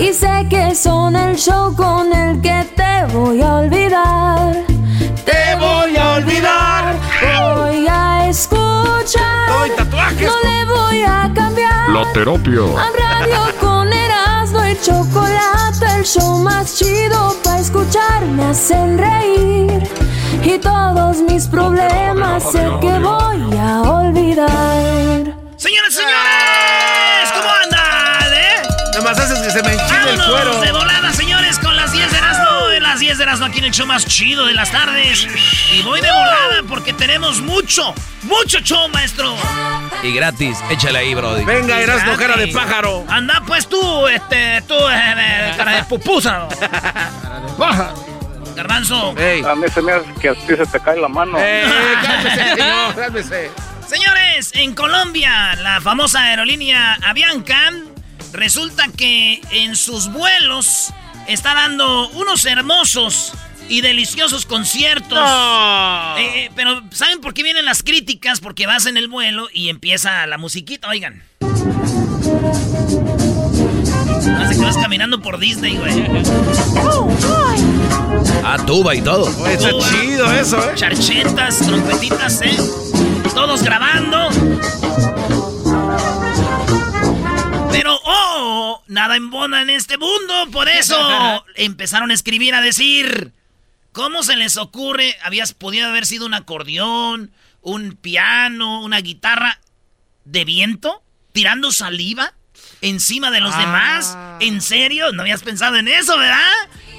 y sé que son el show con el que te voy a olvidar. Te voy a olvidar. Voy a escuchar. Doy tatuajes. No le voy a cambiar. La terapia. A radio con Erasmo y chocolate, el show más chido para escuchar me hacen reír. Y todos mis problemas sé que voy a olvidar. Señoras y señores, haces que se me el Vámonos cuero. de volada, señores, con las 10 de Erasmo. En las 10 de Erasmo aquí en el show más chido de las tardes. Y voy de volada porque tenemos mucho, mucho show, maestro. Y gratis, échale ahí, Brody. Venga, Erasmo, cara de pájaro. Anda pues tú, este, tú, eh, cara de pupusa. Garbanzo. Ey. A mí se me hace que a ti se te cae la mano. Eh, cálmese, señor, cálmese. Señores, en Colombia, la famosa aerolínea Avianca resulta que en sus vuelos está dando unos hermosos y deliciosos conciertos. No. Eh, eh, pero ¿saben por qué vienen las críticas? Porque vas en el vuelo y empieza la musiquita, oigan. Hace que vas caminando por Disney, güey. Ah, tuba y todo. Oye, está Tuba, chido eso, ¿eh? Charchetas, trompetitas, ¿eh? Todos grabando. Oh, nada embona en este mundo. Por eso empezaron a escribir, a decir, ¿cómo se les ocurre? Habías podido haber sido un acordeón, un piano, una guitarra de viento, tirando saliva encima de los Ah. demás. ¿En serio? ¿No habías pensado en eso, verdad?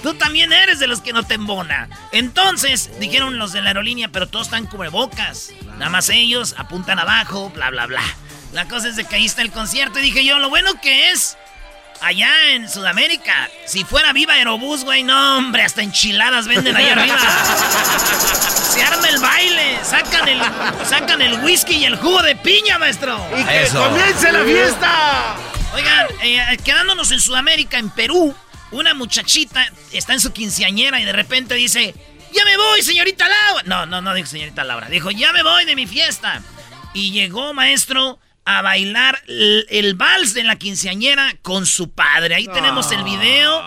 Tú también eres de los que no te embona. Entonces, dijeron los de la aerolínea, pero todos están cubrebocas. Nada más ellos apuntan abajo, bla, bla, bla. La cosa es de que ahí está el concierto y dije yo, lo bueno que es allá en Sudamérica. Si fuera Viva Aerobús, güey, no, hombre, hasta enchiladas venden allá arriba. Se arma el baile, sacan el, sacan el whisky y el jugo de piña, maestro. Y que Eso. comience la fiesta. Oigan, eh, quedándonos en Sudamérica, en Perú, una muchachita está en su quinceañera y de repente dice, ya me voy, señorita Laura. No, no, no dijo señorita Laura, dijo, ya me voy de mi fiesta. Y llegó, maestro, a bailar el, el vals de la quinceañera con su padre. Ahí tenemos el video.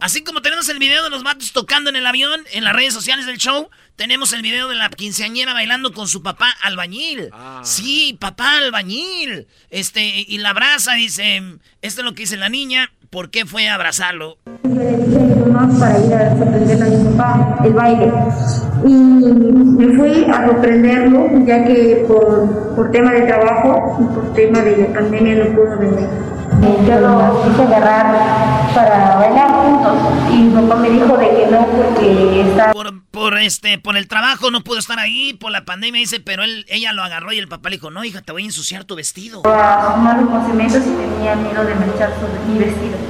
Así como tenemos el video de los matos tocando en el avión, en las redes sociales del show, tenemos el video de la quinceañera bailando con su papá albañil. Sí, papá albañil. Este, y la abraza, dice, esto es lo que dice la niña, ¿por qué fue a abrazarlo? Mamá para ir a sorprenderle a mi papá el baile. Y me fui a sorprenderlo, ya que por, por tema de trabajo y por tema de la pandemia no pudo venir. Yo lo quise agarrar para bailar juntos y mi papá me dijo de que no porque está Por, por este, por el trabajo no pudo estar ahí, por la pandemia, dice, pero él, ella lo agarró y el papá le dijo, no, hija, te voy a ensuciar tu vestido. a malos con cementos y tenía miedo de manchar su, mi vestido.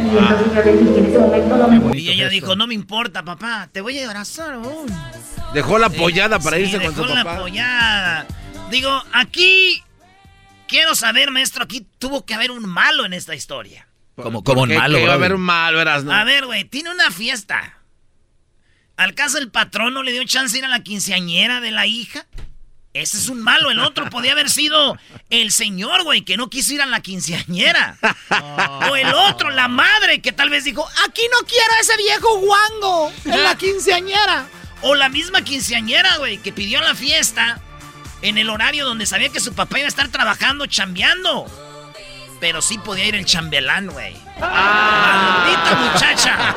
Y entonces yo le dije que en ese momento no me Y ella dijo, no me importa, papá, te voy a abrazar aún. Dejó la pollada para Sí, irse con dejó su la papá. pollada. Digo, aquí quiero saber, maestro, aquí tuvo que haber un malo en esta historia. Como, como un ¿Qué- malo, a haber un malo, eras, no? A ver, güey, tiene una fiesta. ¿Al caso el patrón no le dio chance de ir a la quinceañera de la hija? Ese es un malo. El otro podía haber sido el señor, güey, que no quiso ir a la quinceañera. O el otro, la madre, que tal vez dijo, aquí no quiero a ese viejo guango en la quinceañera. O la misma quinceañera, güey, que pidió la fiesta en el horario donde sabía que su papá iba a estar trabajando, chambeando. Pero sí podía ir el chambelán, güey. ¡Maldita muchacha!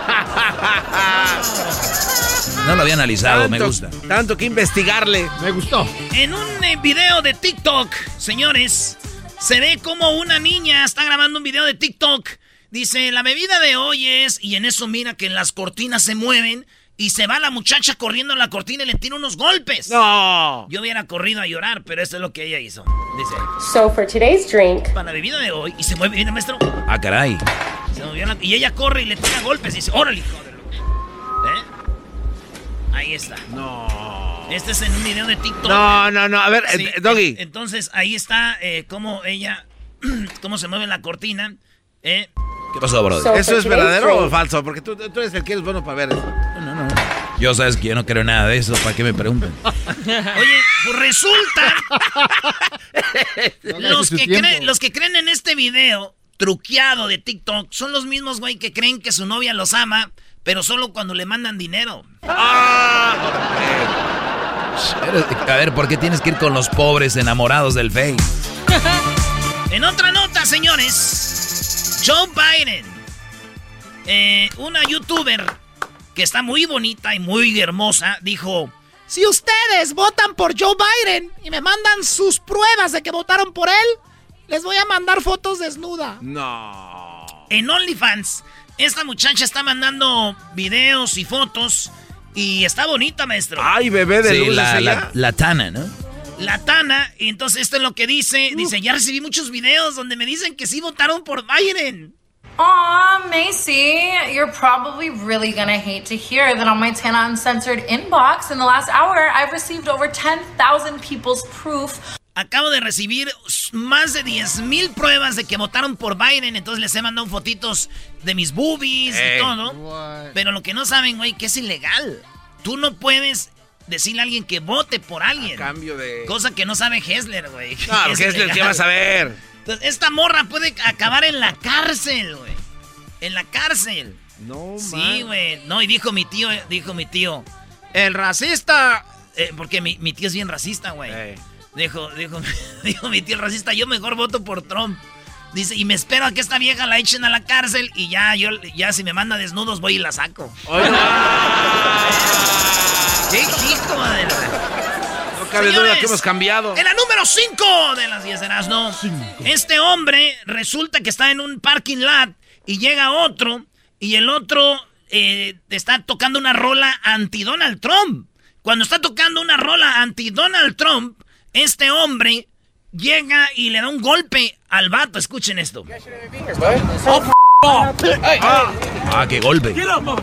No lo había analizado, me gusta. Tanto que investigarle. Me gustó. En un eh, video de TikTok, señores, se ve como una niña está grabando un video de TikTok. Dice, la bebida de hoy es... Y en eso mira que las cortinas se mueven y se va la muchacha corriendo en la cortina y le tira unos golpes. No. Yo hubiera corrido a llorar, pero eso es lo que ella hizo. Dice, So for today's drink, para la bebida de hoy... Y se mueve, mira, maestro. Ah, caray. Se movió la- y ella corre y le tira golpes y dice, órale, hijo de lo-". ¿Eh? Ahí está. No. Este es en un video de TikTok. No, no, no. A ver, Sí, eh, Doggy. en- Entonces ahí está eh, cómo ella, cómo se mueve la cortina. ¿eh? ¿Qué pasó, Brody? So- ¿Eso es verdadero o drink. falso? Porque tú, tú eres el que eres bueno para ver eso. Yo sabes que yo no creo nada de eso, ¿para qué me preguntan? Oye, pues resulta, los, que creen, los que creen en este video truqueado de TikTok son los mismos, güey, que creen que su novia los ama, pero solo cuando le mandan dinero. Eres- A ver, ¿por qué tienes que ir con los pobres enamorados del Face? En otra nota, señores, Joe Biden, eh, una youtuber que está muy bonita y muy hermosa, dijo, si ustedes votan por Joe Biden y me mandan sus pruebas de que votaron por él, les voy a mandar fotos desnuda. No. En OnlyFans, esta muchacha está mandando videos y fotos y está bonita, maestro. Ay, bebé de Sí, luz la, la Tana, ¿no? La Tana, y entonces esto es lo que dice, dice, ya recibí muchos videos donde me dicen que sí votaron por Biden. Aw, Macy, you're probably really gonna hate to hear that on my Tana Uncensored inbox in the last hour, I've received over 10,000 people's proof Acabo de recibir más de 10 mil pruebas de que votaron por Biden, entonces les he mandado fotitos de mis boobies Ey. y todo. Pero lo que no saben, güey, que es ilegal. Tú no puedes decirle a alguien que vote por alguien. Cambio de. Cosa que no sabe Hessler, güey. No, Es ¿qué vas a ver? Entonces, esta morra puede acabar en la cárcel, güey. En la cárcel. No, Sí, güey. No, y dijo mi tío, dijo mi tío, el racista, eh, porque mi, mi tío es bien racista, güey. Ey. Dijo, dijo, dijo mi tío el racista, yo mejor voto por Trump. Dice, y me espero a que esta vieja la echen a la cárcel y ya, yo, ya si me manda desnudos voy y la saco. ¡Qué hijo de la... No cabe duda Señores, que hemos cambiado. En la número 5 de las 10 de ¿no? Este hombre resulta que está en un parking lot y llega otro y el otro eh, está tocando una rola anti-Donald Trump. Cuando está tocando una rola anti-Donald Trump, este hombre llega y le da un golpe al vato. Escuchen esto. Ah, qué golpe. Dice, yo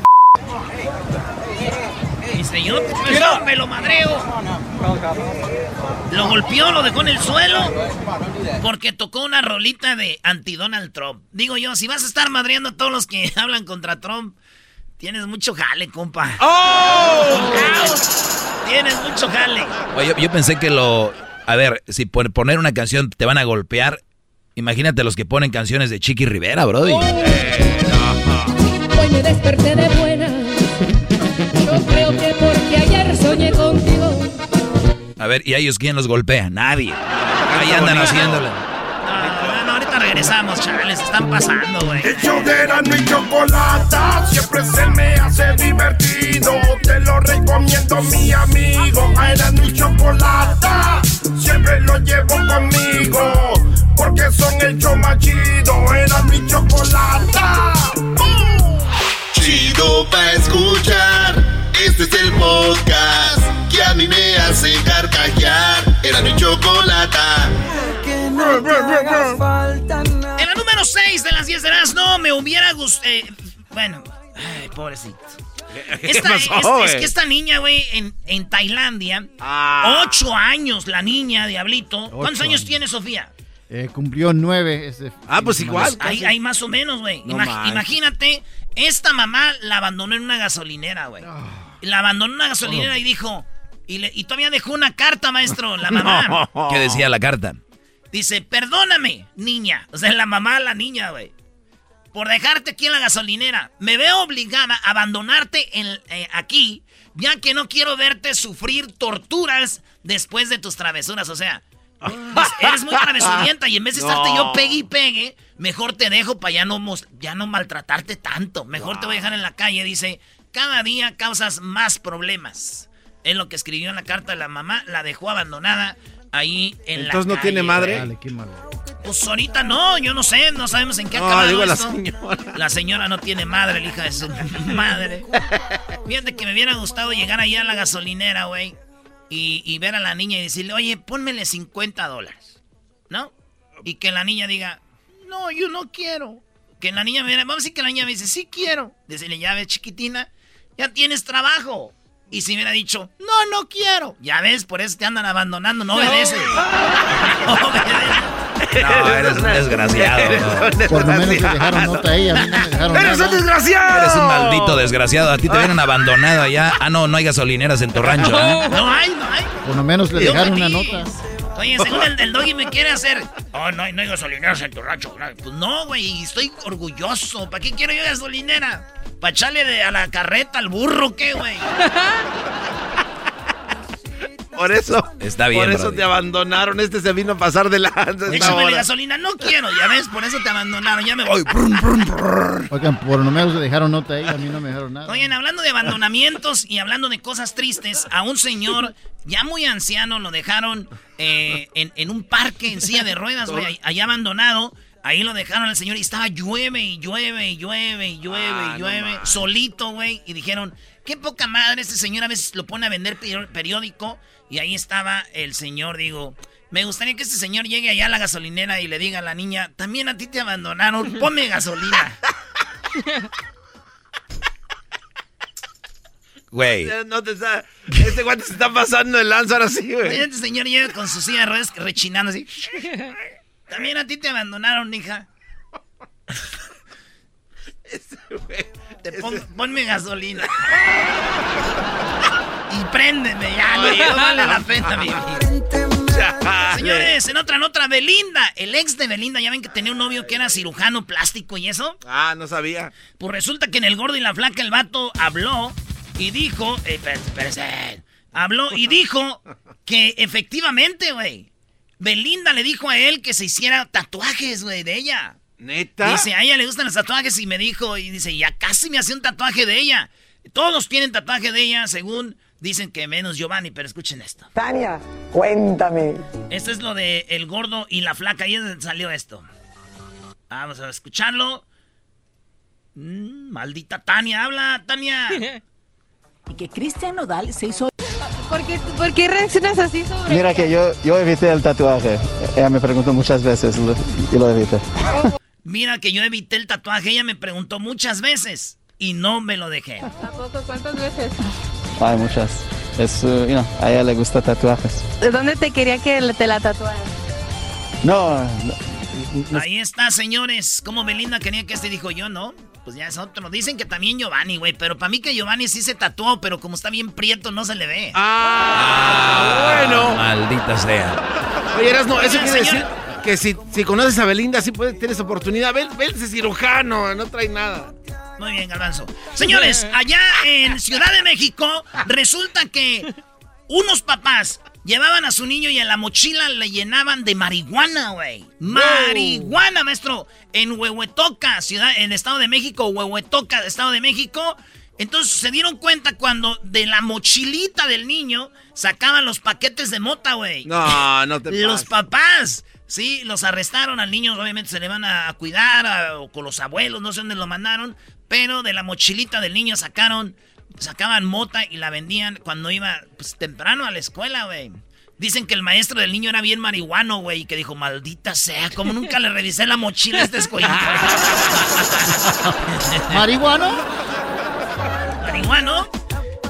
pues, no, me lo madreo. Lo golpeó, lo dejó en el suelo. Porque tocó una rolita de anti-Donald Trump. Digo yo, si vas a estar madreando a todos los que hablan contra Trump, tienes mucho jale, compa. ¡Oh! Tienes mucho jale. Oye, yo, yo pensé que lo... A ver, si por poner una canción te van a golpear, imagínate los que ponen canciones de Chiqui Rivera, brody. Hoy me desperté de buena. Yo creo que porque ayer soñé contigo. A ver, ¿y a ellos quién los golpea? Nadie. Ahí andan haciéndole. No, no, ahorita regresamos, chavales. Están pasando, güey. El show de Erasmo y Chocolata siempre se me hace divertido. Te lo recomiendo, mi amigo. A Erasmo y Chocolata siempre lo llevo conmigo. Porque son el show más chido. Erasmo y Chocolata. Chido pa' escuchar. Este es el podcast que a mí me hace carcajear. Erasmo y Chocolata. En la número 6 de las 10 de las no me hubiera gustado. bueno, ay, pobrecito. Esta, pasó, es, es que esta niña, güey, en, en Tailandia, Ah. ocho años la niña, diablito. ¿Cuántos Ocho años años. tiene Sofía? Eh, cumplió nueve. Ese Ah, pues igual. Ahí, ahí más o menos, güey. No Imag- imagínate, esta mamá la abandonó en una gasolinera, güey. La abandonó en una gasolinera y dijo... Y, le- y todavía dejó una carta, maestro, la mamá. ¿Qué decía la carta? Dice, perdóname, niña. O sea, la mamá a la niña, güey. Por dejarte aquí en la gasolinera. Me veo obligada a abandonarte en- eh, aquí, ya que no quiero verte sufrir torturas después de tus travesuras. O sea, dice, eres muy travesurienta y en vez de estarte No. yo pegue y pegue, mejor te dejo para ya no, ya no maltratarte tanto. Mejor te voy a dejar en la calle. Dice, cada día causas más problemas. Es lo que escribió en la carta de la mamá. La dejó abandonada ahí en la Entonces no tiene madre. Dale, qué malo. pues ahorita no, yo no sé, no sabemos en qué ha No, acabado digo la señora. La señora no tiene madre, la hija de su madre. Fíjate que me hubiera gustado llegar allá a la gasolinera, güey, y, y ver a la niña y decirle, oye, pónmele 50 dólares, ¿no? Y que la niña diga, no, yo no quiero. Que la niña me vamos a decir que la niña me dice, sí quiero. Decirle, ya ves, chiquitina, ya tienes trabajo. Y si me hubiera dicho, no, no quiero. Ya ves, por eso te andan abandonando, no obedeces. No obedeces. No, eres un desgraciado. Por lo menos le dejaron nota a ella, a mí no me dejaron ¡Eres un nada. desgraciado! Eres un maldito desgraciado. A ti te vienen abandonado allá. Ah, no, no hay gasolineras en tu rancho. ¿eh? No hay, no hay. Por lo menos le dejaron una nota. Oye, según el del doggy me quiere hacer. Oh, no, no hay gasolineras en tu rancho. Pues no, güey, estoy orgulloso. ¿Para qué quiero yo gasolinera? ¿Para echarle de- a la carreta al burro qué, güey? Por eso. Está bien, Por eso Brody. te abandonaron. Este se vino a pasar de lanza. Échame hora. gasolina. No quiero, ya ves, por eso te abandonaron. Ya me voy. Brum, brum, brum. Oigan, por lo menos le dejaron nota a ella, a mí no me dejaron nada. Oigan, hablando de abandonamientos y hablando de cosas tristes, a un señor ya muy anciano lo dejaron eh, en, en un parque en silla de ruedas, güey, ahí- allá abandonado. Ahí lo dejaron al señor y estaba llueve y llueve y llueve y llueve Ah, y no llueve, solito, güey. Y dijeron, qué poca madre, este señor a veces lo pone a vender peri- periódico. Y ahí estaba el señor, digo, me gustaría que este señor llegue allá a la gasolinera y le diga a la niña, también a ti te abandonaron, ponme gasolina. Güey. No te está... Este guante se está pasando el lanza ahora sí, güey. Este señor llega con su silla de ruedas rechinando así. También a ti te abandonaron, hija. Te ponme gasolina. y préndeme ya, no, no vale la pena, mi vida. Señores, en otra nota, Belinda, el ex de Belinda, ya ven que tenía un novio que era cirujano plástico y eso. Ah, no sabía. Pues resulta que en el gordo y la flaca el vato habló y dijo, eh, espérense. habló y dijo que efectivamente, güey, Belinda le dijo a él que se hiciera tatuajes, güey, de ella. ¿Neta? Dice, a ella le gustan los tatuajes y me dijo, y dice, ya casi me hacía un tatuaje de ella. Todos tienen tatuaje de ella, según dicen que menos Giovanni, pero escuchen esto. Tania, cuéntame. Esto es lo de el gordo y la flaca, es donde salió esto. Vamos a escucharlo. Mm, maldita Tania, habla, Tania. Y que Cristian Nodal se hizo... ¿Por qué, por qué reaccionas así sobre Mira que yo, yo evité el tatuaje. Ella me preguntó muchas veces y lo evité. Mira que yo evité el tatuaje, ella me preguntó muchas veces y no me lo dejé. ¿A poco? ¿Cuántas veces? Hay muchas. Es, uh, you know, a ella le gusta tatuajes. ¿De dónde te quería que te la tatuaran? No, no, Ahí está, señores. Como Belinda quería que este dijo yo, ¿no? Pues ya es otro. Dicen que también Giovanni, güey. Pero para mí que Giovanni sí se tatuó, pero como está bien prieto, no se le ve. Ah, bueno. Maldita sea. Oye, Erasno, eso Oigan, quiere decir que si, si conoces a Belinda, sí puedes, tienes oportunidad. Ven, ven ese cirujano, no trae nada. Muy bien, Garbanzo. Señores, allá en Ciudad de México, resulta que unos papás llevaban a su niño y en la mochila le llenaban de marihuana, güey. Marihuana, maestro. En Huehuetoca, ciudad, en Estado de México, Huehuetoca, Estado de México. Entonces se dieron cuenta cuando de la mochilita del niño sacaban los paquetes de mota, güey. No, no te Los pases. papás, sí, los arrestaron al niño, obviamente se le van a, cuidar, a- o con los abuelos, no sé dónde lo mandaron, pero de la mochilita del niño sacaron, sacaban mota y la vendían cuando iba pues, temprano a la escuela, güey. Dicen que el maestro del niño era bien marihuano, güey, y que dijo, maldita sea, como nunca le revisé la mochila a este escuelito. ¿Marihuano? marihuano.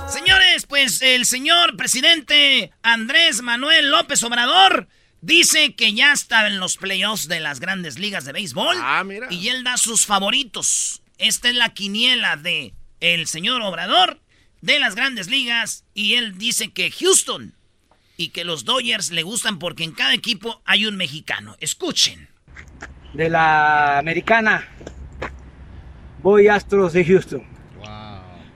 Señores, pues el señor presidente Andrés Manuel López Obrador Dice que ya está en los playoffs de las grandes ligas de béisbol. Ah, mira. Y él da sus favoritos. Esta es la quiniela de el señor Obrador de las grandes ligas. Y él dice que Houston y que los Dodgers le gustan porque en cada equipo hay un mexicano. Escuchen. De la americana, voy Astros de Houston.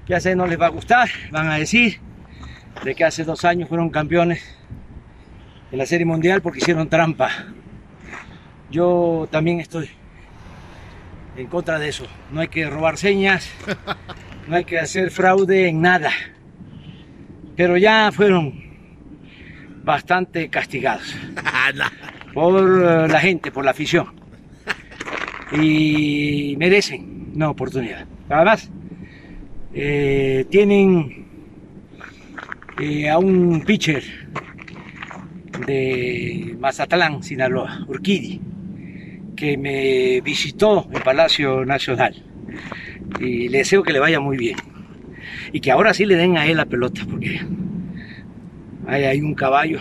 Ya sé, no les va a gustar, van a decir de que hace dos años fueron campeones de la Serie Mundial porque hicieron trampa. Yo también estoy en contra de eso. No hay que robar señas, no hay que hacer fraude en nada. Pero ya fueron bastante castigados por eh, la gente, por la afición. Y merecen una oportunidad. Además, eh, tienen eh, a un pitcher de Mazatlán, Sinaloa, Urquidi, que me visitó en Palacio Nacional. Y le deseo que le vaya muy bien. Y que ahora sí le den a él la pelota, porque hay, hay un caballo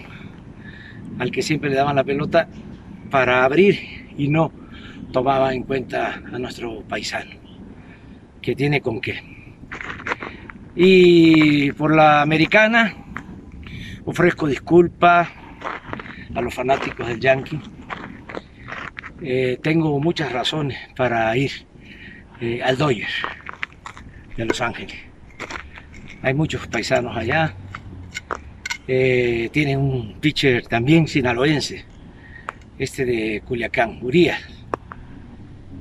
al que siempre le daban la pelota para abrir y no tomaba en cuenta a nuestro paisano, que tiene con qué. Y por la americana ofrezco disculpas a los fanáticos del Yankee. Eh, tengo muchas razones para ir eh, al Dodgers de Los Ángeles. Hay muchos paisanos allá. Eh, tienen un pitcher también sinaloense, este de Culiacán, Urias.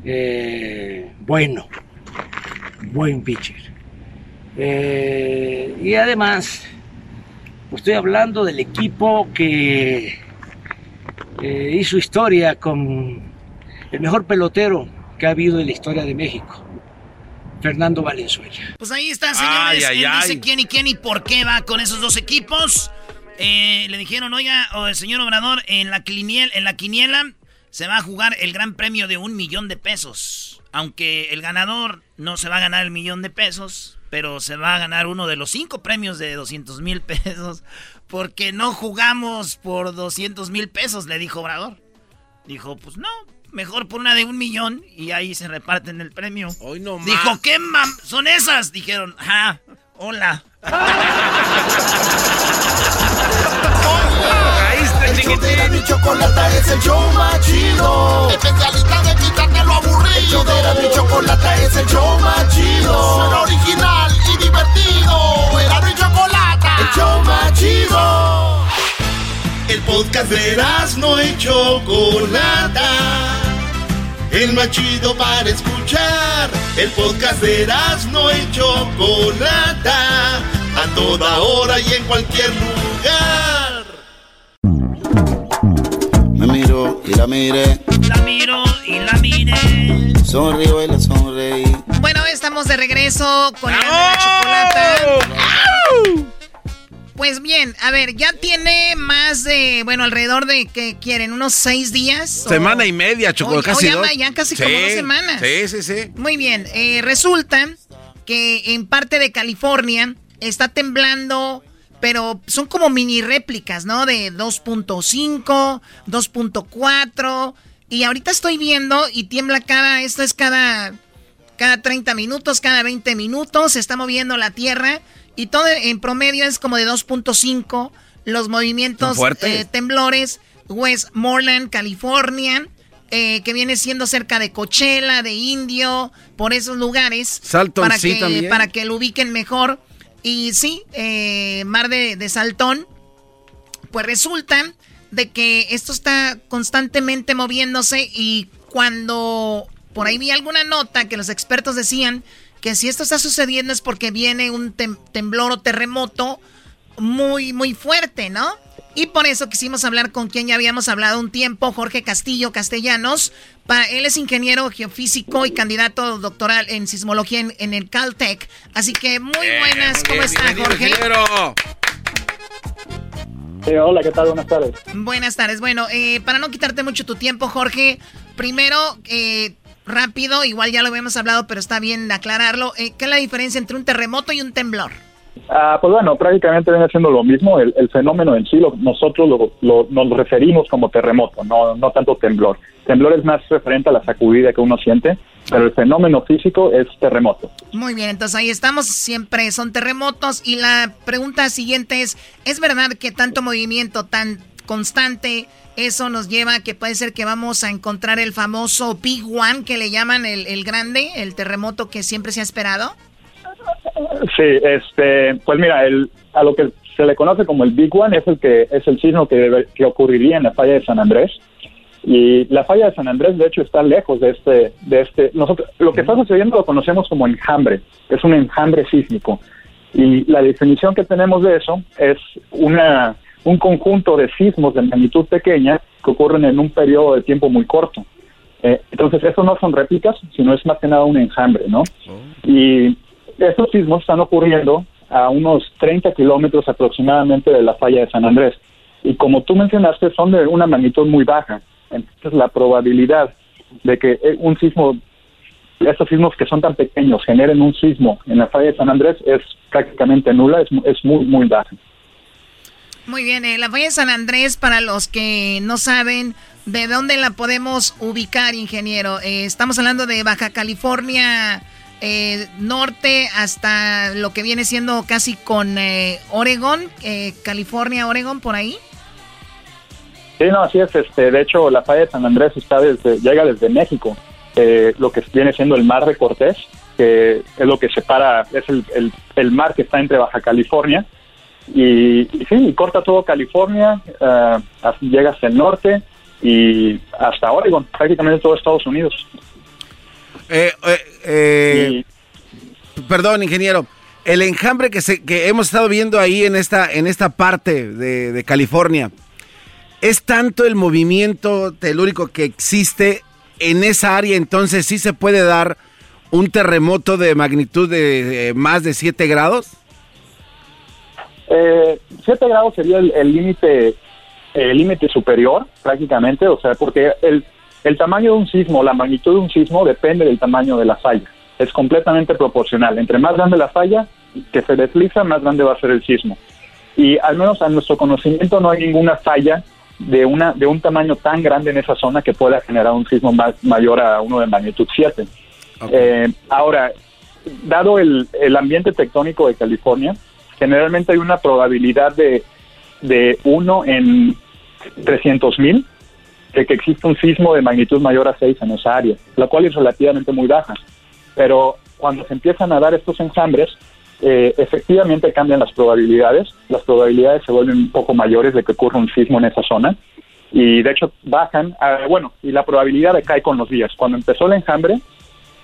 Eh, bueno, buen pitcher. Y además, estoy hablando del equipo que eh, hizo historia con el mejor pelotero que ha habido en la historia de México, Fernando Valenzuela. Pues ahí está, señores. Ay, ay, Él ay. dice quién y quién y por qué va con esos dos equipos. Eh, le dijeron, oiga, o el señor Obrador, en la, quiniel- en la quiniela se va a jugar el gran premio de un millón de pesos. Aunque el ganador no se va a ganar el millón de pesos, pero se va a ganar uno de los cinco premios de 200 mil pesos. Porque no jugamos por 200 mil pesos, le dijo Obrador. Dijo, pues no, mejor por una de un millón y ahí se reparten el premio. Hoy no más. Dijo, ¿qué mam son esas? Dijeron, ah, hola. Mi chocolata es el show más chido. Especialista de quitarte lo aburrido. El mi chocolata es el show más chido. Suena original y divertido. Era mi chocolata. El show más chido. El podcast de no y chocolata. El más chido para escuchar. El podcast de no y chocolata. A toda hora y en cualquier lugar. Me miro y la miré, La miro y la miré. sonrío y la sonreí. Bueno, estamos de regreso con y la chocolata. Pues bien, a ver, ya tiene más de, bueno, alrededor de que quieren unos seis días. o- Semana y media, Choco, Oh, casi oh, ya dos. ya casi como dos semanas. Sí, sí, sí. Muy bien, eh, resulta que en parte de California está temblando, pero son como mini réplicas, ¿no? De 2.5, 2.4. Y ahorita estoy viendo y tiembla cada, esto es cada, cada 30 minutos, cada 20 minutos, se está moviendo la Tierra. Y todo en promedio es como de 2.5 los movimientos eh, temblores. Westmoreland, California, eh, que viene siendo cerca de Coachella, de Indio, por esos lugares. Salton, para sí, que, también. Para que lo ubiquen mejor. Y sí, eh, Mar de, de Saltón, pues resulta de que esto está constantemente moviéndose y cuando por ahí vi alguna nota que los expertos decían que si esto está sucediendo es porque viene un tem- temblor o terremoto muy, muy fuerte, ¿no? Y por eso quisimos hablar con quien ya habíamos hablado un tiempo, Jorge Castillo Castellanos. Para, él es ingeniero geofísico y candidato doctoral en sismología en, en el Caltech. Así que muy buenas, ¿cómo está Jorge? Eh, hola, ¿qué tal? Buenas tardes. Buenas tardes. Bueno, eh, para no quitarte mucho tu tiempo, Jorge, primero, eh, rápido, igual ya lo habíamos hablado, pero está bien aclararlo. eh, ¿Qué es la diferencia entre un terremoto y un temblor? Ah, pues bueno, prácticamente viene siendo lo mismo. El, el fenómeno en sí, lo- nosotros lo, lo- nos referimos como terremoto, no, no tanto temblor. Temblor es más referente a la sacudida que uno siente, pero el fenómeno físico es terremoto. Muy bien, entonces ahí estamos, siempre son terremotos. Y la pregunta siguiente es, ¿es verdad que tanto movimiento tan constante, eso nos lleva a que puede ser que vamos a encontrar el famoso Big One que le llaman el, el grande, el terremoto que siempre se ha esperado? Sí, este, pues mira, el, a lo que se le conoce como el Big One es el que es el sismo que, debe- que ocurriría en la falla de San Andrés. Y la falla de San Andrés, de hecho, está lejos de este, de este. Nosotros, lo que está sucediendo lo conocemos como enjambre. Es un enjambre sísmico. Y la definición que tenemos de eso es una, un conjunto de sismos de magnitud pequeña que ocurren en un periodo de tiempo muy corto. Eh, entonces, eso no son réplicas, sino es más que nada un enjambre, ¿no? Y estos sismos están ocurriendo a unos 30 kilómetros aproximadamente de la falla de San Andrés. Y como tú mencionaste, son de una magnitud muy baja. Entonces, la probabilidad de que eh, un sismo, estos sismos que son tan pequeños, generen un sismo en la falla de San Andrés es prácticamente nula, es, es muy, muy baja. Muy bien, eh, la falla de San Andrés, para los que no saben, ¿de dónde la podemos ubicar, ingeniero? Eh, estamos hablando de Baja California eh, Norte hasta lo que viene siendo casi con eh, Oregón, eh, California, Oregón, por ahí. Sí, no, así es. Este, de hecho, la falla de San Andrés está desde, llega desde México, lo que viene siendo el mar de Cortés, que es lo que separa, es el mar que está entre Baja California y, y sí, y corta todo California, eh, hasta- llega hasta el norte y hasta Oregon, prácticamente todo Estados Unidos. Eh, eh, eh, Perdón, ingeniero. El enjambre que, se, que hemos estado viendo ahí en esta, en esta parte de, de California, ¿es tanto el movimiento telúrico que existe en esa área? Entonces, ¿sí se puede dar un terremoto de magnitud de eh, más de 7 grados? Eh, 7 grados sería el límite el límite superior prácticamente, o sea, porque el, el tamaño de un sismo, la magnitud de un sismo depende del tamaño de la falla. Es completamente proporcional. Entre más grande la falla que se desliza, más grande va a ser el sismo. Y al menos a nuestro conocimiento no hay ninguna falla de una de un tamaño tan grande en esa zona que pueda generar un sismo más mayor a uno de magnitud 7. Eh, ahora, dado el, el ambiente tectónico de California, generalmente hay una probabilidad de, de 1 en 300 mil de que exista un sismo de magnitud mayor a 6 en esa área, la cual es relativamente muy baja. Pero cuando se empiezan a dar estos enjambres, eh, efectivamente cambian las probabilidades, las probabilidades se vuelven un poco mayores de que ocurra un sismo en esa zona y de hecho bajan, ah, bueno, y la probabilidad decae con los días. Cuando empezó el enjambre,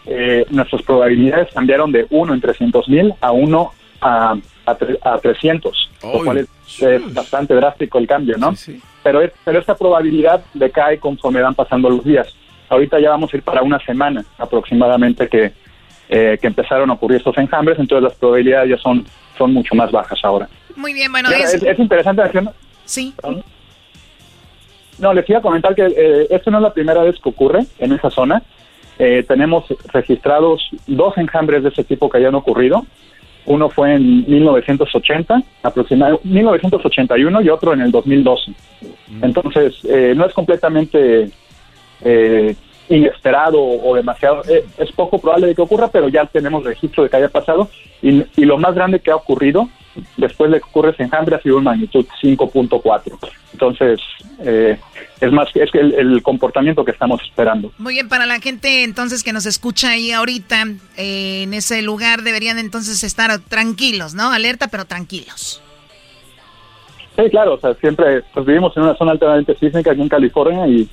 eh, nuestras probabilidades cambiaron de 1 en 300 mil a 1 a, a, tre- a 300, lo cual es, es bastante drástico el cambio, ¿no? Pero, es- pero esta probabilidad decae conforme van pasando los días. Ahorita ya vamos a ir para una semana aproximadamente que, eh, que empezaron a ocurrir estos enjambres, entonces las probabilidades ya son, son mucho más bajas ahora. Muy bien, bueno, ahora, es... es, es interesante mencionar- Sí. No, les iba a comentar que eh, esto no es la primera vez que ocurre en esa zona. Eh, tenemos registrados dos enjambres de ese tipo que hayan ocurrido. Uno fue en 1980, aproximadamente 1981 y otro en el 2012. Entonces, eh, no es completamente eh, inesperado o demasiado, eh, es poco probable de que ocurra, pero ya tenemos registro de que haya pasado. Y, y lo más grande que ha ocurrido después de que ocurre ese enjambre ha sido una magnitud 5.4. Entonces, eh, es más, es que el, el comportamiento que estamos esperando. Muy bien, para la gente entonces que nos escucha ahí ahorita, eh, en ese lugar deberían entonces estar tranquilos, ¿no? Alerta, pero tranquilos. Sí, claro, o sea, siempre pues, vivimos en una zona altamente sísmica aquí en California y,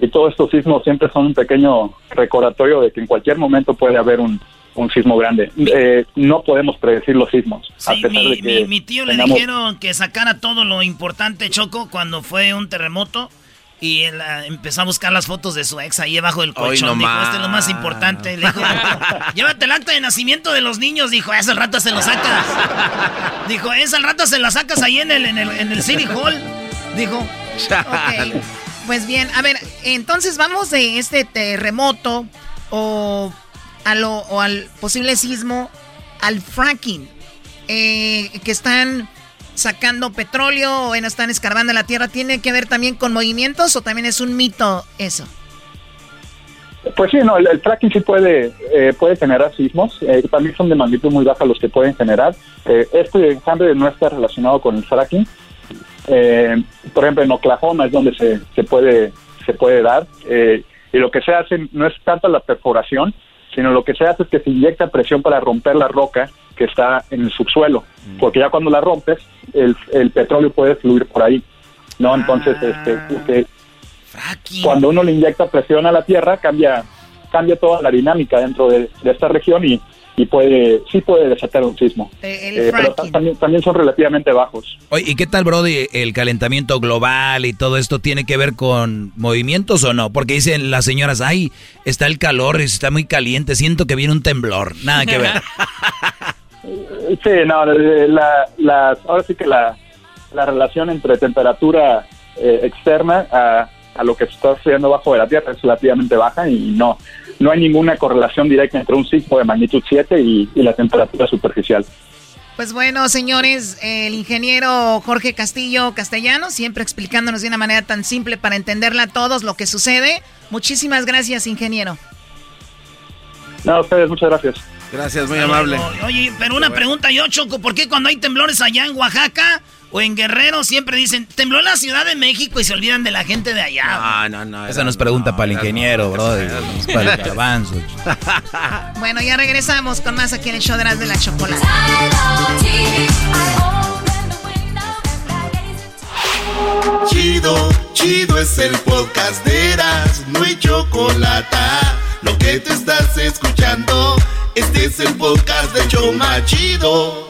y todos estos sismos siempre son un pequeño recordatorio de que en cualquier momento puede haber un, un sismo grande. Eh, no podemos predecir los sismos, a Sí, pesar mi, de que mi- mi tío le tengamos- dijeron que sacara todo lo importante, Choco, cuando fue un terremoto. Y él ah, empezó a buscar las fotos de su ex ahí abajo del colchón. no dijo, más. este es lo más importante. Le dijo, llévate el acta de nacimiento de los niños. Dijo, ese al rato se lo sacas. Dijo, ese al rato se lo sacas ahí en el, en el, en el City Hall. Dijo, ok. Pues bien, a ver, entonces vamos de este terremoto o, a lo, o al posible sismo al fracking. eh, que están sacando petróleo o están escarbando la tierra, ¿tiene que ver también con movimientos o también es un mito eso? Pues sí, no, el, fracking sí puede, eh, puede generar sismos, eh, también son de magnitud muy baja los que pueden generar. Eh, este enjambre no está relacionado con el fracking. Por ejemplo, en Oklahoma es donde se, se puede se puede dar y lo que se hace no es tanto la perforación, sino lo que se hace es que se inyecta presión para romper la roca que está en el subsuelo, mm. porque ya cuando la rompes, el, el petróleo puede fluir por ahí, ¿no? Entonces, este, este cuando uno le inyecta presión a la tierra, cambia, cambia toda la dinámica dentro de, esta región y, y, puede, sí puede desatar un sismo. Eh, pero también, también son relativamente bajos. Oye, ¿y qué tal, Brody, el calentamiento global y todo esto tiene que ver con movimientos o no? Porque dicen las señoras, ay, está el calor, está muy caliente, siento que viene un temblor. Nada que ver. sí, no, la, la, ahora sí que la, la relación entre temperatura eh, externa a a lo que se está sucediendo bajo de la Tierra es relativamente baja y no, no hay ninguna correlación directa entre un sismo de magnitud 7 y, la temperatura superficial. Pues bueno, señores, el ingeniero Jorge Castillo Castellano, siempre explicándonos de una manera tan simple para entenderla a todos lo que sucede. Muchísimas gracias, ingeniero. No, a ustedes, muchas gracias. Gracias, muy amable. Oye, pero una pregunta yo, Choco, ¿por qué cuando hay temblores allá en Oaxaca o en Guerrero siempre dicen, tembló la Ciudad de México y se olvidan de la gente de allá. No, no, no. Esa nos pregunta para el ingeniero, bro. para el avanzo. bueno, ya regresamos con más aquí en el show de las de la chocolate. Chido, chido es el podcast de Eras, no hay chocolate. Lo que te estás escuchando, este es el podcast de Choma Chido.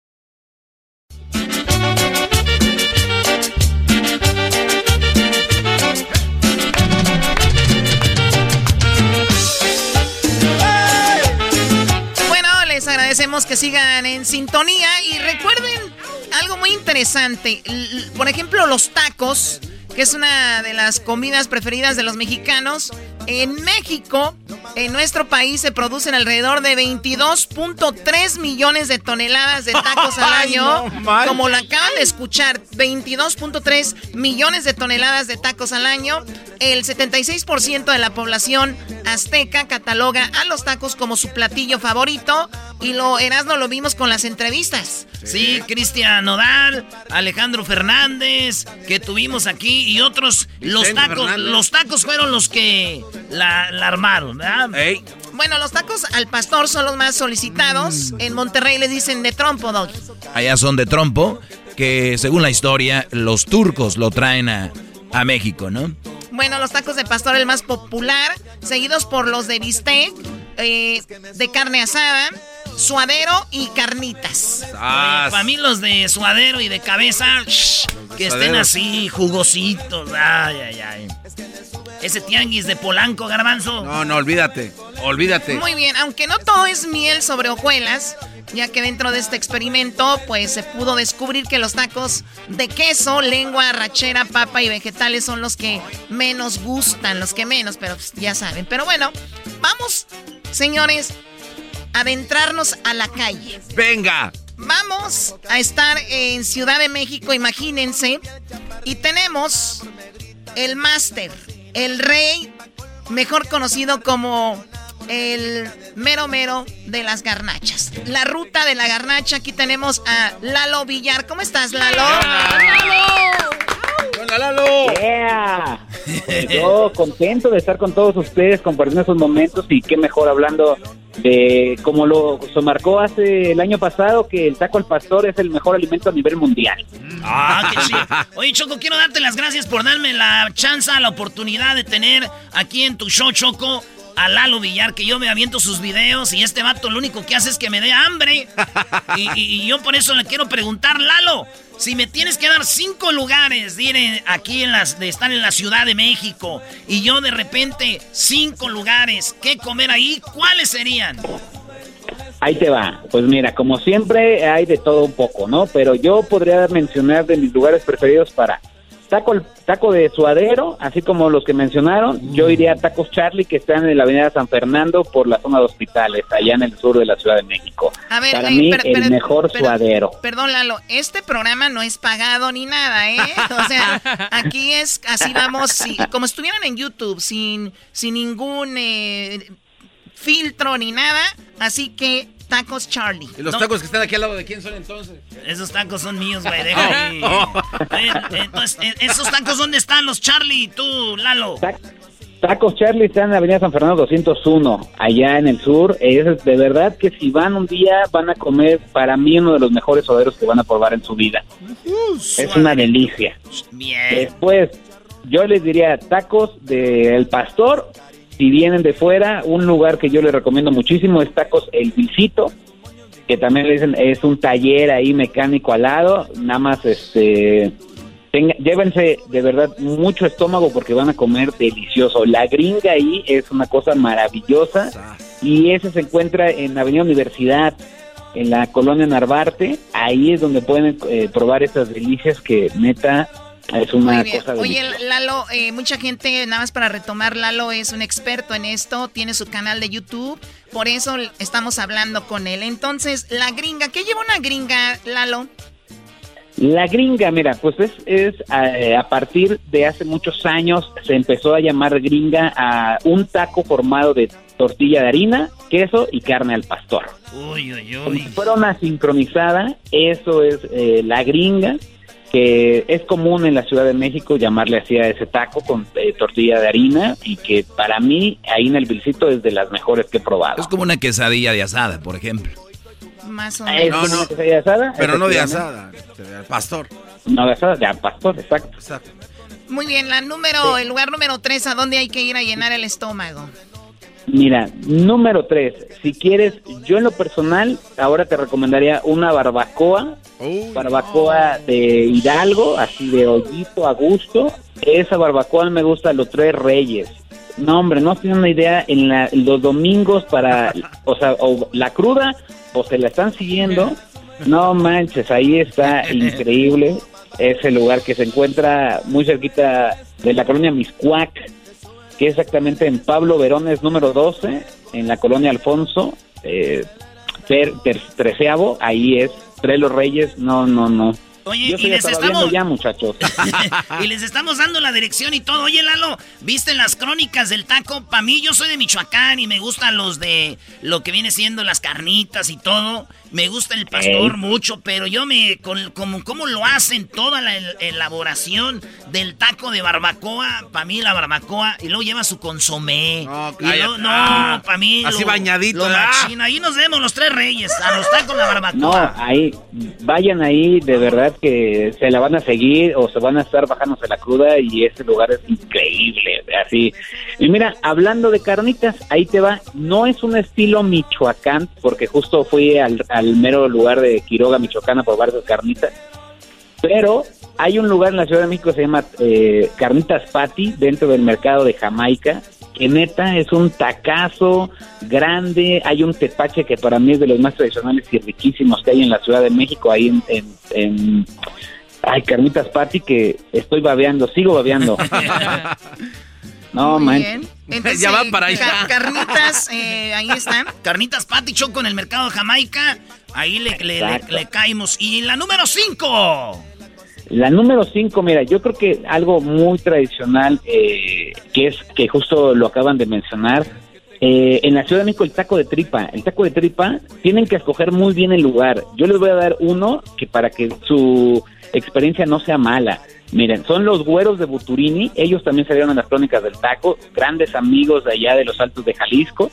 Agradecemos que sigan en sintonía y recuerden algo muy interesante. Por ejemplo, los tacos, que es una de las comidas preferidas de los mexicanos. En México, en nuestro país, se producen alrededor de 22.3 millones de toneladas de tacos al año. como lo acaban de escuchar, 22.3 millones de toneladas de tacos al año. El 76% de la población azteca cataloga a los tacos como su platillo favorito. Y lo Erasmo lo vimos con las entrevistas. Sí, Cristian Nodal, Alejandro Fernández, que tuvimos aquí y otros. Los tacos, los tacos fueron los que la, armaron, ¿verdad? Bueno, los tacos al pastor son los más solicitados. En Monterrey les dicen de trompo, Dog. Allá son de trompo, que según la historia, los turcos lo traen a, México, ¿no? Bueno, los tacos de pastor el más popular, seguidos por los de bistec, eh, de carne asada, suadero y carnitas. Ah, para mí los de suadero y de cabeza, que estén así, jugositos. Ay, ay, ay. Ese tianguis de Polanco, garbanzo. No, no, olvídate, olvídate. Muy bien, aunque no todo es miel sobre hojuelas, ya que dentro de este experimento, pues se pudo descubrir que los tacos de queso, lengua, rachera, papa y vegetales son los que menos gustan, los que menos, pero pues, ya saben. Pero bueno, vamos, señores, adentrarnos a la calle. Venga. Vamos a estar en Ciudad de México, imagínense. Y tenemos el máster, el rey, mejor conocido como el mero mero de las garnachas. La ruta de la garnacha, aquí tenemos a Lalo Villar. ¿Cómo estás, Lalo? ¡Lalo! ¡Hola, Lalo! Yeah. Yo contento de estar con todos ustedes, compartiendo esos momentos y qué mejor hablando de como lo se marcó hace el año pasado que el taco al pastor es el mejor alimento a nivel mundial. Ah, qué sí. Oye, Choco, quiero darte las gracias por darme la chance, la oportunidad de tener aquí en tu show, Choco, a Lalo Villar, que yo me aviento sus videos y este vato lo único que hace es que me dé hambre. Y, yo por eso le quiero preguntar, Lalo, si me tienes que dar cinco lugares de aquí en las, de estar en la Ciudad de México y yo de repente cinco lugares, ¿qué comer ahí? ¿Cuáles serían? Ahí te va. Pues mira, como siempre hay de todo un poco, ¿no? Pero yo podría mencionar de mis lugares preferidos para taco, taco de suadero, así como los que mencionaron. Yo iría a Tacos Charlie, que están en la avenida San Fernando por la zona de hospitales, allá en el sur de la Ciudad de México. A ver, para eh, mí, pero- el pero- mejor pero- suadero. Perdón, Lalo, este programa no es pagado ni nada, ¿eh? O sea, aquí es, así vamos, sí, como estuvieran en YouTube, sin, sin ningún eh, filtro ni nada, así que tacos Charlie. ¿Y los No, tacos que están aquí al lado de quién son entonces? Esos tacos son míos, güey, deja ahí. Oye, Entonces, eh, ¿esos tacos dónde están los Charlie y tú, Lalo? Tacos Charlie están en la avenida San Fernando 201, allá en el sur. Es de verdad que si van un día van a comer, para mí, uno de los mejores suaderos que van a probar en su vida. Es una delicia. Bien. Después, yo les diría tacos del pastor. Si vienen de fuera, un lugar que yo les recomiendo muchísimo es Tacos El Visito, que también le es un taller ahí mecánico al lado. Nada más, este, tenga- llévense de verdad mucho estómago porque van a comer delicioso. La gringa ahí es una cosa maravillosa y ese se encuentra en Avenida Universidad, en la colonia Narvarte. Ahí es donde pueden eh, probar estas delicias que neta es una Muy bien. cosa Oye. Lalo, eh, mucha gente, nada más para retomar, Lalo es un experto en esto, tiene su canal de YouTube, por eso estamos hablando con él. Entonces, la gringa, ¿qué lleva una gringa, Lalo? La gringa, mira, pues es, es eh, a partir de hace muchos años se empezó a llamar gringa a un taco formado de tortilla de harina, queso y carne al pastor. Uy, uy, Como si fuera una sincronizada, eso es eh, la gringa, que es común en la Ciudad de México llamarle así a ese taco con eh, tortilla de harina y que para mí ahí en el Vilcito es de las mejores que he probado. Es como una quesadilla de asada, por ejemplo. Más o Es menos. como una quesadilla de asada, Pero no de asada, de pastor. No de asada, de pastor, exacto. Muy bien, la número, el lugar número tres, ¿a dónde hay que ir a llenar el estómago? Mira, número tres, si quieres, yo en lo personal, ahora te recomendaría una barbacoa, barbacoa de Hidalgo, así de hoyito a gusto. Esa barbacoa me gusta los tres reyes. No, hombre, no tienen una idea en la- los domingos para, o sea, o la cruda, o se la están siguiendo. No manches, ahí está increíble. Ese lugar que se encuentra muy cerquita de la colonia Miscuac, que exactamente en Pablo Verones número 12, en la colonia Alfonso, eh, ter- ter- treceavo, ahí es. Tres los Reyes, no, no, no. Oye, Yo y les estamos- ya, muchachos. y les estamos dando la dirección y todo. Oye, Lalo, ¿viste las crónicas del taco? Para mí, yo soy de Michoacán y me gustan los de lo que viene siendo las carnitas y todo. Me gusta el pastor Ey. mucho, pero yo me. Con, como, ¿Cómo lo hacen? Toda la el- elaboración del taco de barbacoa. Para mí, la barbacoa. Y luego lleva su consomé. y cállate. luego- no, Ah, para mí. así lo- bañadito, Lo ah. Ahí nos vemos los tres reyes. A los tacos la barbacoa. No, ahí, vayan ahí, de verdad que se la van a seguir o se van a estar bajándose la cruda y ese lugar es increíble, así. Y mira, hablando de carnitas, ahí te va, no es un estilo Michoacán, porque justo fui al, al mero lugar de Quiroga, Michoacán, a probar carnitas, pero hay un lugar en la Ciudad de México que se llama eh, Carnitas Patty, dentro del mercado de Jamaica, que neta es un tacazo grande, hay un tepache que para mí es de los más tradicionales y riquísimos que hay en la Ciudad de México, ahí en... en, en- ay, Carnitas Patty, que estoy babeando, sigo babeando. no, Muy man. bien. Entonces, Ya van para allá. carnitas, eh, ahí están. Carnitas Patty Choco en el mercado de Jamaica. Ahí le, le, le- le caímos. Y la número 5. La número 5, mira, yo creo que algo muy tradicional, eh, que es que justo lo acaban de mencionar, eh, en la Ciudad de México el taco de tripa. El taco de tripa tienen que escoger muy bien el lugar. Yo les voy a dar uno que para que su experiencia no sea mala. Miren, son los güeros de Buturini. Ellos también salieron en las crónicas del taco, grandes amigos de allá de los Altos de Jalisco.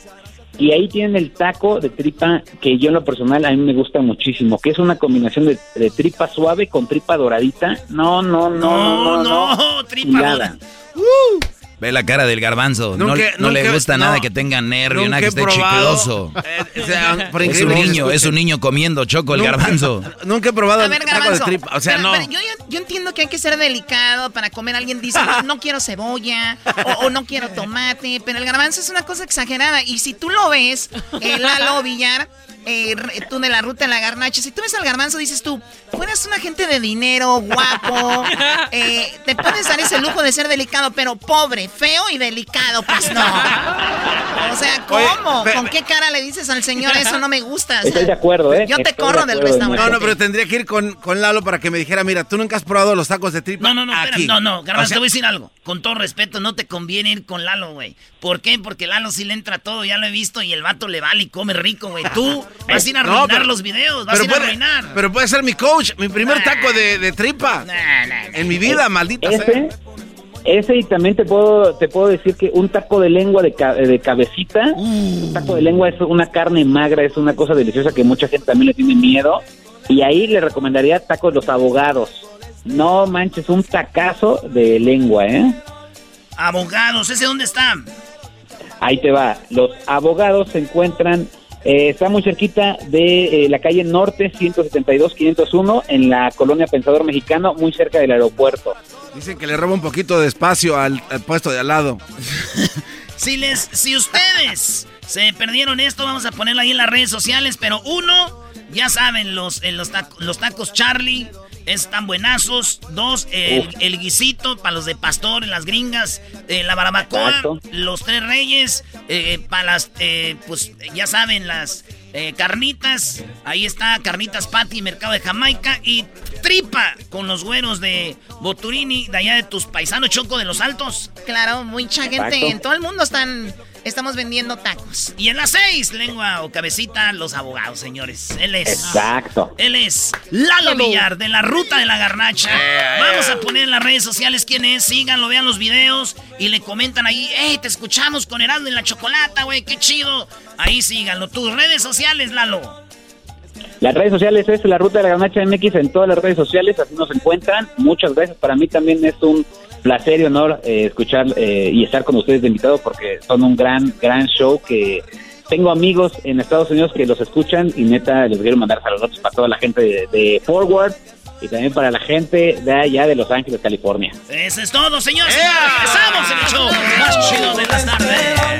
Y ahí tienen el taco de tripa que yo en lo personal a mí me gusta muchísimo, que es una combinación de, de tripa suave con tripa doradita. No, no, no, no, no, no. tripa Chulada. Ve la cara del garbanzo. No, Nunca- no le nunca- gusta no. nada que tenga nervio, nada que esté chicloso. eh, o sea, por es un niño, es un niño comiendo choco el Nunca- garbanzo. Nunca he probado ver, taco de Garbanzo. tripa. O sea, pero- no. pero yo, yo- yo entiendo que hay que ser delicado para comer. Alguien dice, no, no quiero cebolla o, o no quiero tomate, pero el garbanzo es una cosa exagerada. Y si tú lo ves, el Lalo Villar, eh, tú de la ruta de la garnacha, si tú ves al garbanzo, dices tú, fueras una gente de dinero, guapo, eh, te puedes dar ese lujo de ser delicado, pero pobre, feo y delicado, pues no. O sea, ¿cómo? Oye, ¿Con qué cara le dices al señor eso no me gusta? O sea, Estoy de acuerdo, ¿eh? Yo te Estoy corro de del restaurante. No, no, pero tendría que ir con, con Lalo para que me dijera, mira, tú nunca has probado los tacos de tripa. No, no, no, espera, aquí. no, no, Garbanzo, O sea, te voy a decir algo. Con todo respeto, no te conviene ir con Lalo, güey. ¿Por qué? Porque Lalo sí le entra todo, ya lo he visto, y el vato le vale y come rico, güey. Tú vas a ir a No, arruinar pero- los videos, vas a ir a arruinar. pero puede ser mi coach, mi primer taco de, de tripa. En mi vida, maldita sea. Ese, y también te puedo te puedo decir que un taco de lengua de, ca- de cabecita, un taco de lengua es una carne magra, es una cosa deliciosa que mucha gente también le tiene miedo. Y ahí le recomendaría tacos los abogados. No manches, un tacazo de lengua, ¿eh? Abogados, ¿ese dónde está? Ahí te va. Los abogados se encuentran, eh, está muy cerquita de eh, la calle Norte 172-501 en la colonia Pensador Mexicano, muy cerca del aeropuerto. Dicen que le roba un poquito de espacio al, al puesto de al lado. Si les, si ustedes se perdieron esto, vamos a ponerlo ahí en las redes sociales. Pero uno, ya saben, los, eh, los, taco- los tacos Charlie están buenazos. Dos, el, guisito para los de pastor, las gringas, eh, la barbacoa, Exacto. los tres reyes, eh, para las, eh, pues ya saben, las eh, carnitas. Ahí está, carnitas Patty, mercado de Jamaica. Y tripa con los güeros de Boturini, de allá de tus paisanos Choco de los Altos. Claro, mucha gente Exacto. en todo el mundo están. Estamos vendiendo tacos. Y en las seis, lengua o cabecita, los abogados, señores. Él es. Exacto. Él es Lalo Villar, de la ruta de la garnacha. Vamos a poner en las redes sociales quién es. Síganlo, vean los videos y le comentan ahí. ¡Ey, te escuchamos con Heraldo en la chocolata, güey! ¡Qué chido! Ahí síganlo. Tus redes sociales, Lalo. Las redes sociales es la ruta de la Ganacha MX en todas las redes sociales, así nos encuentran. Muchas gracias. Para mí también es un placer y honor eh, escuchar eh, y estar con ustedes de invitado porque son un gran, gran show que tengo amigos en Estados Unidos que los escuchan y neta les quiero mandar saludos para toda la gente de, de Forward y también para la gente de allá de Los Ángeles, California. Eso es todo, señores. Empezamos el show más chido de las tardes.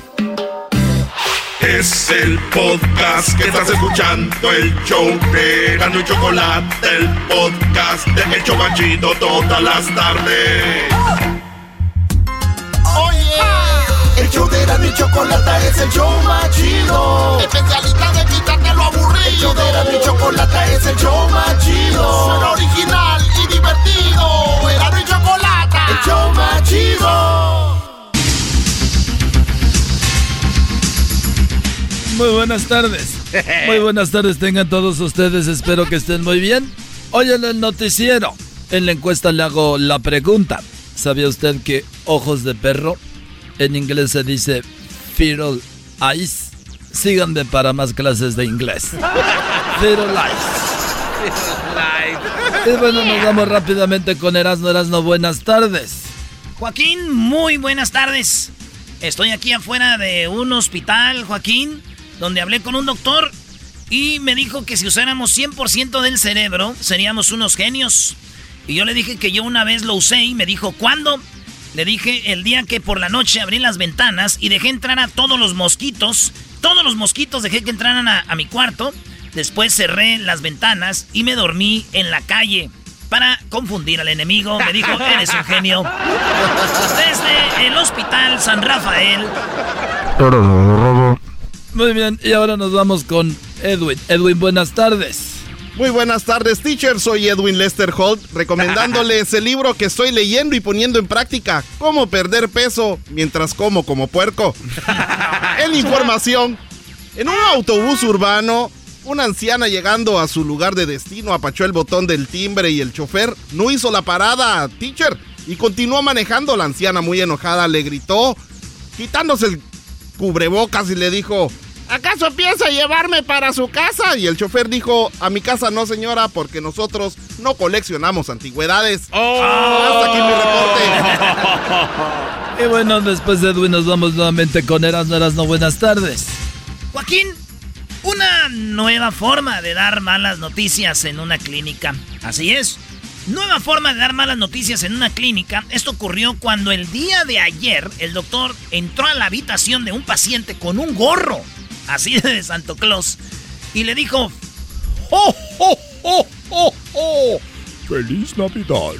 Es el podcast que estás escuchando, el show de Erasmo y Chocolate, el podcast de El Chobachito todas las tardes. Oye, el show de Erasmo y Chocolata es el show más chido. Especialista de quitarte lo aburrido. El show de Erasmo y Chocolata es el show más chido. Suena original y divertido. Erasmo y Chocolata, el show más. Muy buenas tardes. Muy buenas tardes tengan todos ustedes. Espero que estén muy bien. Hoy en el noticiero, en la encuesta le hago la pregunta. ¿Sabía usted que ojos de perro en inglés se dice feral eyes? Síganme para más clases de inglés. Feral eyes. Y bueno, nos vamos rápidamente con Erasmo. Erasmo, buenas tardes. Joaquín, muy buenas tardes. Estoy aquí afuera de un hospital, Joaquín, donde hablé con un doctor y me dijo que si usáramos 100% del cerebro, seríamos unos genios. Y yo le dije que yo una vez lo usé y me dijo, ¿cuándo? Le dije el día que por la noche abrí las ventanas y dejé entrar a todos los mosquitos Todos los mosquitos dejé que entraran a, a mi cuarto. Después cerré las ventanas y me dormí en la calle para confundir al enemigo. Me dijo, eres un genio. Desde el hospital San Rafael. Muy bien, y ahora nos vamos con Edwin. Edwin, buenas tardes. Muy buenas tardes, teacher. Soy Edwin Lester Holt, recomendándoles el libro que estoy leyendo y poniendo en práctica, Cómo perder peso mientras como como puerco. en información, en un autobús urbano, una anciana llegando a su lugar de destino apachó el botón del timbre y el chofer no hizo la parada, teacher, y continuó manejando. La anciana muy enojada le gritó, quitándose el cubrebocas y le dijo, ¿acaso piensa llevarme para su casa? Y el chofer dijo, a mi casa no señora, porque nosotros no coleccionamos antigüedades. Hasta aquí mi reporte. Y bueno, después de Edwin nos vamos nuevamente con Erasmo Erasmo. Buenas tardes. Joaquín, una nueva forma de dar malas noticias en una clínica. Así es. Nueva forma de dar malas noticias en una clínica. Esto ocurrió cuando el día de ayer el doctor entró a la habitación de un paciente con un gorro, así de Santo Claus, y le dijo, ¡Oh, oh, oh, oh, oh! ¡Feliz Navidad!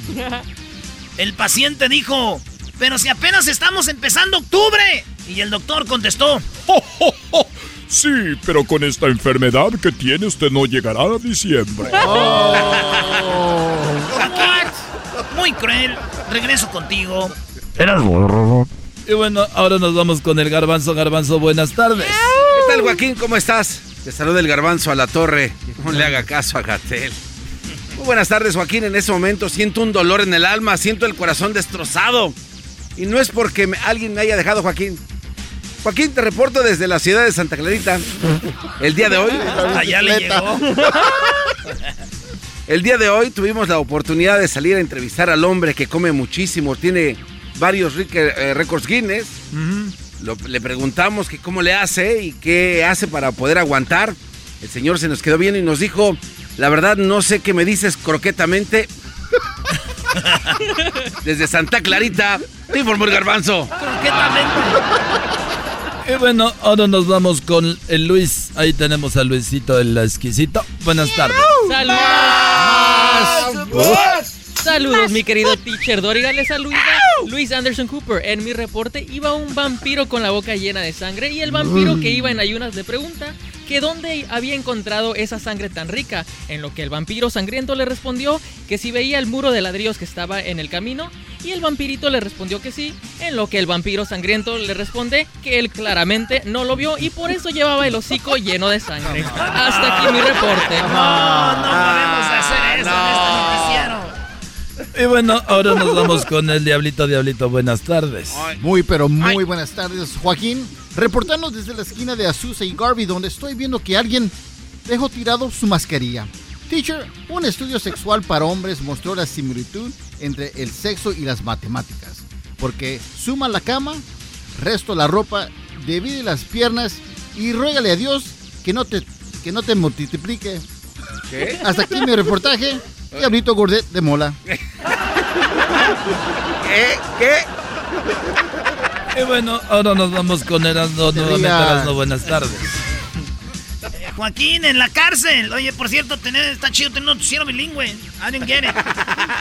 El paciente dijo, pero si apenas estamos empezando octubre. Y el doctor contestó, ¡Oh, oh, oh! Sí, pero con esta enfermedad que tiene usted no llegará a diciembre. Joaquín, muy cruel. Regreso contigo. Y bueno, ahora nos vamos con el garbanzo. Garbanzo, buenas tardes. ¿Qué tal, Joaquín? ¿Cómo estás? Te saluda el garbanzo a la torre. No le haga caso a Gatel. Muy buenas tardes, Joaquín. En este momento siento un dolor en el alma, siento el corazón destrozado. Y no es porque me- alguien me haya dejado, Joaquín. Joaquín, te reporto desde la ciudad de Santa Clarita. El día de hoy. Allá le llegó. El día de hoy tuvimos la oportunidad de salir a entrevistar al hombre que come muchísimo, tiene varios ric- eh, récords Guinness. Lo- le preguntamos que cómo le hace y qué hace para poder aguantar. El señor se nos quedó bien y nos dijo, la verdad no sé qué me dices croquetamente. Desde Santa Clarita, te informó el garbanzo. Y bueno, ahora nos vamos con el Luis. Ahí tenemos a Luisito el exquisito. Buenas tardes. Saludos. Saludos, mi querido teacher Doriga. Les saluda Luis Anderson Cooper. En mi reporte iba un vampiro con la boca llena de sangre y el vampiro que iba en ayunas le pregunta que dónde había encontrado esa sangre tan rica. En lo que el vampiro sangriento le respondió que si veía el muro de ladrillos que estaba en el camino y el vampirito le respondió que sí. En lo que el vampiro sangriento le responde que él claramente no lo vio y por eso llevaba el hocico lleno de sangre. Hasta aquí mi reporte. No, no podemos hacer eso en este noticiero. Y bueno, ahora nos vamos con el Diablito. Diablito, buenas tardes. Muy, pero muy buenas tardes, Joaquín. Reportando desde la esquina de Azusa y Garvey, donde estoy viendo que alguien dejó tirado su mascarilla. Teacher, un estudio sexual para hombres mostró la similitud entre el sexo y las matemáticas. Porque suma la cama, resto la ropa, divide las piernas y ruégale a Dios que no te, que no te multiplique. ¿Qué? Hasta aquí mi reportaje. Diablito Gordet de Mola. ¿Qué? ¿Qué? Y bueno, ahora nos vamos con Erasmo. Nuevamente. Erasmo, buenas tardes. Eh, Joaquín, en la cárcel. Oye, por cierto, tener, está chido tener un noticiero bilingüe. I didn't get it.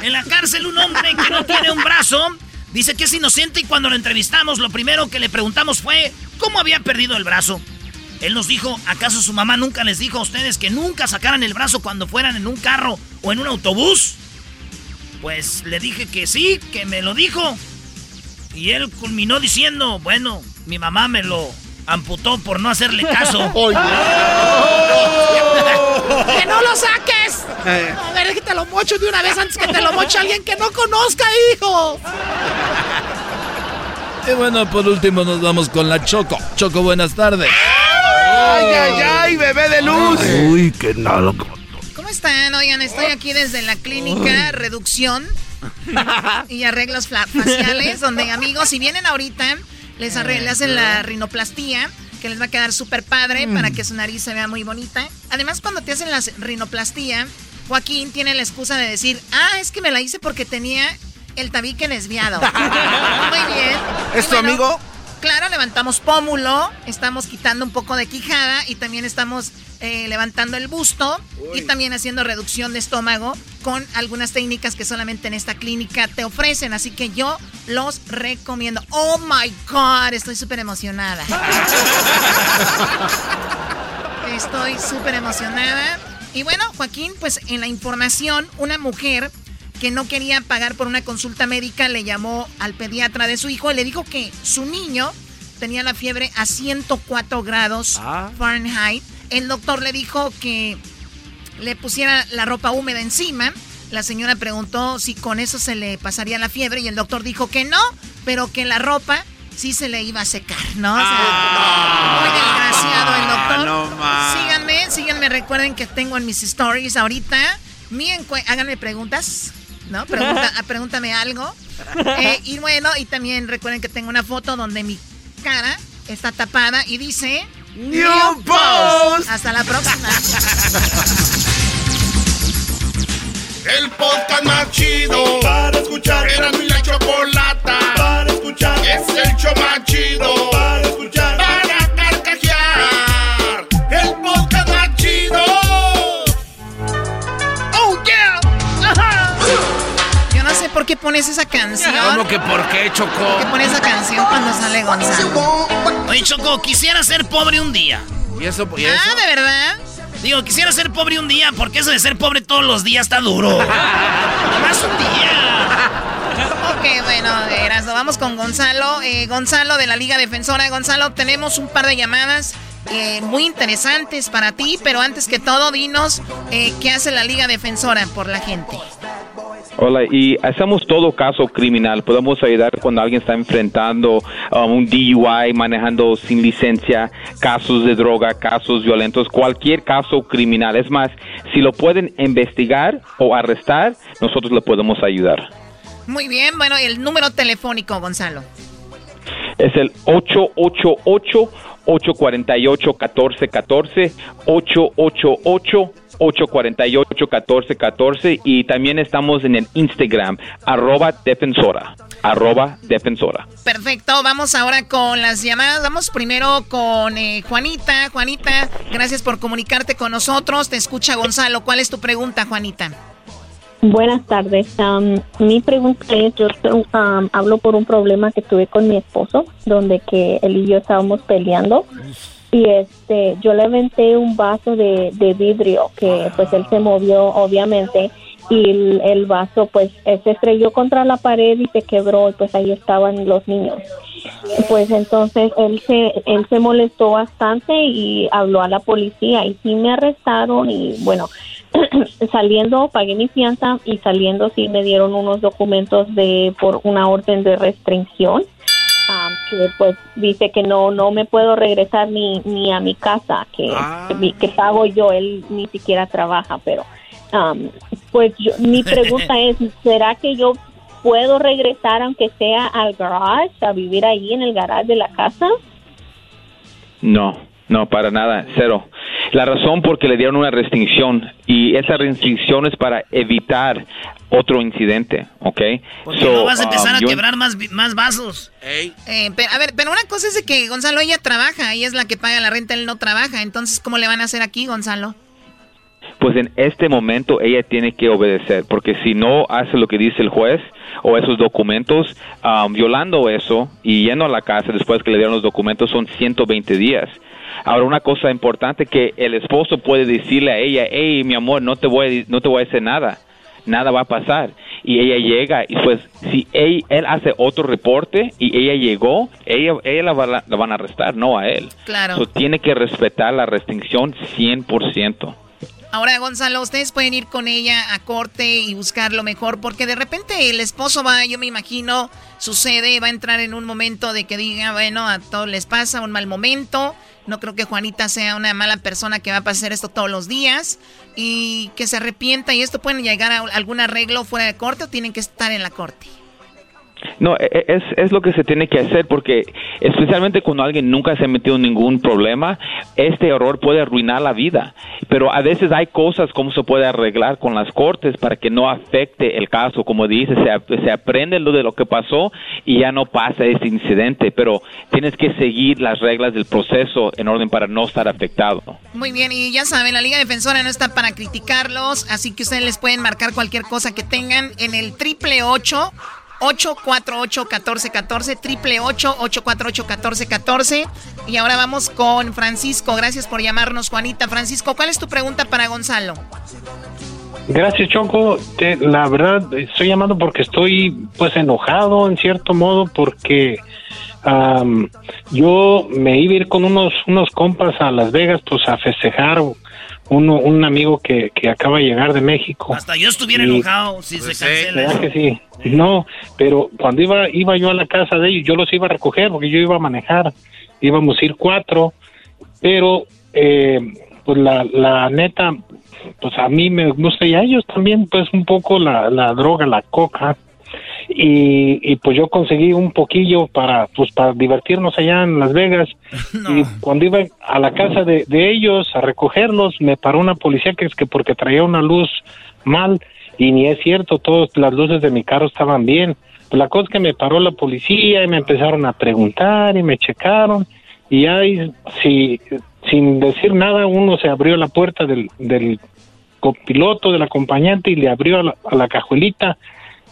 En la cárcel, un hombre que no tiene un brazo dice que es inocente y cuando lo entrevistamos, lo primero que le preguntamos fue cómo había perdido el brazo. Él nos dijo, ¿acaso su mamá nunca les dijo a ustedes que nunca sacaran el brazo cuando fueran en un carro o en un autobús? Pues le dije que sí, que me lo dijo. Y él culminó diciendo, bueno, mi mamá me lo amputó por no hacerle caso. ¡Que no lo saques! A ver, que te lo mocho de una vez antes que te lo moche alguien que no conozca, hijo. Y bueno, por último nos vamos con la Choco. Choco, buenas tardes. ¡Ay, ay, ay, bebé de luz! Uy, qué nalga. ¿Cómo están? Oigan, estoy aquí desde la clínica Reducción y Arreglos Faciales, donde amigos, si vienen ahorita, les, arre- le hacen la rinoplastía, que les va a quedar súper padre Mm. para que su nariz se vea muy bonita. Además, cuando te hacen la rinoplastía, Joaquín tiene la excusa de decir, ah, es que me la hice porque tenía el tabique desviado. muy bien. ¿Es tu bueno, amigo? Claro, levantamos pómulo, estamos quitando un poco de quijada y también estamos eh, levantando el busto y también haciendo reducción de estómago con algunas técnicas que solamente en esta clínica te ofrecen. Así que yo los recomiendo. Oh my God, estoy súper emocionada. Estoy súper emocionada. Y bueno, Joaquín, pues en la información, una mujer que no quería pagar por una consulta médica le llamó al pediatra de su hijo y le dijo que su niño tenía la fiebre a 104 grados Ah. Fahrenheit. El doctor le dijo que le pusiera la ropa húmeda encima. La señora preguntó si con eso se le pasaría la fiebre y el doctor dijo que no, pero que la ropa sí se le iba a secar, ¿no? O sea, muy desgraciado el doctor. Ah, no síganme, síganme, recuerden que tengo en mis stories ahorita. Mi háganme preguntas, ¿no? Pregunta, pregúntame algo. Eh, y bueno, y también recuerden que tengo una foto donde mi cara está tapada y dice... New Post. Hasta la próxima. El podcast más chido para escuchar. Era mi la chocolata para escuchar. Es el show más chido para pones esa canción. ¿Cómo que por qué, Choco? ¿Por qué pones esa canción cuando sale Gonzalo? Oye, Choco, quisiera ser pobre un día. ¿Y eso? ¿Y eso? Ah, ¿de verdad? Digo, quisiera ser pobre un día, porque eso de ser pobre todos los días está duro. Nomás un día. Ok, bueno, Erasmo, vamos con Gonzalo. Eh, Gonzalo de la Liga Defensora. Gonzalo, tenemos un par de llamadas eh, muy interesantes para ti, pero antes que todo, dinos eh, qué hace la Liga Defensora por la gente. Hola, y hacemos todo caso criminal. Podemos ayudar cuando alguien está enfrentando um, un DUI, manejando sin licencia, casos de droga, casos violentos, cualquier caso criminal. Es más, si lo pueden investigar o arrestar, nosotros le podemos ayudar. Muy bien, bueno, y el número telefónico, Gonzalo. Es el 888-848-1414, 888-848-1414 y también estamos en el Instagram, arroba defensora, arroba defensora. Perfecto, vamos ahora con las llamadas. Vamos primero con eh, Juanita. Juanita, gracias por comunicarte con nosotros. Te escucha Gonzalo. ¿Cuál es tu pregunta, Juanita? Buenas tardes. Am, mi pregunta es, yo am, hablo por un problema que tuve con mi esposo, donde que él y yo estábamos peleando y este, yo le aventé un vaso de, de vidrio que pues él se movió obviamente y el, vaso pues se estrelló contra la pared y se quebró y pues ahí estaban los niños. Pues entonces él se, él se molestó bastante y habló a la policía y sí me arrestaron y bueno, saliendo pagué mi fianza y saliendo sí me dieron unos documentos de por una orden de restricción ah, que pues dice que no no me puedo regresar ni ni a mi casa que, que, mi- que pago yo él ni siquiera trabaja pero am, pues yo- mi pregunta es será que yo puedo regresar aunque sea al garage a vivir ahí en el garage de la casa No, no, para nada, cero. La razón porque le dieron una restricción y esa restricción es para evitar otro incidente, ¿ok? Porque So, no vas a empezar um, a yo- quebrar más, más vasos. Eh, pero, a ver, pero una cosa es de que Gonzalo ella trabaja, ella es la que paga la renta, él no trabaja. Entonces, ¿cómo le van a hacer aquí, Gonzalo? Pues en este momento ella tiene que obedecer, porque si no hace lo que dice el juez o esos documentos, um, violando eso y yendo a la casa después que le dieron los documentos son 120 días. Ahora una cosa importante que el esposo puede decirle a ella, hey mi amor, no te voy a, no te voy a hacer nada, nada va a pasar. Y ella llega y pues si él, él hace otro reporte y ella llegó, ella, ella la, va- la van a arrestar, no a él. Claro. So, tiene que respetar la restricción 100%. Ahora, Gonzalo, ustedes pueden ir con ella a corte y buscar lo mejor, porque de repente el esposo va, yo me imagino, sucede, va a entrar en un momento de que diga, bueno, a todos les pasa un mal momento. No creo que Juanita sea una mala persona que va a pasar esto todos los días y que se arrepienta y esto pueden llegar a algún arreglo fuera de corte o tienen que estar en la corte. No, e- e- es, es lo que se tiene que hacer porque especialmente cuando alguien nunca se ha metido en ningún problema, este error puede arruinar la vida. Pero a veces hay cosas como se puede arreglar con las cortes para que no afecte el caso. Como dice, se, se aprende lo de lo que pasó y ya no pasa ese incidente. Pero tienes que seguir las reglas del proceso en orden para no estar afectado. Muy bien, y ya saben, la Liga Defensora no está para criticarlos, así que ustedes les pueden marcar cualquier cosa que tengan en el triple ocho 848 1414 triple ocho 848 1414 y ahora vamos con Francisco. Gracias por llamarnos, Juanita. Francisco, ¿cuál es tu pregunta para Gonzalo? Gracias, Choco. Te- la verdad, estoy llamando porque estoy pues enojado en cierto modo porque am, yo me iba a ir con unos, unos compas a Las Vegas pues a festejar uno, un amigo que, que acaba de llegar de México. Hasta yo estuviera Y- enojado si se cancela. ¿Verdad que sí? No, pero cuando iba iba yo a la casa de ellos, yo los iba a recoger porque yo iba a manejar. Íbamos a ir cuatro, pero eh, pues la, la neta, pues a mí me gusta y a ellos también, pues un poco la, la droga, la coca. Y, y pues yo conseguí un poquillo para pues para divertirnos allá en Las Vegas. Y cuando iba a la casa de, de ellos a recogerlos me paró una policía que es que porque traía una luz mal. Y ni es cierto todas las luces de mi carro estaban bien. Pues la cosa es que me paró la policía y me empezaron a preguntar y me checaron. Y ahí si sin decir nada uno se abrió la puerta del, del copiloto del acompañante y le abrió a la, a la cajuelita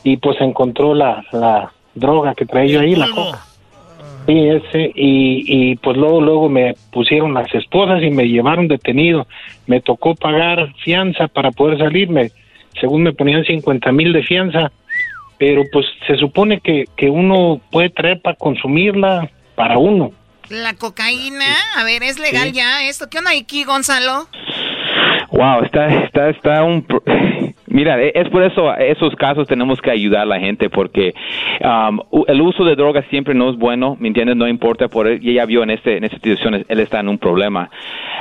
y pues encontró la, la droga que traía yo ahí, la coca. Sí, ese, y, y pues luego, luego me pusieron las esposas y me llevaron detenido. Me tocó pagar fianza para poder salirme. Según me ponían 50 mil de fianza, pero pues se supone que, que uno puede traer para consumirla para uno. La cocaína, a ver, ¿es legal ya esto? ¿Qué onda aquí, Gonzalo? Wow, está, está, está un... Mira, e- es por eso, esos casos tenemos que ayudar a la gente porque um, el uso de drogas siempre no es bueno, ¿me entiendes? No importa por y ella vio en, este, en esta situación, él está en un problema.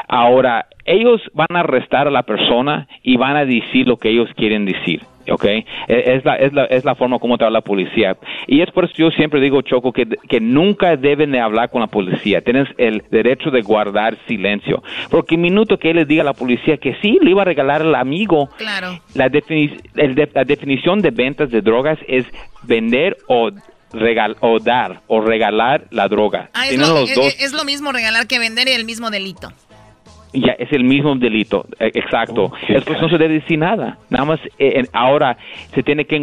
Ahora, ellos van a arrestar a la persona y van a decir lo que ellos quieren decir. ¿Ok? E- Es la, es, la, es la forma como te habla la policía. Y es por eso yo siempre digo, Choco, que, que nunca deben de hablar con la policía. Tienes el derecho de guardar silencio. Porque el minuto que él le diga a la policía que sí, le iba a regalar al amigo, Claro. la, defini- el de- la definición de ventas de drogas es vender o, regal o dar o regalar la droga. Ah, es, lo, los es- dos. es lo mismo regalar que vender y el mismo delito. Ya, es el mismo delito, eh, exacto. Pues no se debe decir nada. Nada más, eh, ahora se tiene que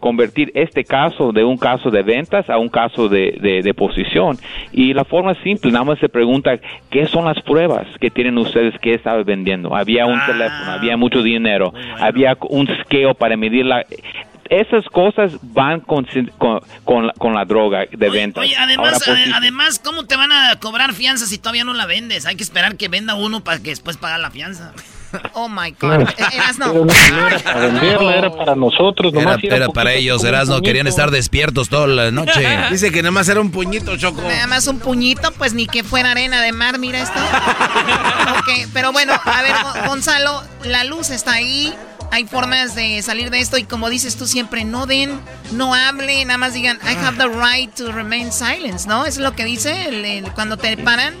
convertir este caso de un caso de ventas a un caso de, de, de posesión. Y la forma es simple, nada más se pregunta, ¿qué son las pruebas que tienen ustedes que estaba vendiendo? Había un teléfono, había mucho dinero, había un scale para medir la... Esas cosas van con, con, con la, con la droga de venta. Oye, además, Ahora, ade- posi- además, ¿cómo te van a cobrar fianza si todavía no la vendes? Hay que esperar que venda uno para que después pagar la fianza. Oh my. God. Eh, Erasno. Pero no, no era para venderla, era para nosotros. Era, nomás era para ellos, Erasmo, querían estar despiertos toda la noche. Dice que nada más era un puñito, Choco. Nada más un puñito, pues ni que fuera arena de mar, mira esto. ok, pero bueno, a ver, Go- Gonzalo, la luz está ahí. Hay formas de salir de esto y como dices tú siempre, no den, no hablen, nada más digan, I have the right to remain silent, ¿no? Es lo que dice el- el- cuando te paran.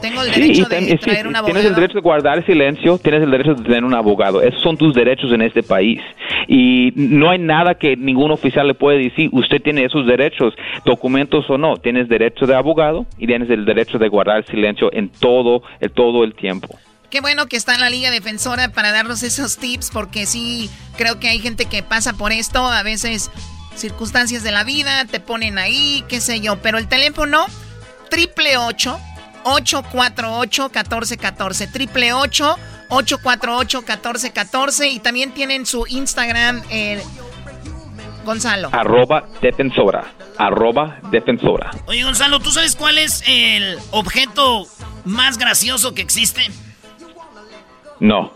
Tengo el derecho de sí, traer un tienes el abogado. derecho de guardar silencio, tienes el derecho de tener un abogado. Esos son tus derechos en este país. Y no hay nada que ningún oficial le puede decir, usted tiene esos derechos, documentos o no. Tienes derecho de abogado y tienes el derecho de guardar silencio en todo, en todo el tiempo. Qué bueno que está en la Liga Defensora para darnos esos tips, porque sí creo que hay gente que pasa por esto, a veces circunstancias de la vida te ponen ahí, qué sé yo, pero el teléfono triple ocho 848 1414 triple ocho 848 1414 y también tienen su Instagram el Gonzalo. Arroba defensora. Arroba defensora. Oye, Gonzalo, ¿tú sabes cuál es el objeto más gracioso que existe? No.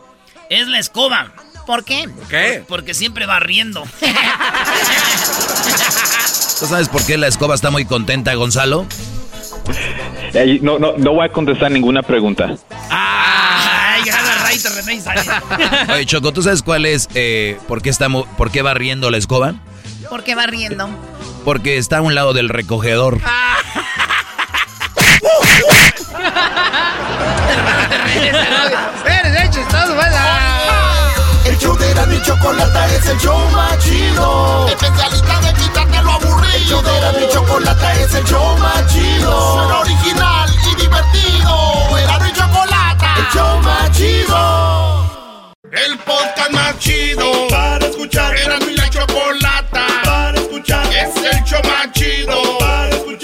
Es la escoba. ¿Por qué? ¿Qué? Porque siempre va riendo. ¿Tú sabes por qué la escoba está muy contenta, Gonzalo? Eh, no, no, no voy a contestar ninguna pregunta. Ay, ya la raíz René y sale. Oye, Choco, ¿tú sabes cuál es, eh, por, qué está, por qué va riendo la escoba? ¿Por qué va riendo? Porque está a un lado del recogedor. Eres chistoso, El show de la chocolata es el show más chido. Especialista de quitarte lo aburrido. El show de la chocolata es el show más chido. Suena original y divertido. Era mi chocolata. El show más chido. El podcast más chido. Para escuchar. Era mi la chocolata. Para escuchar. Es el show más chido. Para escuchar.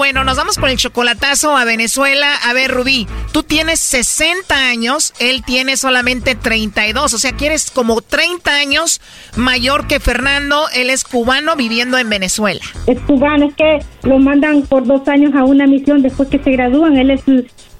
Bueno, nos vamos con el chocolatazo a Venezuela. A ver, Rubí, tú tienes 60 años, él tiene solamente 32, o sea que eres como 30 años mayor que Fernando, él es cubano viviendo en Venezuela. Es cubano, es que lo mandan por dos años a una misión después que se gradúan. Él es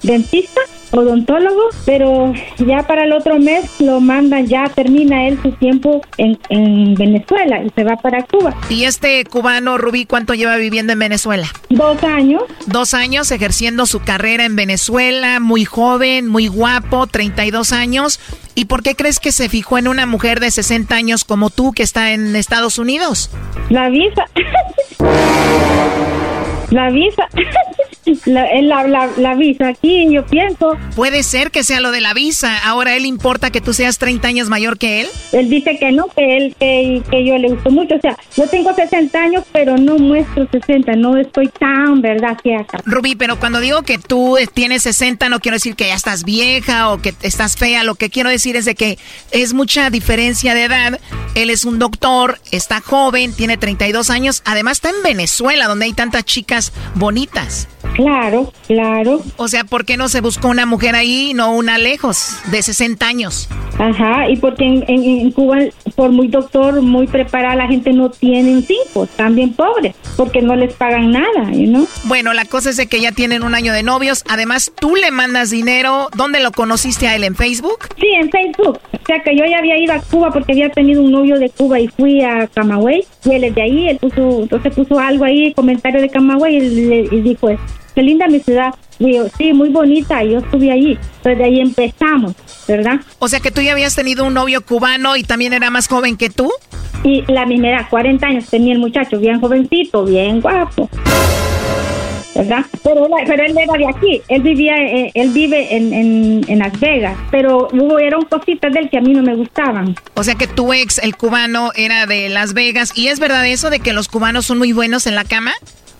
dentista, odontólogo, pero ya para el otro mes lo mandan, ya termina él su tiempo en, en Venezuela y se va para Cuba. ¿Y este cubano, Rubí, cuánto lleva viviendo en Venezuela? Dos años. Dos años ejerciendo su carrera en Venezuela, muy joven, muy guapo, 32 años. ¿Y por qué crees que se fijó en una mujer de 60 años como tú que está en Estados Unidos? La visa. La visa. La, la, la, la, visa aquí, yo pienso. Puede ser que sea lo de la visa. Ahora, ¿él importa que tú seas 30 años mayor que él? Él dice que no, que él, que, que yo le gusto mucho. O sea, yo tengo 60 años, pero no muestro 60. No estoy tan, ¿verdad? Que acá. Rubí, pero cuando digo que tú tienes 60, no quiero decir que ya estás vieja o que estás fea. Lo que quiero decir es de que es mucha diferencia de edad. Él es un doctor, está joven, tiene 32 años. Además, está en Venezuela, donde hay tantas chicas bonitas. Claro, claro. O sea, ¿por qué no se buscó una mujer ahí y no una lejos, de 60 años? Ajá, y porque en, en, en Cuba, por muy doctor, muy preparada, la gente no tiene cinco, están bien pobres, porque no les pagan nada, ¿no? Bueno, la cosa es de que ya tienen un año de novios. Además, tú le mandas dinero. ¿Dónde lo conociste a él? ¿En Facebook? Sí, en Facebook. O sea, que yo ya había ido a Cuba porque había tenido un novio de Cuba y fui a Camagüey. Y él es de ahí, él puso, entonces puso algo ahí, comentario de Camagüey, y, le- y dijo, qué linda mi ciudad. Yo, sí, muy bonita, yo estuve allí. Entonces de ahí empezamos, ¿verdad? O sea, que tú ya habías tenido un novio cubano y también era más joven que tú. Y la misma edad, 40 años tenía el muchacho, bien jovencito, bien guapo. ¿Verdad? Pero, él- pero él era de aquí, él vivía, eh, él vive en, en, en Las Vegas, pero hubo, eran cositas de él que a mí no me gustaban. O sea que tu ex, el cubano, era de Las Vegas. ¿Y es verdad eso de que los cubanos son muy buenos en la cama?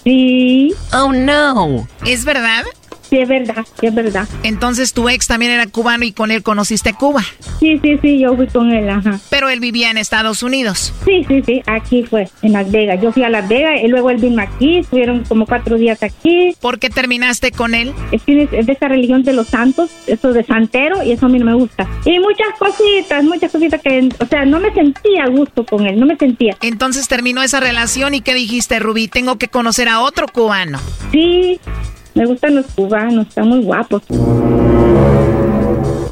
Sí. Oh, no. ¿Es verdad? Sí, es verdad, sí, es verdad. Entonces tu ex también era cubano y con él conociste Cuba. Sí, sí, sí, yo fui con él, ajá. Pero él vivía en Estados Unidos. Sí, sí, sí, aquí fue, en Las Vegas. Yo fui a Las Vegas y luego él vino aquí, estuvieron como cuatro días aquí. ¿Por qué terminaste con él? Es, que es de esa religión de los santos, eso de santero, y eso a mí no me gusta. Y muchas cositas, muchas cositas que, o sea, no me sentía a gusto con él, no me sentía. Entonces terminó esa relación y ¿qué dijiste, Rubí? Tengo que conocer a otro cubano. Sí, me gustan los cubanos, están muy guapos.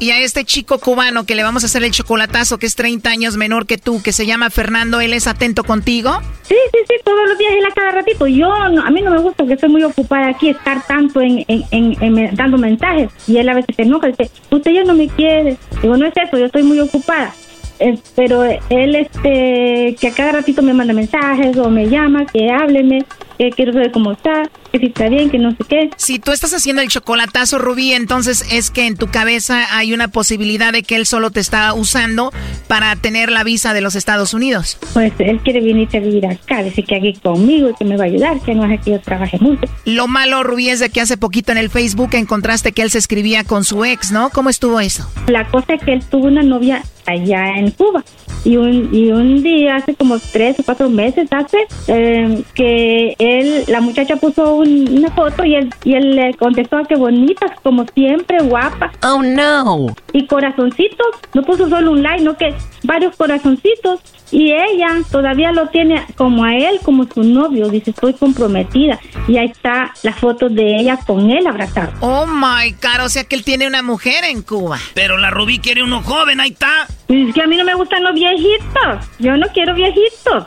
Y a este chico cubano que le vamos a hacer el chocolatazo, que es 30 años menor que tú, que se llama Fernando, ¿él es atento contigo? Sí, sí, sí, todos los días él a cada ratito. Yo, no- a mí no me gusta que estoy muy ocupada aquí, estar tanto en, en, en- en dando mensajes. Y él a veces se enoja, dice, usted ya no me quiere. Digo, no es eso, yo estoy muy ocupada. Eh, pero él, este, que a cada ratito me manda mensajes o me llama, que hábleme, que quiero saber cómo está, que si está bien, que no sé qué. Si tú estás haciendo el chocolatazo, Rubí, entonces es que en tu cabeza hay una posibilidad de que él solo te está usando para tener la visa de los Estados Unidos. Pues él quiere venirse a vivir acá, dice que aquí conmigo y que me va a ayudar, que no hace que yo trabaje mucho. Lo malo, Rubí, es de que hace poquito en el Facebook encontraste que él se escribía con su ex, ¿no? ¿Cómo estuvo eso? La cosa es que él tuvo una novia allá en Cuba. Y un, y un día, hace como tres o cuatro meses, hace eh, que él, la muchacha puso un- una foto y él, y él le contestó que bonitas, como siempre, guapa. Oh no. Y corazoncitos, no puso solo un like, no que varios corazoncitos. Y ella todavía lo tiene como a él, como su novio. Dice, estoy comprometida. Y ahí está la foto de ella con él abrazado. Oh my God, o sea que él tiene una mujer en Cuba. Pero la Rubí quiere uno joven, ahí está. Es que a mí no me gustan los viejitos. Yo no quiero viejitos.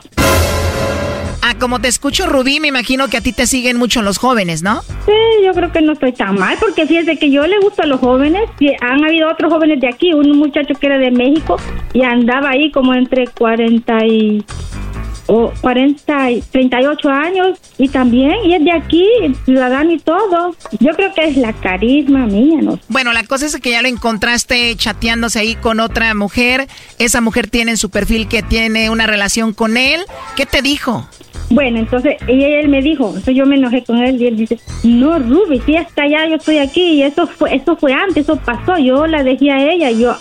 Ah, como te escucho, Rubí, me imagino que a ti te siguen mucho los jóvenes, ¿no? Sí, yo creo que no estoy tan mal, porque fíjese que yo le gusto a los jóvenes. Han habido otros jóvenes de aquí, un muchacho que era de México y andaba ahí como entre 40 y... O 40 y 38 años y también, y es de aquí, ciudadano y todo. Yo creo que es la carisma mía, ¿no? Bueno, la cosa es que ya lo encontraste chateándose ahí con otra mujer. Esa mujer tiene en su perfil que tiene una relación con él. ¿Qué te dijo? Bueno, entonces ella, él me dijo, entonces yo me enojé con él y él dice, no, Ruby, si está allá, yo estoy aquí y eso fue, eso fue antes, eso pasó, yo la dejé a ella, yo,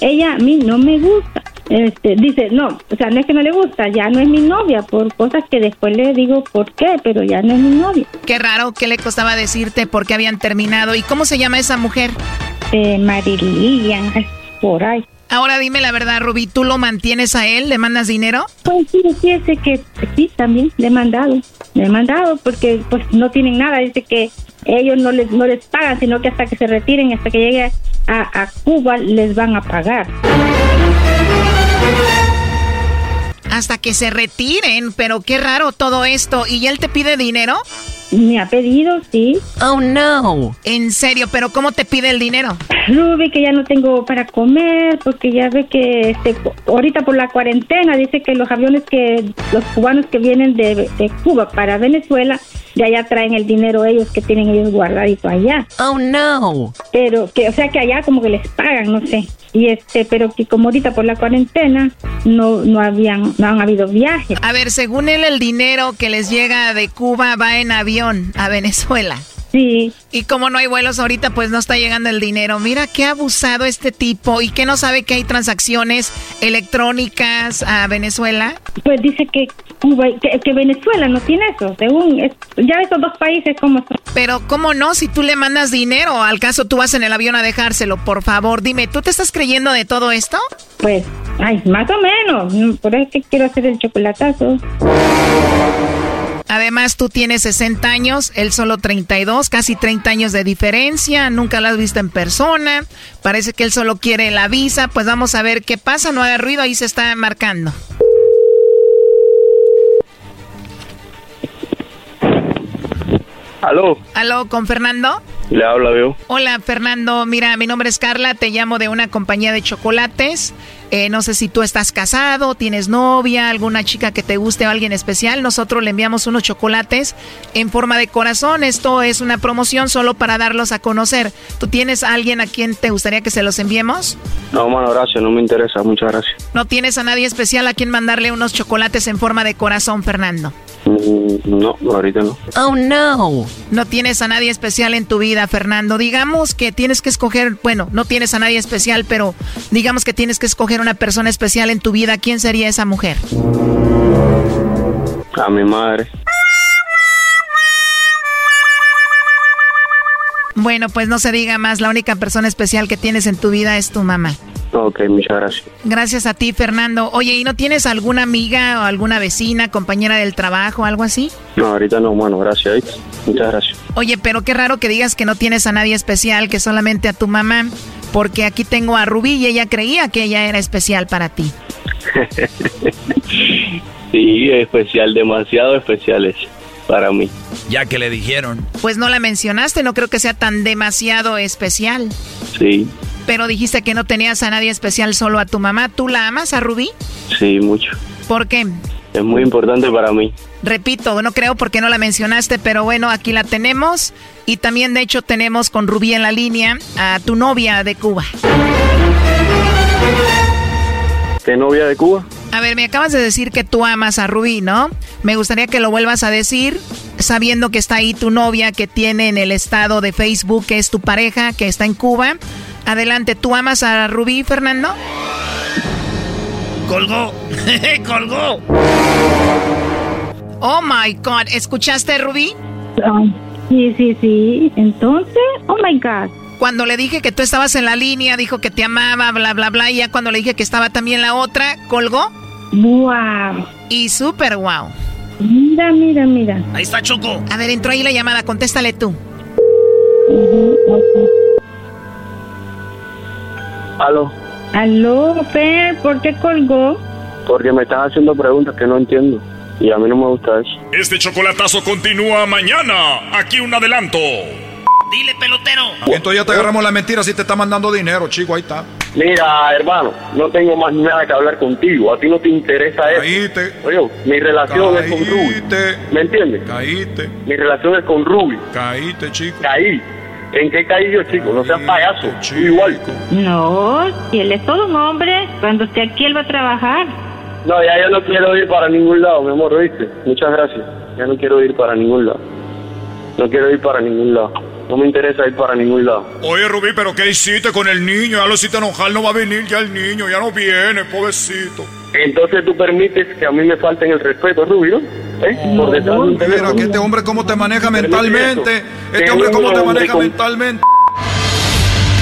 ella a mí no me gusta. Este, dice, no, o sea, no es que no le gusta, ya no es mi novia, por cosas que después le digo por qué, pero ya no es mi novia. Qué raro, ¿qué le costaba decirte por qué habían terminado? ¿Y cómo se llama esa mujer? Eh, Marilian, por ahí. Ahora dime la verdad, Rubí, ¿tú lo mantienes a él? ¿Le mandas dinero? Pues sí, fíjese que sí, también le he mandado, le he mandado porque pues no tienen nada, dice que ellos no les no les pagan, sino que hasta que se retiren, hasta que llegue a, a Cuba les van a pagar. Hasta que se retiren, pero qué raro todo esto. ¿Y él te pide dinero? Me ha pedido, sí. Oh, no. En serio, pero ¿cómo te pide el dinero? Ruby, que ya no tengo para comer, porque ya ve que este, ahorita por la cuarentena dice que los aviones que, los cubanos que vienen de, de Cuba para Venezuela, de allá traen el dinero ellos que tienen ellos guardadito allá. Oh, no. Pero que, o sea que allá como que les pagan, no sé. Y este, pero que como ahorita por la cuarentena no, no habían, no han habido viajes. A ver, según él, el dinero que les llega de Cuba va en avión a Venezuela. Sí. Y como no hay vuelos ahorita, pues no está llegando el dinero. Mira qué abusado este tipo y que no sabe que hay transacciones electrónicas a Venezuela. Pues dice que Cuba, que, que Venezuela no tiene eso, según es- ya esos dos países como son. Pero ¿cómo no? Si tú le mandas dinero, al caso tú vas en el avión a dejárselo, por favor, dime, ¿tú te estás creyendo de todo esto? Pues, ay, más o menos. Por eso es que quiero hacer el chocolatazo. Además, tú tienes 60 años, él solo 32, casi 30 años de diferencia, nunca lo has visto en persona, parece que él solo quiere la visa, pues vamos a ver qué pasa, no haga ruido, ahí se está marcando. Aló, ¿Aló, con Fernando? le habla yo. Hola, Fernando, mira, mi nombre es Carla, te llamo de una compañía de chocolates. Eh, no sé si tú estás casado, tienes novia, alguna chica que te guste o alguien especial. Nosotros le enviamos unos chocolates en forma de corazón. Esto es una promoción solo para darlos a conocer. ¿Tú tienes a alguien a quien te gustaría que se los enviemos? No, mano, gracias, no me interesa, muchas gracias. ¿No tienes a nadie especial a quien mandarle unos chocolates en forma de corazón, Fernando? Mm, No, ahorita no. Oh, no. No tienes a nadie especial en tu vida, Fernando. Digamos que tienes que escoger, bueno, no tienes a nadie especial, pero digamos que tienes que escoger una persona especial en tu vida. ¿Quién sería esa mujer? A mi madre. Bueno, pues no se diga más. La única persona especial que tienes en tu vida es tu mamá. Ok, muchas gracias. Gracias a ti, Fernando. Oye, ¿y no tienes alguna amiga o alguna vecina, compañera del trabajo, algo así? No, ahorita no, mano, gracias. Muchas gracias. Oye, pero qué raro que digas que no tienes a nadie especial, que solamente a tu mamá. porque aquí tengo a Rubí y ella creía que ella era especial para ti. sí, especial, demasiado especiales para mí. Ya que le dijeron. Pues no la mencionaste, no creo que sea tan demasiado especial. Sí. Pero dijiste que no tenías a nadie especial, solo a tu mamá. ¿Tú la amas a Rubí? Sí, mucho. ¿Por qué? Es muy importante para mí. Repito, no creo porque no la mencionaste, pero bueno, aquí la tenemos. Y también, de hecho, tenemos con Rubí en la línea a tu novia de Cuba. ¿Qué novia de Cuba? A ver, me acabas de decir que tú amas a Rubí, ¿no? Me gustaría que lo vuelvas a decir, sabiendo que está ahí tu novia que tiene en el estado de Facebook, que es tu pareja, que está en Cuba. Adelante, ¿tú amas a Rubí, Fernando? Colgó, colgó. Oh my God, ¿escuchaste, Rubí? sí, sí, sí. Entonces, oh my God. Cuando le dije que tú estabas en la línea, dijo que te amaba, bla, bla, bla. Y ya cuando le dije que estaba también la otra, colgó. Wow. Y súper wow. Mira, mira, mira. Ahí está Choco. A ver, entró ahí la llamada, contéstale tú. Aló. Aló, Fer, ¿por qué colgó? Porque me estás haciendo preguntas que no entiendo. Y a mí no me gusta eso. Este chocolatazo continúa mañana. Aquí un adelanto. Dile, pelotero. Entonces ya te agarramos la mentira si te está mandando dinero, chico, ahí está. Mira, hermano, no tengo más nada que hablar contigo. A ti no te interesa eso. Caíste. Oye, mi relación es con Ruby. ¿Me entiendes? Caíste. Mi relación es con Ruby. Caíste, chico. Caí. ¿En qué caí yo, chico? No seas payaso. Igual. No, si él es todo un hombre, cuando esté aquí él va a trabajar. No, ya yo no quiero ir para ningún lado, mi amor, ¿oíste? Muchas gracias. Ya no quiero ir para ningún lado. No quiero ir para ningún lado. No me interesa ir para ningún lado. Oye, Rubí, ¿pero qué hiciste con el niño? Ya lo hiciste enojar, no va a venir ya el niño, ya no viene, pobrecito. Entonces tú permites que a mí me falten el respeto, Rubí, ¿no? ¿Eh? Por detrás de un Mira, teléfono. que este hombre cómo te maneja mentalmente. Este hombre cómo te maneja con- mentalmente.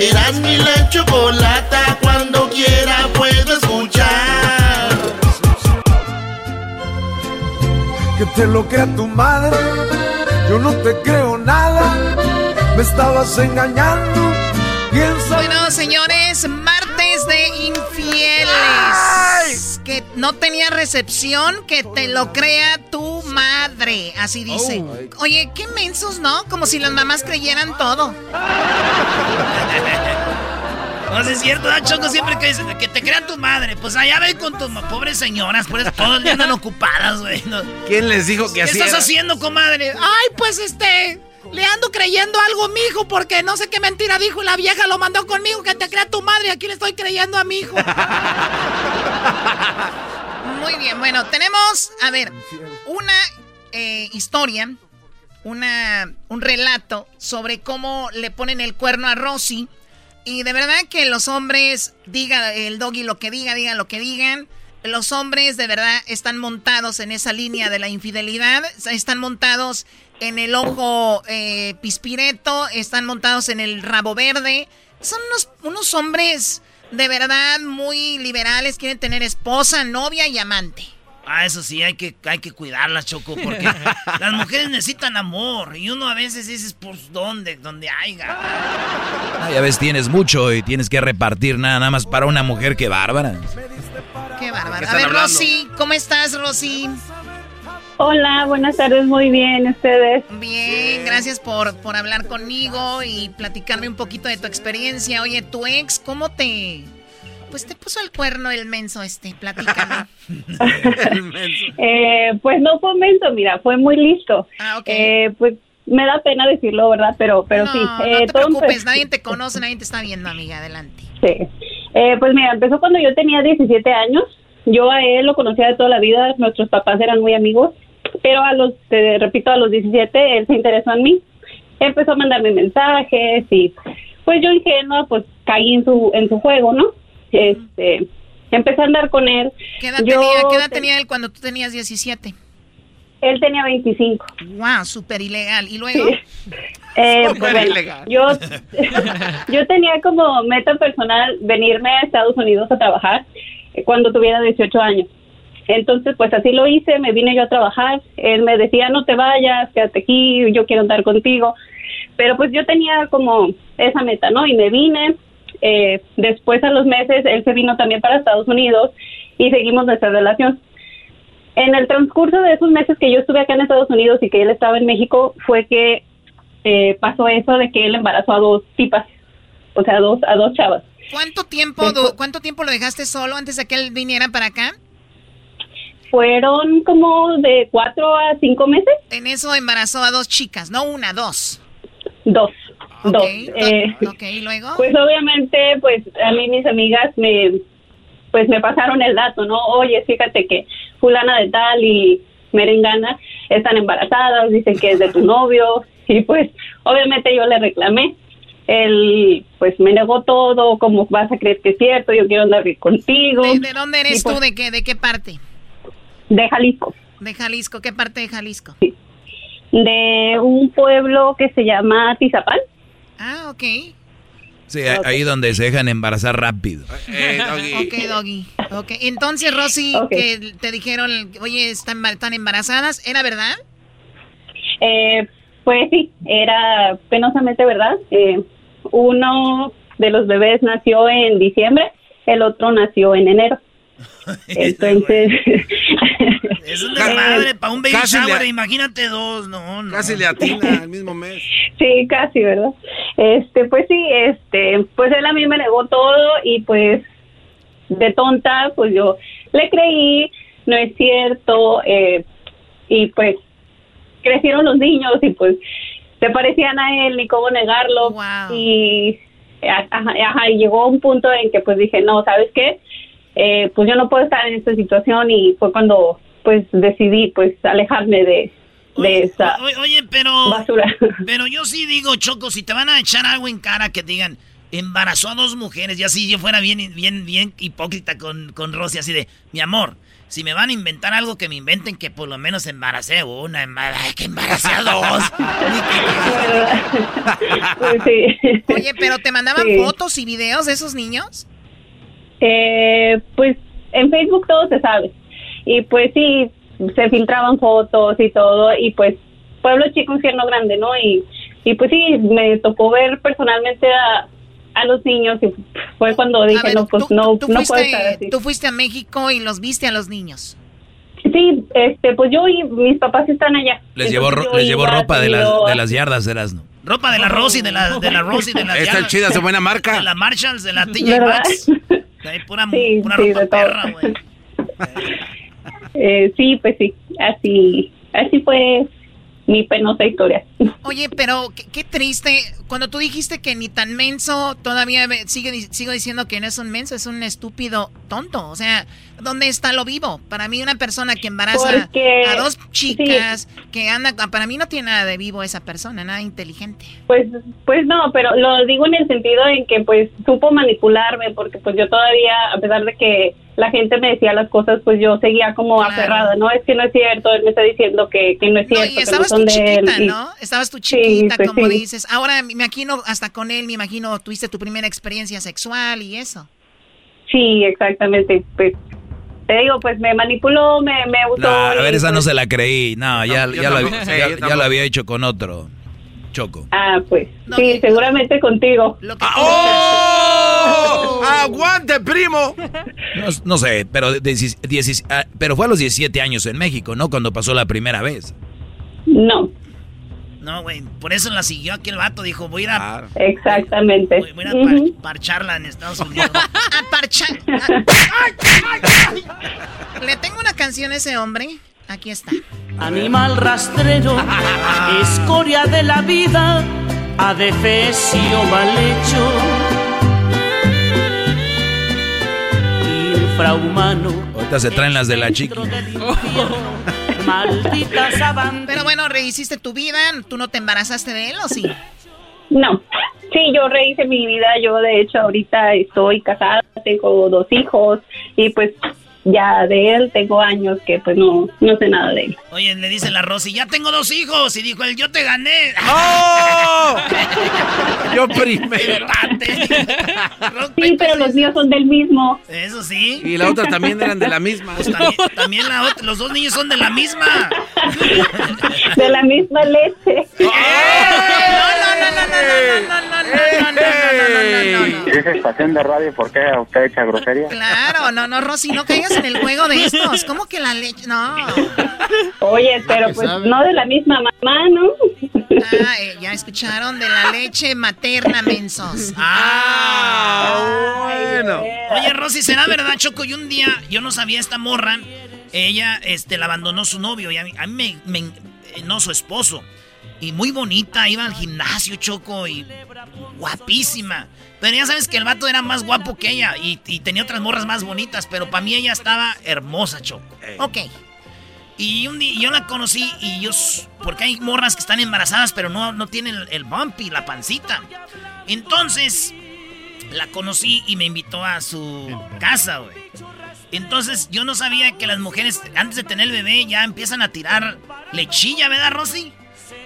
Eras mi la chocolata. Cuando quiera puedo escuchar. Que te lo crea tu madre. Yo no te creo nada. Me estabas engañando. Piensa. Bueno, señores, martes de infieles. Que no tenía recepción, que te lo crea tu madre. Así dice. Oye, qué mensos, ¿no? Como si las mamás creyeran todo. No sé, es cierto, ¿verdad, Choco? Siempre que dicen que te crea tu madre. Pues allá ve con tus pobres señoras, por eso todo el día andan ocupadas, güey. No. ¿Quién les dijo que ¿Qué así estás era? haciendo, comadre? Ay, pues este. Le ando creyendo algo a mi hijo porque no sé qué mentira dijo y la vieja lo mandó conmigo que te crea tu madre. Aquí le estoy creyendo a mi hijo. Muy bien, bueno, tenemos, a ver, una eh, historia, una, un relato sobre cómo le ponen el cuerno a Rosy. Y de verdad que los hombres, diga el doggy lo que diga, digan lo que digan. Los hombres de verdad están montados en esa línea de la infidelidad, están montados en el ojo eh, pispireto, están montados en el rabo verde. Son unos, unos hombres de verdad muy liberales, quieren tener esposa, novia y amante. Ah, eso sí, hay que, hay que cuidarlas, Choco, porque las mujeres necesitan amor. Y uno a veces dices, pues, ¿dónde? ¿Dónde haya? Ah, ya ves, tienes mucho y tienes que repartir nada, nada más para una mujer que bárbara. Qué bárbaro. ¿Qué A ver, hablando? Rosy, ¿cómo estás, Rosy? Hola, buenas tardes, muy bien, ¿ustedes? Bien, gracias por, por hablar conmigo y platicarme un poquito de tu experiencia. Oye, tu ex, ¿cómo te... Pues te puso el cuerno el menso este, platícame. Eh, pues no fue menso, mira, fue muy listo. Eh, pues me da pena decirlo, ¿verdad? Pero, pero no, sí. no eh, te preocupes, nadie te conoce, nadie te está viendo, amiga, adelante. Sí. Eh, pues mira, empezó cuando yo tenía 17 años. Yo a él lo conocía de toda la vida, nuestros papás eran muy amigos, pero a los, te repito, a los 17 él se interesó en mí. Empezó a mandarme mensajes y pues yo ingenua pues caí en su, en su juego, ¿no? este, empecé a andar con él. ¿Qué edad, Yo tenía, ¿qué edad te- tenía él cuando tú tenías 17? Él tenía 25. Wow, súper ilegal. ¿Y luego? Eh, Súper pues, bueno, ilegal. yo, yo tenía como meta personal venirme a Estados Unidos a trabajar eh, cuando tuviera 18 años. Entonces, pues así lo hice, me vine yo a trabajar. Él me decía, no te vayas, quédate aquí, yo quiero andar contigo. Pero pues yo tenía como esa meta, ¿no? Y me vine. Eh, después, a los meses, él se vino también para Estados Unidos y seguimos nuestra relación. En el transcurso de esos meses que yo estuve acá en Estados Unidos y que él estaba en México, fue que eh, pasó eso de que él embarazó a dos tipas, o sea, a dos, a dos chavas. ¿Cuánto tiempo, ¿Cuánto tiempo lo dejaste solo antes de que él viniera para acá? Fueron como de cuatro a cinco meses. En eso embarazó a dos chicas, no una, dos. Dos. Ok, dos. do- Eh, ok, ¿y luego? Pues obviamente, pues a mí mis amigas me, pues me pasaron el dato, ¿no? Oye, fíjate que fulana de tal y merengana están embarazadas, dicen que es de tu novio y pues obviamente yo le reclamé. Él pues me negó todo, ¿cómo vas a creer que es cierto? Yo quiero andar contigo. ¿De, de dónde eres Y, pues, tú? ¿De qué, ¿De qué parte? De Jalisco, De Jalisco. ¿Qué parte de Jalisco? de un pueblo que se llama Tizapán. Ah, ok. Sí, ahí donde se dejan embarazar rápido. Ok, Doggy. Ok, entonces, Rosy, que te dijeron, oye, están, están embarazadas, ¿era verdad? Eh, pues sí, era penosamente verdad. Eh, uno de los bebés nació en diciembre, el otro nació en enero. Entonces, Es un desmadre para un baby Casi shower, le- imagínate dos, no, no. Casi le atina al mismo mes. sí, casi, ¿verdad? Este, pues sí, este, pues él a mí me negó todo y pues de tonta, pues yo le creí, no es cierto, eh, y pues crecieron los niños y pues se parecían a él, ni cómo negarlo. Y ajá, ajá, y llegó un punto en que pues dije, no, ¿sabes qué? Eh, pues yo no puedo estar en esta situación y fue cuando pues decidí pues alejarme de, de esa O- Oye, pero. basura. Pero yo sí digo, Choco, si te van a echar algo en cara que digan, embarazó a dos mujeres, ya si yo fuera bien, bien, bien hipócrita con, con Rosy, así de, mi amor, si me van a inventar algo, que me inventen que por lo menos embaracé una, embar- ay, que embaracé a dos. Pues Oye, pero ¿te mandaban Sí. fotos y videos de esos niños? Eh, pues en Facebook todo se sabe. Y pues sí, se filtraban fotos y todo. Y pues pueblo chico, infierno grande, ¿no? Y, y pues sí, me tocó ver personalmente a, a los niños y fue cuando dije, ver, no, pues no, Tú no puede estar fuiste, así. tú fuiste a México y los viste a los niños. Sí, este, pues yo y mis papás están allá. Les llevó, les llevó ropa de las, de las yardas, Erasno. Ropa de la Rosy, de la, de la Rosy, de la Están chidas, de buena marca. De la Marshalls, de la TJ. Maxx. Ahí pura, Sí, pura sí, ropa perra, güey. Eh, sí, pues sí, así, así fue mi penosa historia. Oye, pero qué, qué triste. Cuando tú dijiste que ni tan menso, todavía sigue, sigo diciendo que no es un menso, es un estúpido tonto. O sea, ¿dónde está lo vivo? Para mí una persona que embaraza Porque- a dos chicas, que anda, para mí no tiene nada de vivo esa persona, nada inteligente. Pues, pues no, pero lo digo en el sentido en que pues supo manipularme, porque pues yo todavía, a pesar de que la gente me decía las cosas, pues yo seguía como aferrada, no, es que no es cierto, él me está diciendo que, que no es No, cierto, y que no estabas son tú de él. chiquita, y- ¿no? Estabas tú chiquita, pues como sí. dices. Ahora me imagino, hasta con él, me imagino, tuviste tu primera experiencia sexual y eso. Sí, exactamente, pues te digo, pues me manipuló, me, me usó. No, a ver, esa no pues, se la creí. No, ya, ya, lo, tampoco. había- ya- ya hecho con otro. Choco. Ah, pues, sí, seguramente contigo. ¡Oh! ¡Aguante, primo! No, no sé, pero, diecis- diecis- ah, pero fue a los 17 años en México, ¿no? Cuando pasó la primera vez. No. No, güey, por eso la siguió aquí el vato, dijo, voy a ir a, Exactamente. voy a, ir a par- parcharla en Estados Unidos. A parchar. Le tengo una canción a ese hombre. Aquí está. Animal rastrero, escoria de la vida, adefesio mal hecho. Infrahumano, Ahorita se traen las de la chiqui. Maldita sabana. Pero bueno, rehiciste tu vida. ¿Tú no te embarazaste de él o sí? No. Sí, sí, yo rehice mi vida. Yo, de hecho, ahorita estoy casada, tengo dos hijos y pues ya de él tengo años que pues no, no sé nada de él. Oye, le dice la Rosy, ya tengo dos hijos. Y dijo él, yo te gané. ¡Oh! yo primero. sí, pero los míos son del mismo. Eso sí. Y la otra también eran de la misma. Pues también, también la otra, los dos niños son de la misma. de la misma leche. No, no, no, no, estación de radio por qué usted echa grosería? Claro, no, no, Rosy, no caigas en el juego de estos. ¿Cómo que la leche? No. Oye, pero pues sabe. no de la misma mamá, ¿no? Ah, eh, ya escucharon de la leche materna, mensos. Ah, bueno. Oye, Rosy, ¿será verdad, Choco? Y un día yo no sabía esta morra. Ella este, la abandonó su novio y a mí, a mí me, me, eh, no su esposo. Y muy bonita, iba al gimnasio, Choco, y guapísima. Pero ya sabes que el vato era más guapo que ella y, y tenía otras morras más bonitas, pero para mí ella estaba hermosa, Choco. Ok. Y un día yo la conocí y yo... Porque hay morras que están embarazadas, pero no, no tienen el, el bumpy, la pancita. Entonces, la conocí y me invitó a su casa, güey. Entonces, yo no sabía que las mujeres, antes de tener el bebé, ya empiezan a tirar lechilla, ¿verdad, Rosy?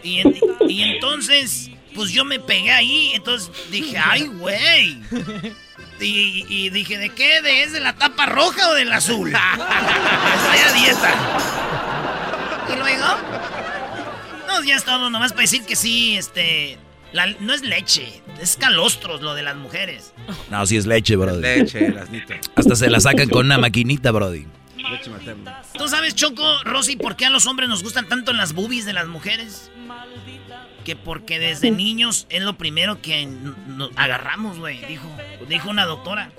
Y, en- y entonces, pues yo me pegué ahí, entonces dije, ay, güey. Y, y dije, ¿de qué? ¿De, ¿Es de la tapa roja o del azul? Estoy a dieta. ¿Y luego? No, ya es todo, nomás para decir que sí, este... la- no es leche, es calostros lo de las mujeres. No, sí es leche, brody. Leche. Hasta se la sacan con una maquinita, brody. Leche materna. ¿Tú sabes, Choco, Rosy, por qué a los hombres nos gustan tanto las boobies de las mujeres? Que porque desde niños es lo primero que nos agarramos, güey, dijo, dijo una doctora.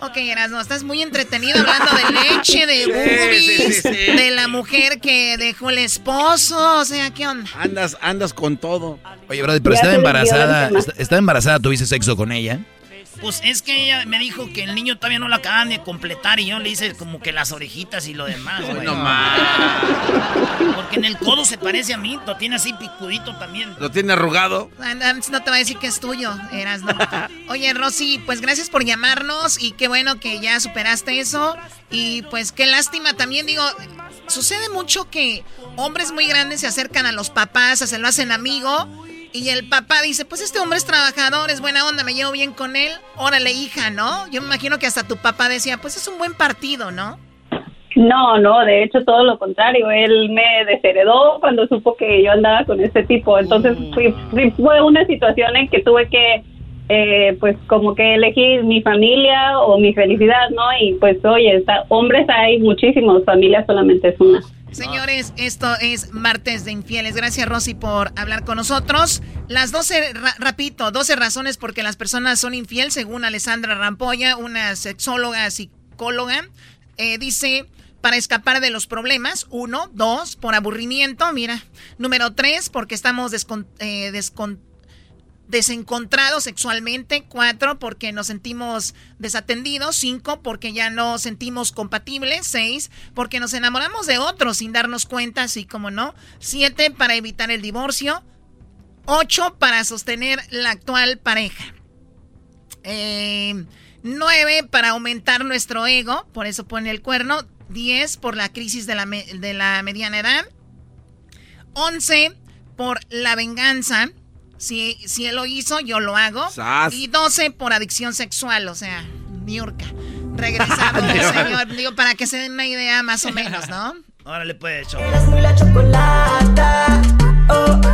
Ok, Erasmo, estás muy entretenido hablando de leche, de boobies, sí, sí. de la mujer que dejó el esposo. O sea, ¿qué onda? Andas, andas con todo. Oye, brody, pero estaba embarazada. Estaba embarazada, tuviste sexo con ella. Pues es que ella me dijo que el niño todavía no lo acaban de completar y yo le hice como que las orejitas y lo demás, güey. No más. Porque en el codo se parece a mí, lo tiene así picudito también. Lo tiene arrugado. Ah, No te va a decir que es tuyo, Erasmo. Oye, Rosy, pues gracias por llamarnos y qué bueno que ya superaste eso. Y pues qué lástima también, digo, sucede mucho que hombres muy grandes se acercan a los papás, se lo hacen amigo. Y el papá dice, pues este hombre es trabajador, es buena onda, me llevo bien con él. Órale, hija, ¿no? Yo me imagino que hasta tu papá decía, pues es un buen partido, ¿no? No, no, de hecho todo lo contrario. Él me desheredó cuando supo que yo andaba con este tipo. Entonces fui- fui- fue una situación en que tuve que, eh, pues como que elegir mi familia o mi felicidad, ¿no? Y pues oye, está- hombres hay muchísimos, familia solamente es una. Señores, esto es Martes de Infieles. Gracias, Rosy, por hablar con nosotros. Las 12, ra- repito, 12 razones por qué las personas son infiel, según Alessandra Rampolla, una sexóloga, psicóloga. Eh, dice, para escapar de los problemas. Uno, dos, por aburrimiento, mira. Número tres, porque estamos descon- eh, descon- desencontrados sexualmente. Cuatro, porque nos sentimos desatendidos. Cinco, porque ya no sentimos compatibles. Seis, porque nos enamoramos de otros sin darnos cuenta, así como no. Siete, para evitar el divorcio. Ocho, para sostener la actual pareja. Eh, nueve, para aumentar nuestro ego, por eso pone el cuerno. Diez, por la crisis de la, de la mediana edad. Once, por la venganza. Si, si él lo hizo, yo lo hago. Sas. Y 12 por adicción sexual, o sea, Niurka. Regresamos, señor. Digo, para que se den una idea más o menos, ¿no? Órale, pues, Choco. la chocolata. Oh, oh.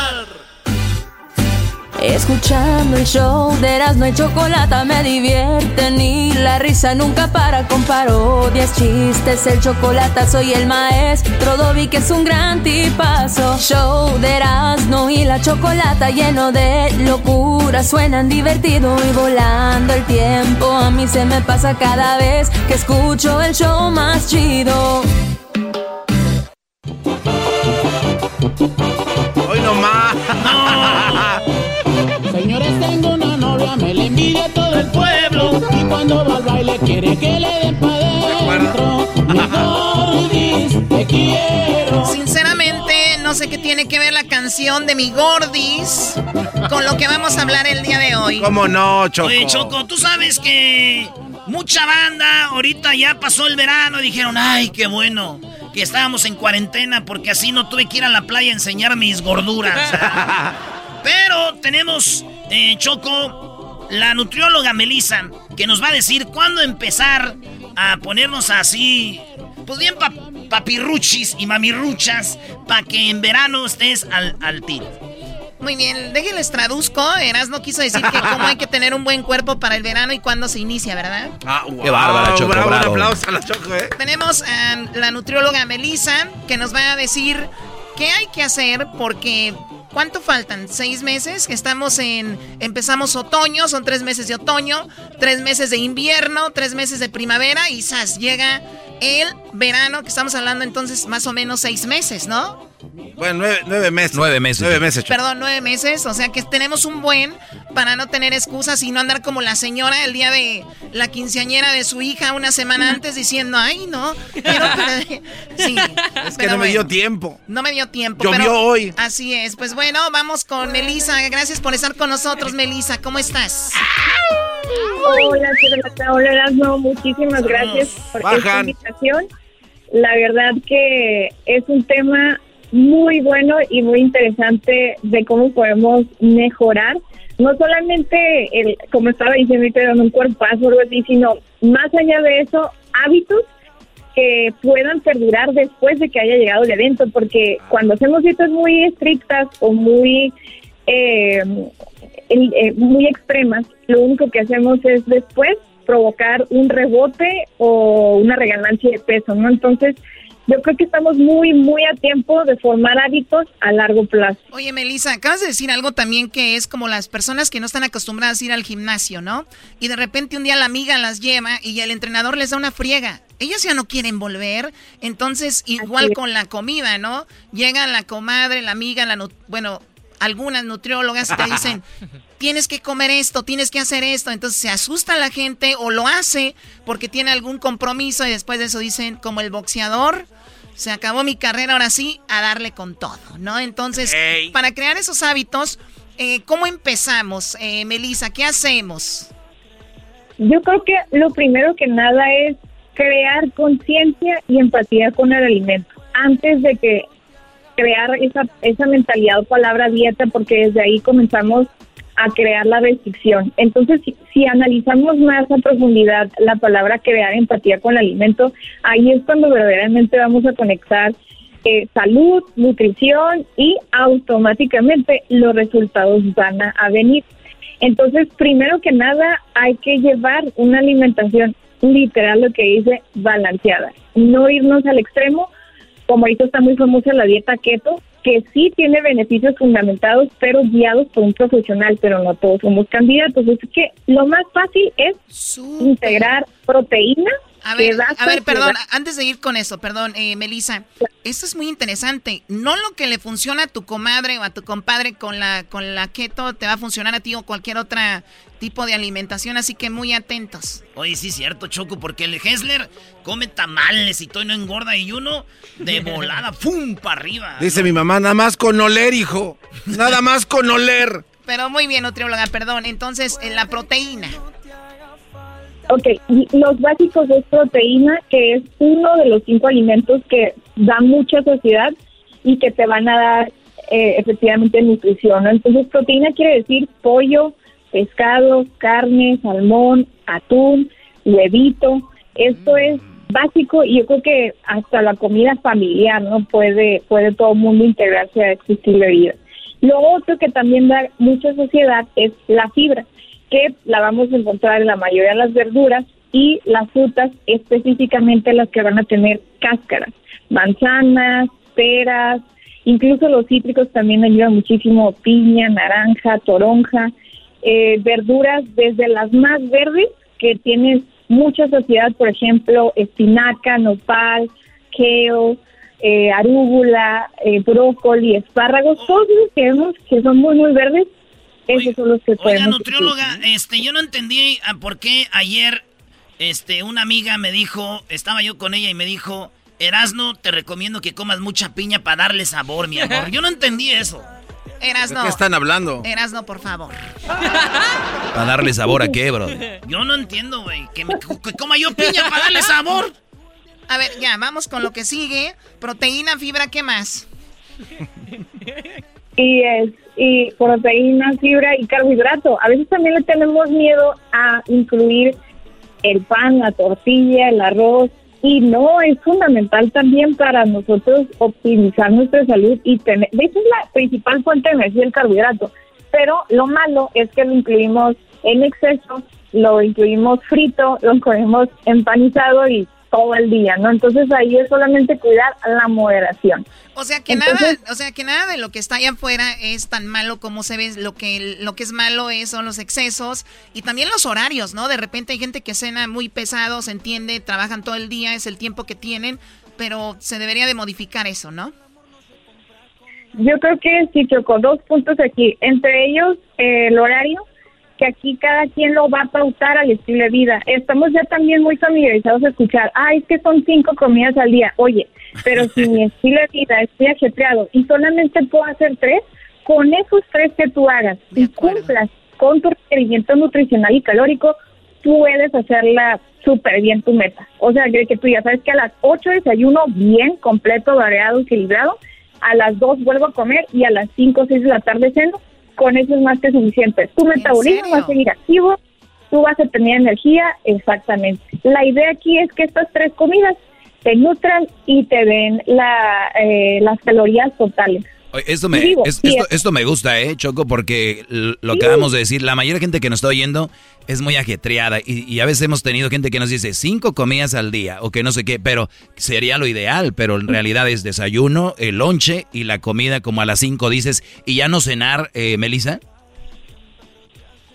Escuchando el show de Erasmo y Chocolata me divierte ni la risa nunca para con parodias, chistes, el chocolate soy el maestro Dobby que es un gran tipazo. Show de Erasmo y la Chocolata lleno de locura, suenan divertido y volando el tiempo. A mí se me pasa cada vez que escucho el show más chido. Hoy no más. Señores, tengo una novia, me la envidia todo el pueblo. Y cuando va al baile quiere que le den pa' dentro. Mi gordis, te quiero. Sinceramente, no sé qué tiene que ver la canción de mi Gordis con lo que vamos a hablar el día de hoy. ¿Cómo no, Choco? Oye, Choco, tú sabes que mucha banda ahorita ya pasó el verano y dijeron, ay, qué bueno que estábamos en cuarentena porque así no tuve que ir a la playa a enseñar mis gorduras. Pero tenemos, eh, Choco, la nutrióloga Melissa, que nos va a decir cuándo empezar a ponernos así, pues bien papirruchis y mamirruchas, para que en verano estés al, al tiro. Muy bien, déjenles traduzco. Eras no quiso decir que cómo hay que tener un buen cuerpo para el verano y cuándo se inicia, ¿verdad? Ah, Qué bárbara, Choco. Bravo, Un aplauso a la Choco, ¿eh? Tenemos a la nutrióloga Melissa que nos va a decir qué hay que hacer porque ¿Cuánto faltan? ¿Seis meses? Estamos en. Empezamos otoño, son tres meses de otoño, tres meses de invierno, tres meses de primavera y ¡zas! Llega el verano, que estamos hablando entonces más o menos seis meses, ¿no? Bueno, nueve, meses. Nueve meses. Nueve meses. Perdón, nueve meses. O sea que tenemos un buen para no tener excusas y no andar como la señora el día de la quinceañera de su hija una semana antes diciendo, ay, no, quiero Sí. Es que no me dio tiempo. No me dio tiempo. Llovió pero hoy. Así es. Pues bueno, vamos con Melisa. Gracias por estar con nosotros, Melisa. ¿Cómo estás? Hola, hola, Erasmo. Muchísimas gracias por esta invitación. La verdad que es un tema muy bueno y muy interesante de cómo podemos mejorar, no solamente, el, como estaba diciendo, dando un cuerpazo o algo sino más allá de eso, hábitos que puedan perdurar después de que haya llegado el evento, porque cuando hacemos dietas muy estrictas o muy, eh, eh, muy extremas, lo único que hacemos es después provocar un rebote o una regalancia de peso, ¿no? Entonces, yo creo que estamos muy, muy a tiempo de formar hábitos a largo plazo. Oye, Melissa, acabas de decir algo también que es como las personas que no están acostumbradas a ir al gimnasio, ¿no? Y de repente un día la amiga las lleva y el entrenador les da una friega. Ellas ya no quieren volver, entonces igual con la comida, ¿no? Llega la comadre, la amiga, la bueno, algunas nutriólogas te dicen, tienes que comer esto, tienes que hacer esto. Entonces se asusta la gente o lo hace porque tiene algún compromiso y después de eso dicen, como el boxeador, se acabó mi carrera, ahora sí, a darle con todo, ¿no? Entonces, para crear esos hábitos, eh, ¿cómo empezamos, eh, Melissa? ¿Qué hacemos? Yo creo que lo primero que nada es crear conciencia y empatía con el alimento. Antes de que crear esa, esa mentalidad o palabra dieta, porque desde ahí comenzamos a crear la restricción. Entonces, si, analizamos más a profundidad la palabra crear empatía con el alimento, ahí es cuando verdaderamente vamos a conectar eh, salud, nutrición y automáticamente los resultados van a venir. Entonces, primero que nada, hay que llevar una alimentación literal, lo que dice, balanceada. No irnos al extremo, como ahorita está muy famosa la dieta keto, que sí tiene beneficios fundamentados, pero guiados por un profesional, pero no todos somos candidatos. Así que lo más fácil es integrar proteínas a ver, a ver, perdón, antes de ir con eso, perdón, eh, Melissa, esto es muy interesante. No lo que le funciona a tu comadre o a tu compadre con la, con la keto te va a funcionar a ti o cualquier otro tipo de alimentación, así que muy atentos. Oye, sí es cierto, Choco, porque el Hessler come tamales y todo y no engorda y uno de volada, ¡pum! para arriba. Dice mi mamá, nada más con oler, hijo. Nada más con oler. Pero muy bien, nutrióloga, perdón. Entonces, en la proteína. Ok, los básicos es proteína, que es uno de los cinco alimentos que da mucha saciedad y que te van a dar eh, efectivamente nutrición. Entonces, proteína quiere decir pollo, pescado, carne, salmón, atún, huevito. Esto es básico y yo creo que hasta la comida familiar, ¿no? Puede, puede todo el mundo integrarse a este estilo de vida. Lo otro que también da mucha sociedad es la fibra, que la vamos a encontrar en la mayoría de las verduras y las frutas, específicamente las que van a tener cáscaras, manzanas, peras, incluso los cítricos también ayudan muchísimo, piña, naranja, toronja, eh, verduras desde las más verdes que tienen mucha sociedad, por ejemplo, espinaca, nopal, kale, eh, arúgula, eh, brócoli, espárragos, todos los que vemos que son muy, muy verdes, esos son los que Oiga, nutrióloga, este, yo no entendí a por qué ayer, este, una amiga me dijo, estaba yo con ella y me dijo, Erasno, te recomiendo que comas mucha piña para darle sabor, mi amor. Yo no entendí eso. Erasno. ¿De qué están hablando? Erasno, por favor. ¿Para darle sabor a qué, bro? Yo no entiendo, güey, que, me- que coma yo piña para darle sabor. A ver, ya, vamos con lo que sigue. Proteína, fibra, ¿qué más? y es y proteína, fibra y carbohidrato. A veces también le tenemos miedo a incluir el pan, la tortilla, el arroz y no es fundamental también para nosotros optimizar nuestra salud y tener, de es la principal fuente de energía el carbohidrato, pero lo malo es que lo incluimos en exceso, lo incluimos frito, lo incluimos empanizado y todo el día, ¿no? Entonces ahí es solamente cuidar la moderación. O sea que Entonces- nada, o sea que nada de lo que está allá afuera es tan malo como se ve. Lo que lo que es malo es son los excesos y también los horarios, ¿no? De repente hay gente que cena muy pesado, se entiende, trabajan todo el día, es el tiempo que tienen, pero se debería de modificar eso, ¿no? Yo creo que sí, Choco, dos puntos aquí. Entre ellos, eh, el horario, que aquí cada quien lo va a pautar al estilo de vida. Estamos ya también muy familiarizados a escuchar, ay, es que son cinco comidas al día. Oye, pero si mi estilo de vida estoy ajetreado y solamente puedo hacer tres, con esos tres que tú hagas y cumplas con tu requerimiento nutricional y calórico, puedes hacerla súper bien tu meta. O sea, que, tú ya sabes que a las 8 desayuno bien, completo, variado, equilibrado, a las 2 vuelvo a comer y a las 5 o 6 de la tarde ceno, con eso es más que suficiente. Tu metabolismo va a seguir activo, tú vas a tener energía, exactamente. La idea aquí es que estas tres comidas te nutran y te den la, eh, las calorías totales. Esto me, es- esto, es- esto me gusta, ¿eh, Choco? Porque lo que acabamos de decir, la mayoría de gente que nos está oyendo es muy ajetreada y, y a veces hemos tenido gente que nos dice cinco comidas al día o que no sé qué, pero sería lo ideal, pero en realidad es desayuno, el lonche y la comida como a las cinco dices y ya no cenar, eh, Melissa.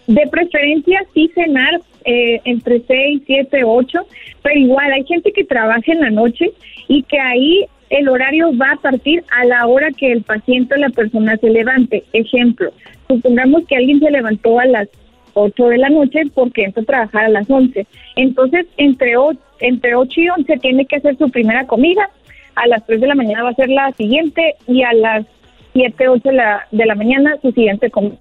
De preferencia sí cenar eh, entre 6, 7, 8, pero igual hay gente que trabaja en la noche y que ahí el horario va a partir a la hora que el paciente o la persona se levante. Ejemplo, supongamos que alguien se levantó a las 8 de la noche porque entra a trabajar a las 11. Entonces, entre, o- entre 8 y 11 tiene que hacer su primera comida, a las 3 de la mañana va a ser la siguiente y a las 7, 8 de la, de la mañana su siguiente comida.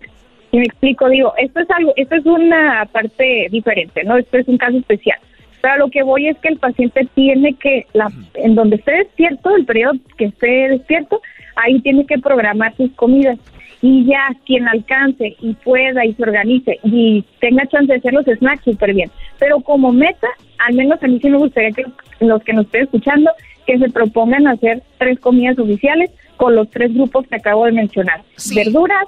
Si me explico, digo, esto es algo, esto es una parte diferente, ¿no? Esto es un caso especial. Pero a lo que voy es que el paciente tiene que, la, en donde esté despierto, el periodo que esté despierto, ahí tiene que programar sus comidas. Y ya quien alcance y pueda y se organice y tenga chance de hacer los snacks, súper bien. Pero como meta, al menos a mí sí me gustaría que los que nos estén escuchando, que se propongan hacer tres comidas oficiales con los tres grupos que acabo de mencionar. Verduras,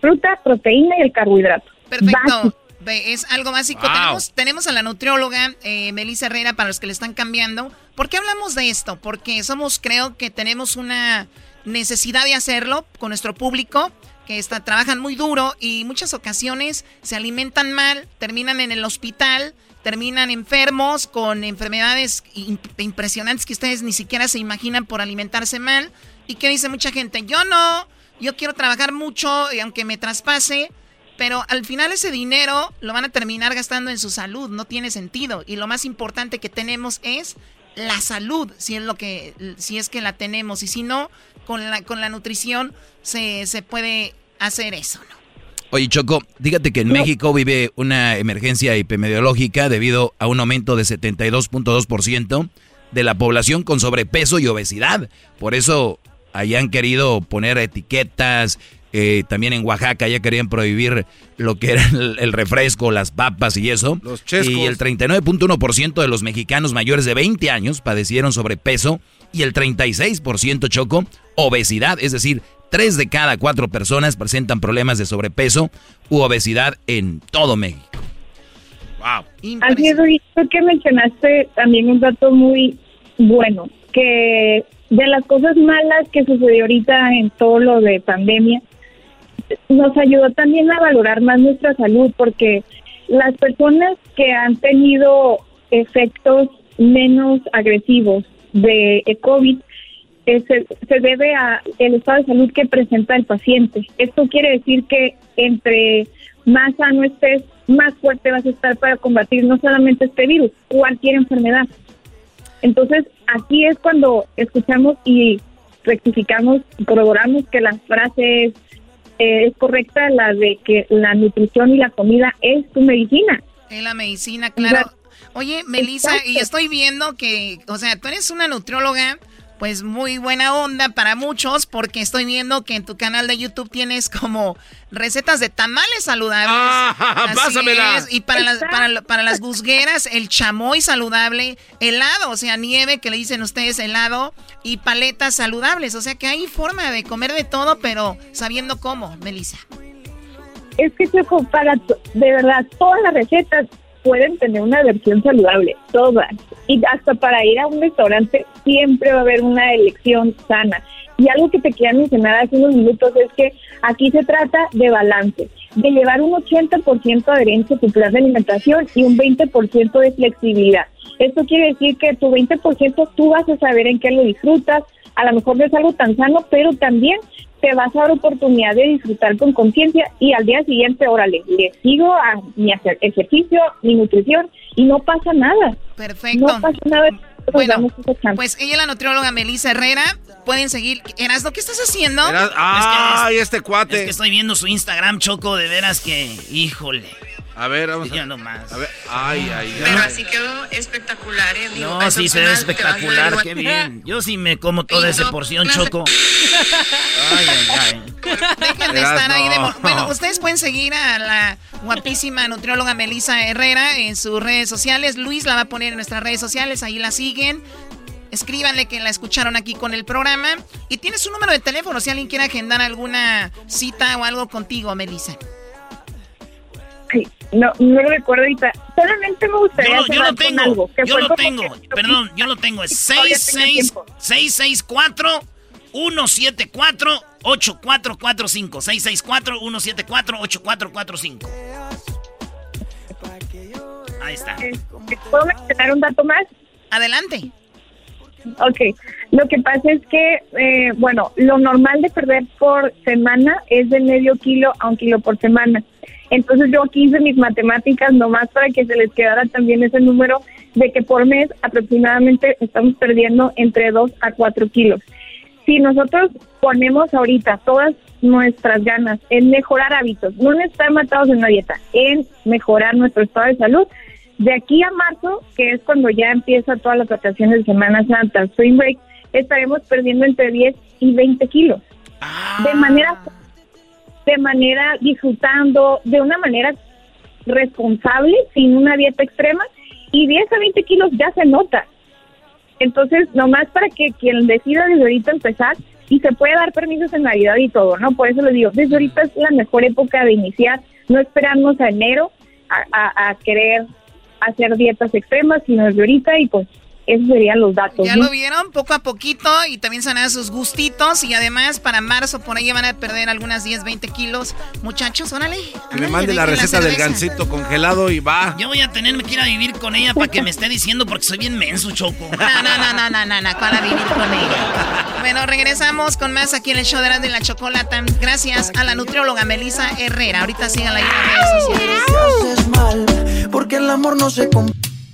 fruta, proteína y el carbohidrato. Perfecto. Es algo básico. Wow. Tenemos, tenemos a la nutrióloga eh, Melissa Herrera para los que le están cambiando. ¿Por qué hablamos de esto? Porque somos, creo que tenemos una necesidad de hacerlo con nuestro público que está, trabajan muy duro y muchas ocasiones se alimentan mal, terminan en el hospital, terminan enfermos con enfermedades im- impresionantes que ustedes ni siquiera se imaginan por alimentarse mal. ¿Y qué dice mucha gente? Yo no, yo quiero trabajar mucho y aunque me traspase, pero al final ese dinero lo van a terminar gastando en su salud, no tiene sentido. Y lo más importante que tenemos es la salud, si es lo que, si es que la tenemos. Y si no, con la, con la nutrición se, se puede hacer eso, ¿no? Oye, Choco, dígate que en México vive una emergencia epidemiológica debido a un aumento de 72.2% de la población con sobrepeso y obesidad. Por eso hayan querido poner etiquetas. Eh, también en Oaxaca ya querían prohibir lo que era el, el refresco, las papas y eso. chescos. Y el 39.1% de los mexicanos mayores de 20 años padecieron sobrepeso y el 36% Choco, obesidad, es decir, Tres de cada cuatro personas presentan problemas de sobrepeso u obesidad en todo México. Wow. Así es, tú que mencionaste también un dato muy bueno, que de las cosas malas que sucedió ahorita en todo lo de pandemia, nos ayudó también a valorar más nuestra salud, porque las personas que han tenido efectos menos agresivos de COVID eh, se, debe a el estado de salud que presenta el paciente. Esto quiere decir que entre más sano estés, más fuerte vas a estar para combatir no solamente este virus, cualquier enfermedad. Entonces, aquí es cuando escuchamos y rectificamos corroboramos que la frase es, eh, es correcta, la de que la nutrición y la comida es tu medicina. Es la medicina, claro. Oye, Melissa, y estoy viendo que, o sea, tú eres una nutrióloga pues muy buena onda para muchos porque estoy viendo que en tu canal de YouTube tienes como recetas de tamales saludables. Ah, pásamela. Y para las, para, para las guzgueras, el chamoy saludable, helado, o sea, nieve que le dicen ustedes helado y paletas saludables. O sea que hay forma de comer de todo, pero sabiendo cómo, Melissa. Es que se para, de verdad, todas las recetas pueden tener una versión saludable, todas. Y hasta para ir a un restaurante siempre va a haber una elección sana. Y algo que te quería mencionar hace unos minutos es que aquí se trata de balance, de llevar un 80% de adherencia a tu plan de alimentación y un 20% de flexibilidad. Esto quiere decir que tu 20% tú vas a saber en qué lo disfrutas, a lo mejor no es algo tan sano, pero también te vas a dar oportunidad de disfrutar con conciencia y al día siguiente, órale, le sigo a mi ejercicio, mi nutrición y no pasa nada. Perfecto. No pasa nada. Bueno, pues ella es la nutrióloga Melissa Herrera. Pueden seguir. Erasno, ¿qué estás haciendo? Ay, este cuate. Es que estoy viendo su Instagram, Choco, de veras que, híjole. A ver, vamos a ver. nomás. A ver, ay, ay, Pero así quedó espectacular, ¿eh? Digo, no, sí se ve espectacular, qué bien. Yo sí me como toda esa porción, Choco. ay, ay, ay. Dejen de estar ahí de... Bueno, ustedes pueden seguir a la guapísima nutrióloga Melissa Herrera en sus redes sociales. Luis la va a poner en nuestras redes sociales, ahí la siguen. Escríbanle que la escucharon aquí con el programa. Y tienes un número de teléfono si alguien quiere agendar alguna cita o algo contigo, Melissa. No, no lo recuerdo ahorita. Solamente me gustaría yo, yo lo tengo, algo, yo lo tengo, perdón, yo lo tengo. Es 664 174 8445 664 174 8445 Ahí está. Eh, ¿Puedo mencionar un dato más? Adelante. Ok, lo que pasa es que, eh, bueno, lo normal de perder por semana es de medio kilo a un kilo por semana. Entonces yo aquí hice mis matemáticas nomás para que se les quedara también ese número de que por mes aproximadamente estamos perdiendo entre 2 a 4 kilos. Si nosotros ponemos ahorita todas nuestras ganas en mejorar hábitos, no en estar matados en una dieta, en mejorar nuestro estado de salud, de aquí a marzo, que es cuando ya empieza todas las vacaciones de Semana Santa, Spring Break, estaremos perdiendo entre 10 y 20 kilos. De manera de manera disfrutando, de una manera responsable, sin una dieta extrema, y 10 a 20 kilos ya se nota. Entonces, nomás para que quien decida desde ahorita empezar, y se puede dar permisos en Navidad y todo, ¿no? Por eso les digo, desde ahorita es la mejor época de iniciar, no esperarnos a enero a, a querer hacer dietas extremas, sino desde ahorita y pues esos serían los datos. Ya lo vieron, poco a poquito, y también se sus gustitos, y además para marzo por ahí van a perder algunas 10, 20 kilos. Muchachos, órale. Que me mande la receta del gansito congelado y va. Yo voy a tenerme que ir a vivir con ella para que me esté diciendo porque soy bien menso, Choco. No, no, no, no, no, no, no, para vivir con ella. Bueno, regresamos con más aquí en el show de la, Chocolata. Gracias a la nutrióloga Melissa Herrera. Ahorita síganla ahí en las redes sociales. Porque el amor no se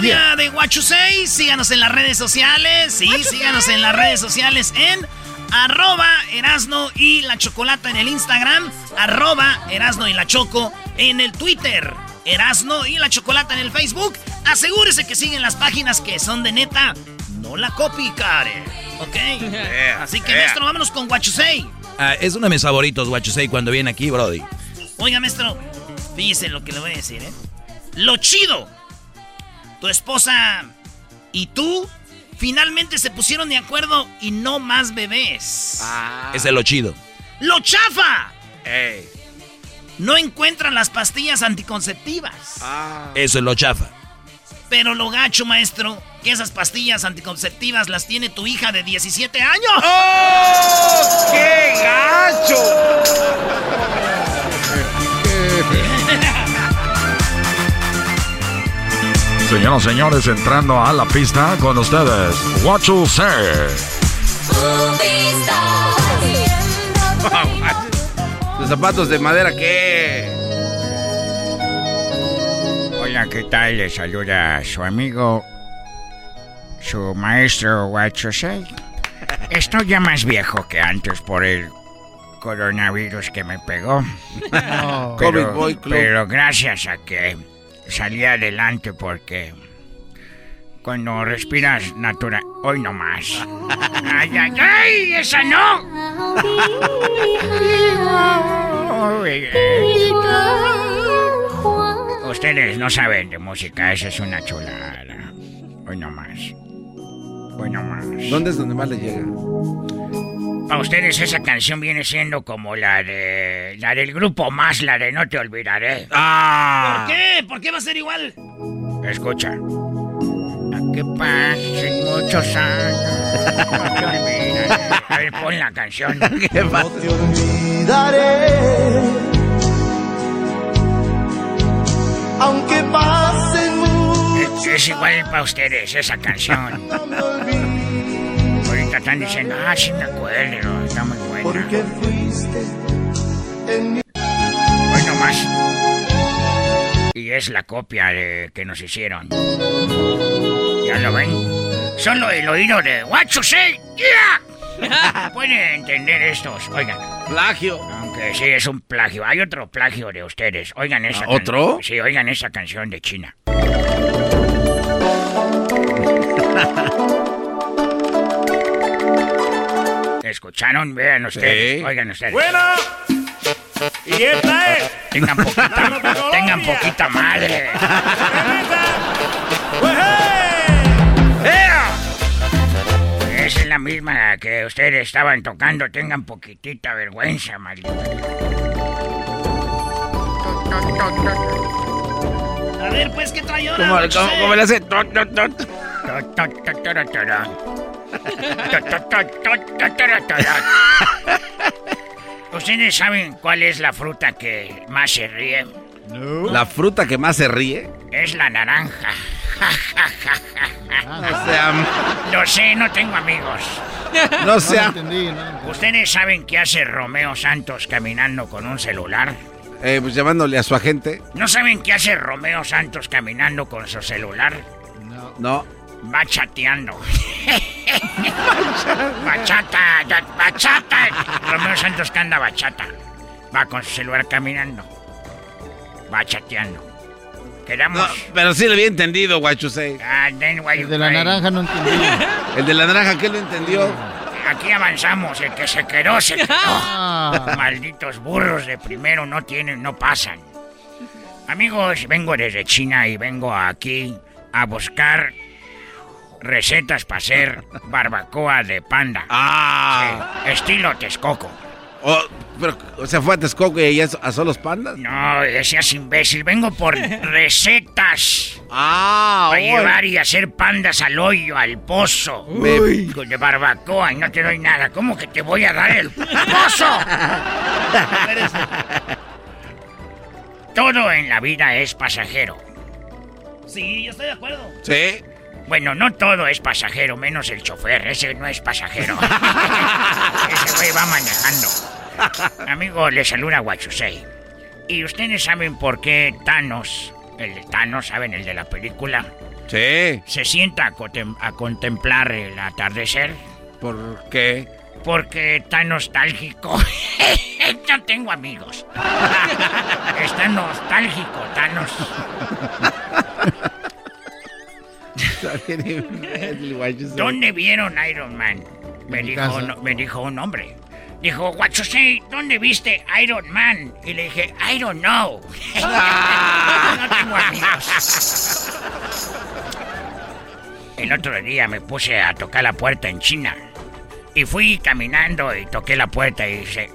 De Guachusei. Síganos en las redes sociales. Sí, síganos en las redes sociales en arroba Erasno y la Chocolata en el Instagram. Arroba Erasno y la Choco en el Twitter. Erasno y la Chocolata en el Facebook. Asegúrese que siguen las páginas que son de neta. No la copy, care. ¿Ok? Así que, yeah. maestro, vámonos con Guachusei. Ah, es uno de mis favoritos, Guachusei, cuando viene aquí, Brody. Oiga, maestro, fíjese lo que le voy a decir, ¿eh? Lo chido. Tu esposa y tú finalmente se pusieron de acuerdo y no más bebés. Ese es lo chido. ¡Lo chafa! No encuentran las pastillas anticonceptivas. Eso es lo chafa. Pero lo gacho, maestro, que esas pastillas anticonceptivas las tiene tu hija de 17 años. ¡Oh! ¡Qué gacho! Señoras y señores, entrando a la pista con ustedes, What You Say. Los zapatos de madera, ¿qué? Hola, ¿qué tal? Le saluda su amigo, su maestro Huachosei. Estoy ya más viejo que antes por el coronavirus que me pegó. No. Pero, Covid Boy Club. pero gracias a que salí adelante porque cuando respiras natural... Hoy no más. ¡Ay, ay, ay! ¡Esa no! Ustedes no saben de música, esa es una chulada. Hoy no más. Hoy no más. ¿Dónde es donde más le llega? Para ustedes esa canción viene siendo como la de la del grupo más, la de No te olvidaré. ¿Por qué? ¿Por qué va a ser igual? Escucha. A que pasen muchos años. No te olvidaré. A ver, pon la canción. ¿Qué pasa? olvidaré. Aunque pasen Es, es igual para ustedes esa canción. Ahorita están diciendo, ah, sí me acuerdo, está muy buena. porque fuiste en mi Hoy nomás. Y es la copia de que nos hicieron. ¿Ya lo ven? Solo el oído de What you say, yeah. Pueden entender estos. Oigan. Plagio. Aunque sí es un plagio. Hay otro plagio de ustedes. Oigan esa ¿Ah, otro? can- Sí, oigan esa canción de China. ¿Escucharon? Vean ustedes. Sí. Oigan ustedes. Bueno, y esta es. Tengan poquita, tengan poquita madre. Esa es la misma que ustedes estaban tocando. Tengan poquitita vergüenza, maldita. A ver, pues, ¿qué trae ahora? ¿Cómo, cómo- cómo le hace? ¿Ustedes saben cuál es la fruta que más se ríe? La fruta que más se ríe. Es la naranja. No sea- Lo sé, no tengo amigos. No sea- ¿Ustedes saben qué hace Romeo Santos caminando con un celular? Eh, pues llamándole a su agente. ¿No saben qué hace Romeo Santos caminando con su celular? No. Va chateando. bachata, bachata. Romeo Santos que anda bachata. Va con su celular caminando. bachateando. Quedamos. No, pero sí lo había entendido, Guachusei. Ah, El de la naranja no entendí. El de la naranja, ¿qué lo entendió? Aquí avanzamos, el que se quedó, se quedó. Ah. Malditos burros de primero no tienen, no pasan. Amigos, vengo desde China y vengo aquí a buscar recetas para hacer barbacoa de panda. Ah. Sí, estilo Texcoco. Oh, pero, o sea, fue a Texcoco y ahí asó los pandas. No, seas imbécil, vengo por recetas. Ah, Para llevar y hacer pandas al hoyo, al pozo. Uy. De barbacoa y no te doy nada. ¿Cómo que te voy a dar el pozo? Todo en la vida es pasajero. Sí, yo estoy de acuerdo. Sí. Bueno, no todo es pasajero, menos el chofer. Ese no es pasajero. Ese güey va manejando. Amigo, le saluda Guachusei. ¿Y ustedes saben por qué Thanos, el de Thanos, saben, el de la película, Sí. se sienta a, contem- a contemplar el atardecer? ¿Por qué? Porque está nostálgico. Yo tengo amigos. Está nostálgico, Thanos. ¿Dónde vieron Iron Man? Me dijo, casa. no- me dijo un hombre. Dijo, Guachosei, ¿dónde viste Iron Man? Y le dije, I don't know. no tengo amigos. El otro día me puse a tocar la puerta en China. Y fui caminando y toqué la puerta y dice...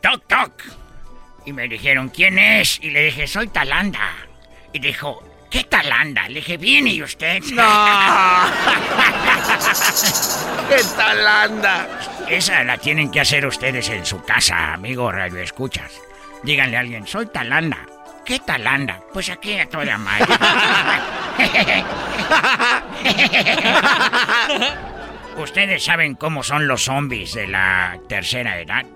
Toc, toc. Y me dijeron, ¿quién es? Y le dije, soy Talanda. Y dijo, ¿qué Talanda? Le dije, ¿viene y usted? No. ¿Qué Talanda? Esa la tienen que hacer ustedes en su casa, amigo Radio Escuchas. Díganle a alguien, soy Talanda. ¿Qué Talanda? Pues aquí a toda madre. ¿Ustedes saben cómo son los zombies de la tercera edad?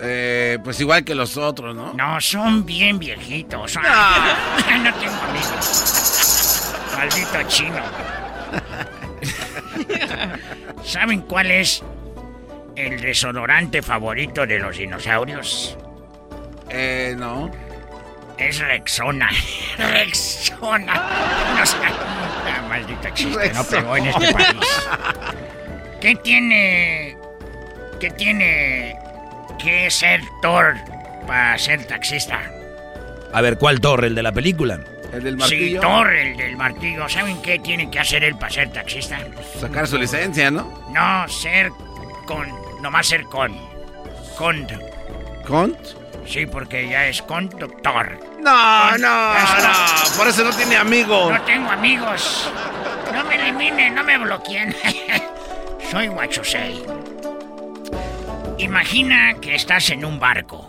Eh, pues igual que los otros, ¿no? No, son bien viejitos. Son- no tengo amigos. Maldito chino. ¿Saben cuál es el desodorante favorito de los dinosaurios? Eh, no. Es Rexona. Rexona. No sé. Ah, maldito chiste, no pegó en este país. ¿Qué tiene. ¿Qué tiene que ser Thor para ser taxista? A ver, ¿cuál torre? ¿El de la película? El del Sí, martillo. Thor, el del martillo. ¿Saben qué tiene que hacer él para ser taxista? Sacar su licencia, ¿no? No, ser con. Nomás ser con. Con. ¿Cont? Sí, porque ya es conductor. No, no, no. Por eso no tiene amigos. No tengo amigos. No me eliminen, no me bloqueen. Soy Guachosei. Imagina que estás en un barco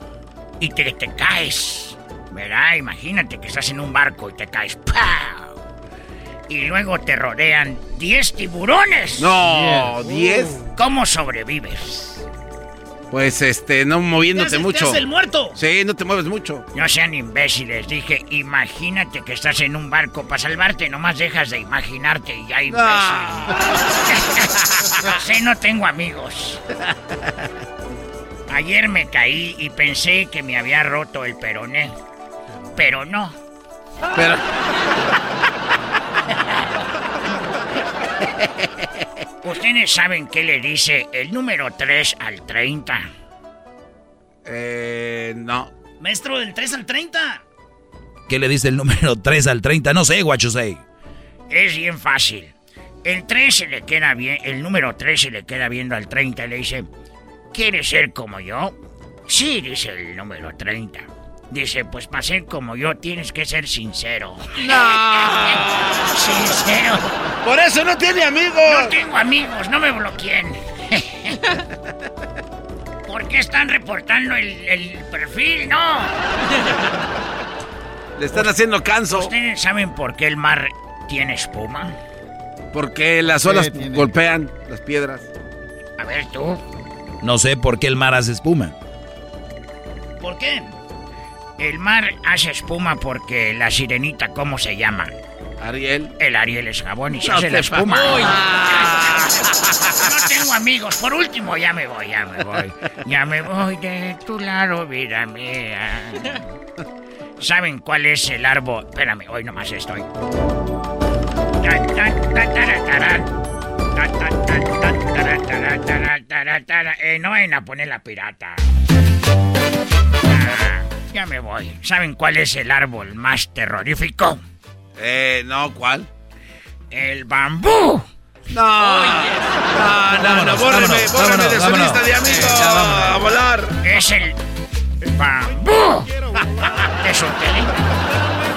y te, te caes. ¿Verdad? Imagínate que estás en un barco y te caes. ¡Pau! Y luego te rodean 10 tiburones. No, 10. ¿Cómo sobrevives? Pues este, no moviéndote Te mucho. el muerto. Sí, no te mueves mucho. No sean imbéciles, dije, imagínate que estás en un barco para salvarte, nomás dejas de imaginarte y ya imbécil. sí, no tengo amigos. Ayer me caí y pensé que me había roto el peroné, pero no. Pero. ¿Ustedes saben qué le dice el número 3 al 30? Eh, no. Maestro, del 3 al 30. ¿Qué le dice el número 3 al 30? No sé, Guachusei. Es bien fácil. El 3 se le queda bien, el número 3 se le queda viendo al 30 y le dice, ¿quieres ser como yo? Sí, dice el número 30. Dice, pues para ser como yo tienes que ser sincero. sincero. Por eso no tiene amigos. No tengo amigos, no me bloqueen. ¿Por qué están reportando el, el perfil? No. Le están haciendo canso. ¿Ustedes saben por qué el mar tiene espuma? Porque las olas golpean las piedras. A ver tú. No sé por qué el mar hace espuma. ¿Por qué? El mar hace espuma porque la sirenita, ¿cómo se llama? Ariel. El Ariel es jabón y se No hace la espuma. No tengo amigos. Por último, ya me voy, ya me voy. Ya me voy de tu lado, vida mía. ¿Saben cuál es el árbol? Espérame, hoy nomás estoy. Taran, taran, taran. Eh, no vayan a poner la pirata. Ah, ya me voy. ¿Saben cuál es el árbol más terrorífico? Eh, no, ¿cuál? El bambú. No, no, no, no, Vámonos, bórreme, vámonos, bórreme de su vámonos, lista de amigos. Ya, vámonos. a volar. Es el bambú. ¿Te solté?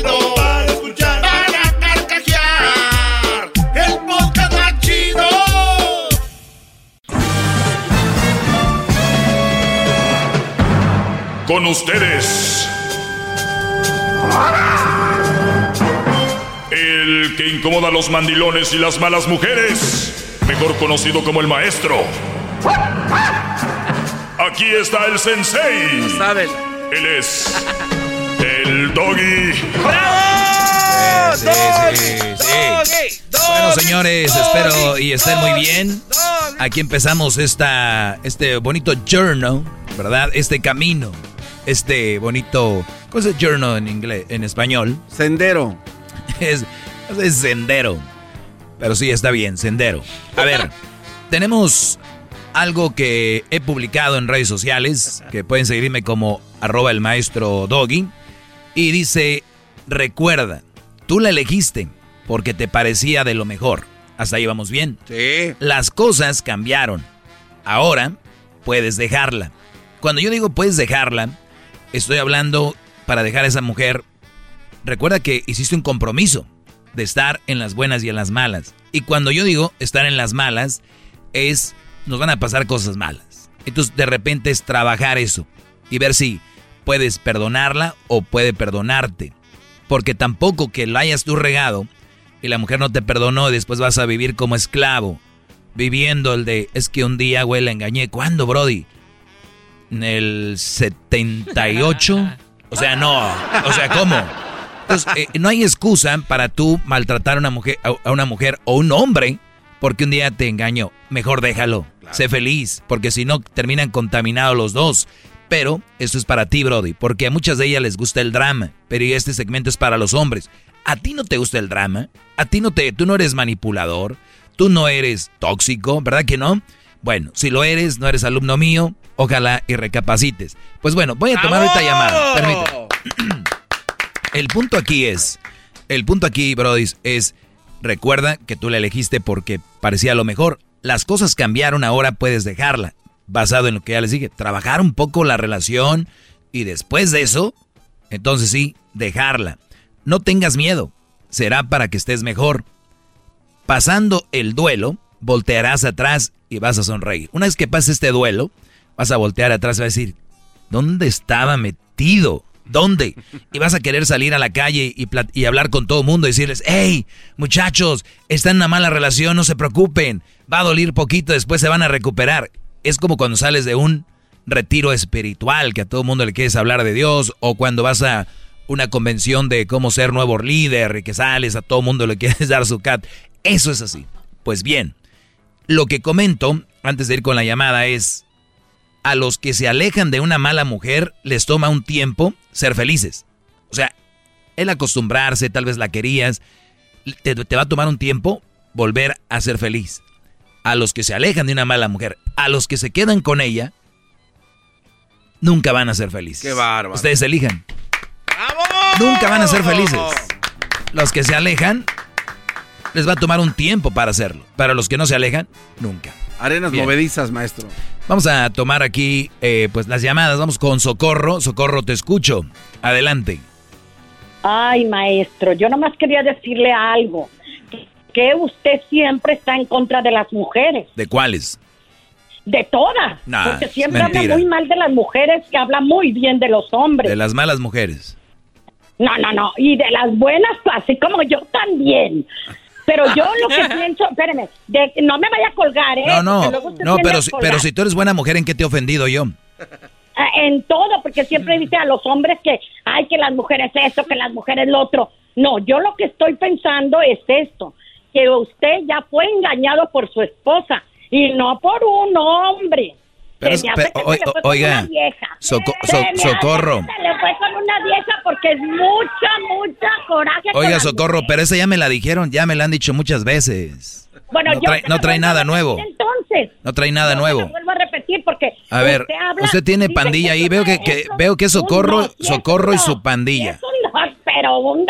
chido para escuchar. Para carcajear. El podcast más chido. Con ustedes. El que incomoda a los mandilones y las malas mujeres. Mejor conocido como el maestro. Aquí está el sensei. Él es el doggy. Sí, sí, sí. Bueno, señores, espero y estén muy bien. Aquí empezamos esta, este bonito journal, ¿verdad? Este camino, este bonito, ¿cómo es journal en inglés, en español? Sendero. Es, es sendero. Pero sí, está bien, sendero. A ver, tenemos algo que he publicado en redes sociales, que pueden seguirme como arroba el maestro doggy, y dice, recuerda, tú la elegiste porque te parecía de lo mejor. Hasta ahí vamos bien. Sí. Las cosas cambiaron. Ahora puedes dejarla. Cuando yo digo puedes dejarla, estoy hablando para dejar a esa mujer. Recuerda que hiciste un compromiso de estar en las buenas y en las malas. Y cuando yo digo estar en las malas, es nos van a pasar cosas malas. Entonces de repente es trabajar eso y ver si puedes perdonarla o puede perdonarte. Porque tampoco que lo hayas tú regado y la mujer no te perdonó y después vas a vivir como esclavo. Viviendo el de, es que un día, güey, la engañé. ¿Cuándo, Brody? En el 78. O sea, no. O sea, ¿cómo? Entonces, eh, no hay excusa para tú maltratar a una mujer, a, a una mujer o un hombre porque un día te engañó. Mejor déjalo. Sé feliz, porque si no terminan contaminados los dos. Pero esto es para ti, Brody, porque a muchas de ellas les gusta el drama, pero este segmento es para los hombres. ¿A ti no te gusta el drama? ¿A ti no te, tú no eres manipulador? ¿Tú no eres tóxico? ¿Verdad que no? Bueno, si lo eres, no eres alumno mío, ojalá y recapacites. Pues bueno, voy a tomar ahorita llamada. Permíteme. El punto aquí es, el punto aquí, Brody, es, recuerda que tú la elegiste porque parecía lo mejor. Las cosas cambiaron, ahora puedes dejarla. Basado en lo que ya les dije, trabajar un poco la relación y después de eso, entonces sí, dejarla. No tengas miedo, será para que estés mejor. Pasando el duelo, voltearás atrás y vas a sonreír. Una vez que pase este duelo, vas a voltear atrás y vas a decir, ¿dónde estaba metido? ¿Dónde? Y vas a querer salir a la calle y, y hablar con todo el mundo y decirles, hey, muchachos, está en una mala relación, no se preocupen, va a doler poquito, después se van a recuperar. Es como cuando sales de un retiro espiritual, que a todo mundo le quieres hablar de Dios, o cuando vas a una convención de cómo ser nuevo líder y que sales, a todo mundo le quieres dar su cat. Eso es así. Pues bien, lo que comento antes de ir con la llamada es, a los que se alejan de una mala mujer les toma un tiempo ser felices. O sea, el acostumbrarse, tal vez la querías, te, te va a tomar un tiempo volver a ser feliz. A los que se alejan de una mala mujer, a los que se quedan con ella, nunca van a ser felices. Qué bárbaro. Ustedes elijan. Nunca van a ser felices. Los que se alejan, les va a tomar un tiempo para hacerlo. Para los que no se alejan, nunca. Arenas Bien. movedizas, maestro. Vamos a tomar aquí eh, pues las llamadas. Vamos con Socorro. Socorro, te escucho. Adelante. Ay, maestro, yo nomás quería decirle algo. Usted siempre está en contra de las mujeres. ¿De cuáles? De todas. Nah, porque siempre habla muy mal de las mujeres y habla muy bien de los hombres. De las malas mujeres. No, no, no. Y de las buenas, así como yo también. Pero yo lo que pienso, espéreme, de- no me vaya a colgar, ¿eh? No, no, no, pero, si- pero si tú eres buena mujer, ¿en qué te he ofendido yo? Ah, En todo, porque siempre dice a los hombres que, ay, que las mujeres esto, que las mujeres lo otro. No, yo lo que estoy pensando es esto, que usted ya fue engañado por su esposa y no por un hombre. Pero Se es- me hace pero, que o- se le fue o- con oiga, una vieja. soco- Se so- hace socorro. que Se le fue con una vieja porque es mucha, mucha coraje. Oiga, socorro, pero esa ya me la dijeron, ya me la han dicho muchas veces. Bueno, no yo trae, se no trae nada nuevo. Entonces, No trae nada se nuevo. vuelvo a repetir porque A ver, usted, habla- usted tiene pandilla ahí, veo que, que veo que socorro, no, socorro y su pandilla. es un pero un.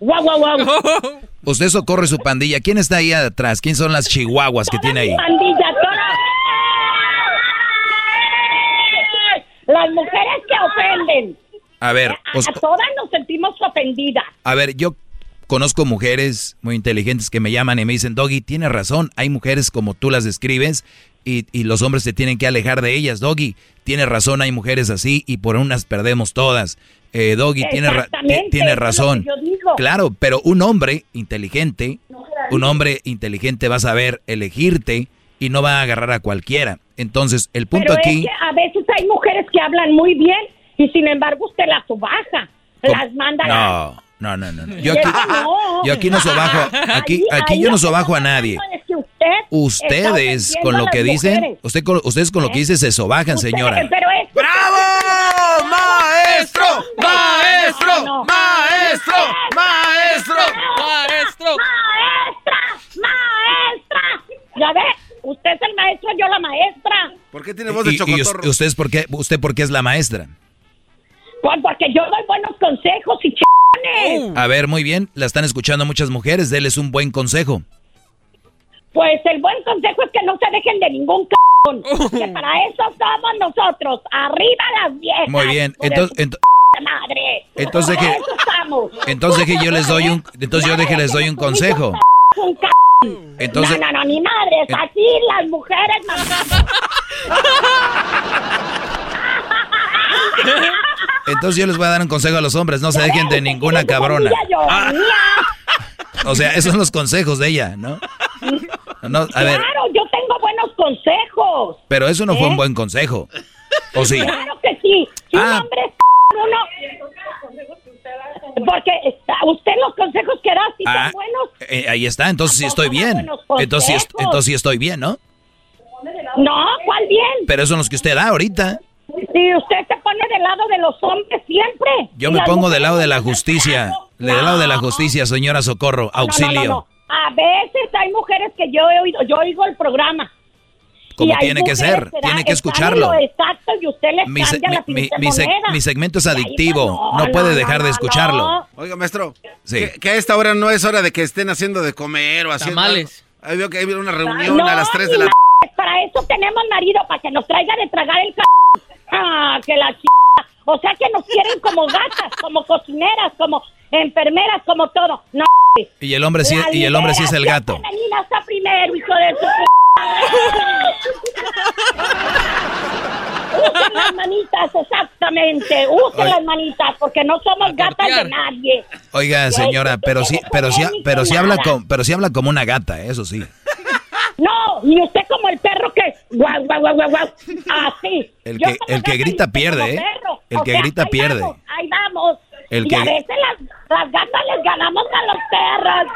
Guau, guau, guau. Usted socorro y su pandilla. ¿Quién está ahí atrás? ¿Quién son las chihuahuas que tiene ahí? Pandilla, todas. Las mujeres que ofenden. A ver, os- a todas nos sentimos ofendidas. a ver, yo conozco mujeres muy inteligentes que me llaman y me dicen, Doggy, tienes razón, hay mujeres como tú las describes y, y los hombres se tienen que alejar de ellas. Doggy, tienes razón, hay mujeres así y por unas perdemos todas. Eh, Doggy, tienes, ra- Exactamente, ti- tienes eso es lo razón. Claro, pero un hombre inteligente, un hombre inteligente va a saber elegirte y no va a agarrar a cualquiera. Entonces, el punto Pero aquí... es que a veces hay mujeres que hablan muy bien y sin embargo usted las subaja. Las manda a No, no, no, no. no. Yo aquí, no. yo aquí no sobajo, aquí, aquí yo no sobajo a nadie. Usted Ustedes con lo que dicen, mujeres. usted con- ustedes con lo que dicen se sobajan, Usted- señora. Pero es ¡Bravo! ¡Maestro! ¡Maestro! ¡Maestro! ¡Maestro! ¡Maestro! ¡Maestra! ¡Maestra! Ya ve, usted es el maestro, yo la maestra. ¿Por qué tiene voz de Y, y chocotorro? us- ustedes por qué, usted por qué es la maestra? Pues porque yo doy buenos consejos y ch***ones. A ver, muy bien, la están escuchando muchas mujeres, déles un buen consejo. Pues el buen consejo es que no se dejen de ningún c******. Que para eso somos nosotros. Arriba las viejas. Muy bien, entonces, madre. Entonces que- eso estamos. entonces que yo les doy un, entonces yo deje les doy un consejo. Un c- Entonces, no, no, no, ni madres. Así las mujeres. entonces yo les voy a dar un consejo a los hombres, no se dejen de ninguna cabrona. Ah, o sea, esos son los consejos de ella, ¿no? No, a ver, Claro, yo tengo buenos consejos. pero eso no fue ¿Eh? un buen consejo. ¿O sí? Claro que sí. Si un Ah. hombre es uno. Porque está- usted los consejos que da, si Ah, son buenos. eh, ahí está, entonces sí estoy bien. Entonces sí, entonces sí estoy bien, ¿no? No, ¿cuál bien? Pero esos son los que usted da ahorita. Si usted se pone del lado de los hombres siempre. Yo me pongo del lado de la no. justicia. Del lado de la justicia, señora Socorro. Auxilio. No, no. A veces hay mujeres que yo he oído, yo oigo el programa. Como Y hay tiene que mujeres ser, tiene que escucharlo. lo Exacto, y usted les Mi, se- la mi- mi- pinche mi seg- moneda. mi segmento es adictivo. No no, puede dejar no, de no. escucharlo. Oiga, maestro, Sí. que, que a esta hora no es hora de que estén haciendo de comer o haciendo... Tamales. Ahí veo que hay una reunión No, a las 3 ni de la... Para eso tenemos marido, para que nos traiga de tragar el c... Ah, que la ch... O sea que nos quieren como gatas, como cocineras, como enfermeras, como todo. No, Y el hombre sí, la y el hombre sí es el gato. femenina está primero, hijo de su... Usen las manitas, exactamente. Usen Oye. las manitas, porque no somos gatas de nadie. Oiga, señora, pero sí, pero sí, pero sí habla como, pero sí habla como una gata, eso sí. No, y usted como el perro que... Guau, guau, guau, guau, guau. Así. El Yo que, el que grita pierde, ¿eh? El que grita pierde. Ahí vamos. El y que- a veces las, las gatas les ganamos a los perros.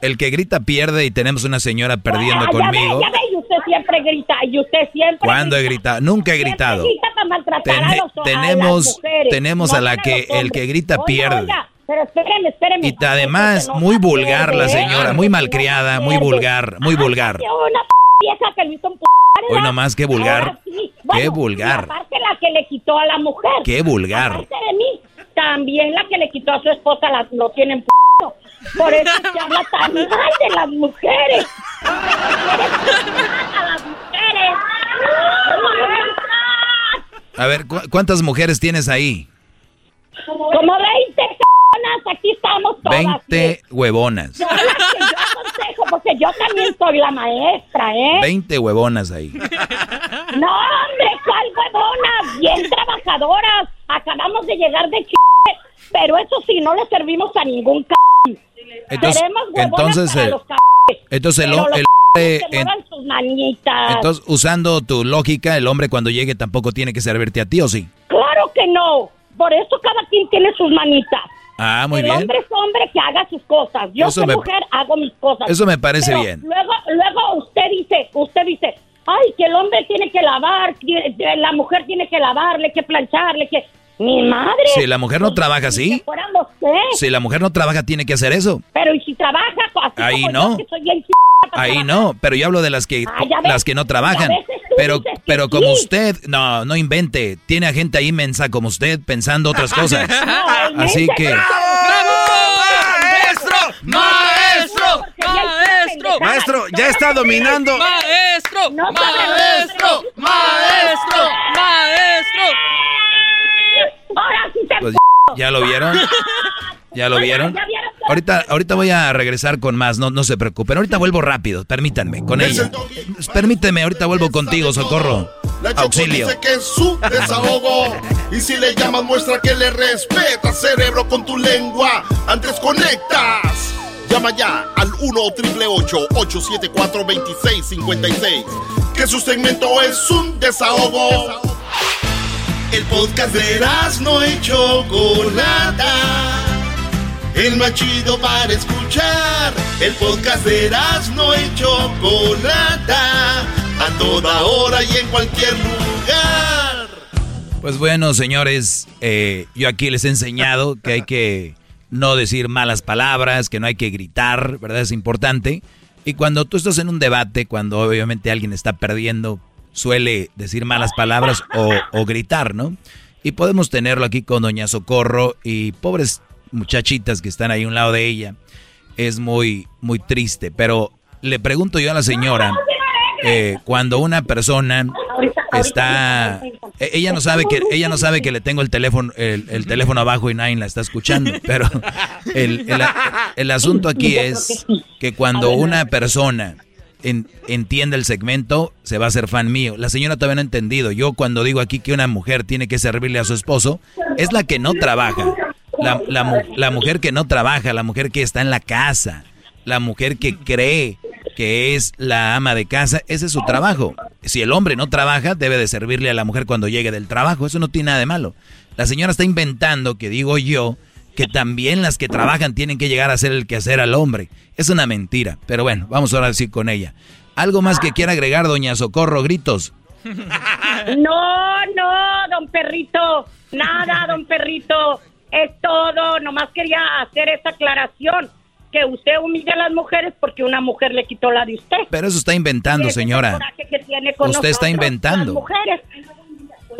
El que grita pierde y tenemos una señora perdiendo Ah, ya conmigo. ve, ya ve, y usted siempre grita, y usted siempre ¿Cuándo he grita. gritado? Nunca he gritado. grita para maltratar a Tene- los- a tenemos- las mujeres, tenemos no a la que el que grita Oiga, pierde. oiga, pero espéreme, espéreme. Y además, muy vulgar la señora, muy malcriada, muy vulgar, muy vulgar. P vieja que lo hizo un p Hoy nomás, qué vulgar. Sí. Qué Bueno, vulgar. y aparte la que le quitó a la mujer. Qué vulgar. Aparte de mí, también la que le quitó a su esposa la, lo tienen p Por eso se habla tan mal de las mujeres. a las mujeres. A ver, ¿cu- ¿cuántas mujeres tienes ahí? Todas 20 huevonas. Yo yo aconsejo, porque yo también soy la maestra, ¿eh? 20 huevonas ahí. No, hombre, ¿cuál huevonas? Bien trabajadoras. Acabamos de llegar de ch... Pero eso sí, no le servimos a ningún c... Entonces, entonces, para eh, los c... entonces el, el que en- sus entonces usando tu lógica, el hombre cuando llegue tampoco tiene que servirte a ti, ¿o sí? Claro que no. Por eso cada quien tiene sus manitas. Ah, muy el bien. hombre es hombre que haga sus cosas. Yo soy mujer, hago mis cosas. eso me parece Pero bien. Luego, luego usted dice, usted dice, ay, que el hombre tiene que lavar, que la mujer tiene que lavarle, que plancharle, que... Mi madre. Si la mujer no trabaja así, si la mujer no trabaja, tiene que hacer eso. Pero y si trabaja así Ahí no. yo, que soy bien ch- para Ahí trabajar? no, pero yo hablo de las que Ah, ves. las que no trabajan. Pero pero como sí. usted, no, no invente, tiene a gente ahí mensa como usted pensando otras cosas. No, Así que ¡Maestro! ¡Maestro! ¡Maestro! Maestro, ya está dominando. ¡Maestro! ¡Maestro! ¡Maestro! ¡Maestro! Ahora sí pues ya lo vieron. ¿Ya lo vieron? ¿Ya vieron? Ahorita, ahorita voy a regresar con más, no, no se preocupen. Ahorita vuelvo rápido, permítanme, con ella. Permíteme, ahorita vuelvo contigo, socorro. La Auxilio. dice que es su desahogo. Y si le llamas, muestra que le respeta, cerebro, con tu lengua. Antes conectas. Llama ya al 1-888-874-2656. Que su segmento es un desahogo. El podcast de no y Chocolata. El más chido para escuchar. El podcast de no y Chocolata. A toda hora y en cualquier lugar. Pues bueno, señores, eh, yo aquí les he enseñado que hay que no decir malas palabras, que no hay que gritar, ¿verdad? Es importante. Y cuando tú estás en un debate, cuando obviamente alguien está perdiendo, suele decir malas palabras o, o gritar, ¿no? Y podemos tenerlo aquí con Doña Socorro y pobres muchachitas que están ahí a un lado de ella. Es muy, muy triste. Pero le pregunto yo a la señora, eh, cuando una persona está e- ella no sabe que ella no sabe que le tengo el teléfono el, el teléfono abajo y nadie la está escuchando pero el, el- el asunto aquí es que cuando una persona en- entiende el segmento se va a hacer fan mío la señora todavía no ha entendido yo cuando digo aquí que una mujer tiene que servirle a su esposo es la que no trabaja la, la la mujer que no trabaja la mujer que está en la casa la mujer que cree que es la ama de casa, ese es su trabajo. Si el hombre no trabaja, debe de servirle a la mujer cuando llegue del trabajo, eso no tiene nada de malo. La señora está inventando, que digo yo, que también las que trabajan tienen que llegar a hacer el quehacer al hombre. Es una mentira, pero bueno, vamos ahora sí con ella. ¿Algo más que quiera agregar, doña Socorro? Gritos. No, no, don Perrito. Nada, don Perrito. Es todo. Nomás quería hacer esa aclaración. Que usted humilla a las mujeres porque una mujer le quitó la de usted. Pero eso está inventando, señora. coraje que tiene con Usted está inventando. las mujeres.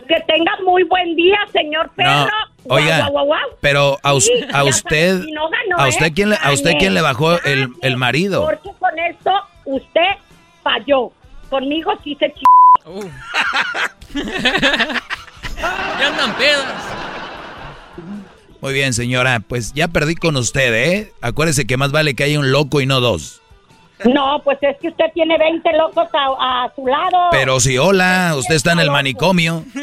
Que tenga muy buen día, señor perro. No, oiga, Guau, guau, guau. pero a, us- Sí, a usted, sabes, y no ganó, a ¿eh? usted quién le, a usted quién le bajó el, el marido. Porque con esto usted falló. Conmigo sí se ch... Ya andan pedas. Muy bien, señora, pues ya perdí con usted, ¿eh? Acuérdese que más vale que haya un loco y no dos. No, pues es que usted tiene 20 locos a, a su lado. Pero si hola, usted está en el manicomio.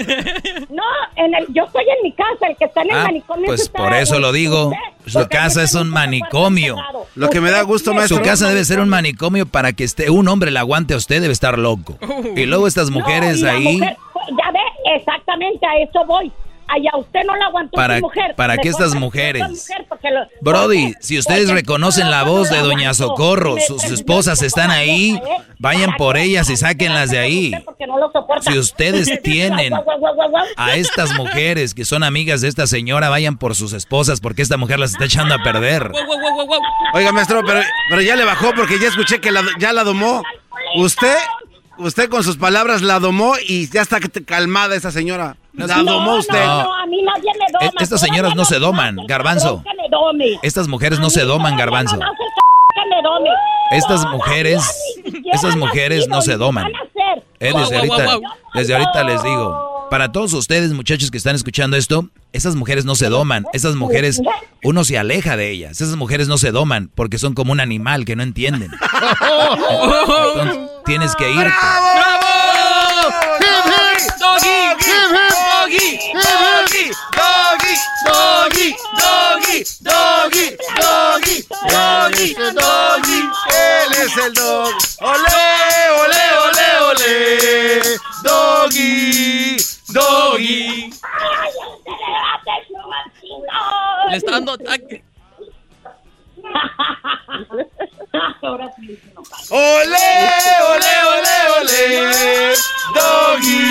No, en el, yo estoy en mi casa, el que está en el Ah, manicomio. pues está por eso lo digo. usted, Su casa es un manicomio. Lo que me da gusto, maestro. Su casa debe ser un manicomio para que esté un hombre la aguante a usted, debe estar loco. Y luego estas mujeres ahí, mujer- ya ve, exactamente a eso voy. Allá usted no la aguantó Para- su mujer. para que Mejor estas mujeres- mujer, lo- Brody, porque- si ustedes reconocen la voz de Doña. Socorro, Me sus esposas están ahí, vayan ¿Para por qué? ellas y sáquenlas de ahí. Si ustedes tienen a estas mujeres que son amigas de esta señora, vayan por sus esposas porque esta mujer las está echando a perder. Oiga, maestro, pero, pero ya le bajó porque ya escuché que la- ya la domó. Usted, usted con sus palabras la domó y ya está calmada esa señora. La No, domó usted. No, no, a mí nadie me doma. Eh, estas señoras no se doman, Garbanzo. Estas mujeres no se doman, garbanzo. Estas mujeres, estas mujeres no se doman. Eh, desde ahorita, desde ahorita les digo, para todos ustedes muchachos que están escuchando esto, esas mujeres no se doman, esas mujeres, uno se aleja de ellas, esas mujeres no se doman porque son como un animal que no entienden. Entonces, tienes que irte. ¡Doggy! ¡Doggy! ¡Doggy! ¡Doggy! ¡Doggy! ¡Doggy! ¡Doggy! ¡Doggy! Él es el dog. ¡Olé, olé, olé, olé! ¡Doggy! ¡Doggy! Le está dando ataque. ¡Olé, olé, olé, olé! ¡Doggy!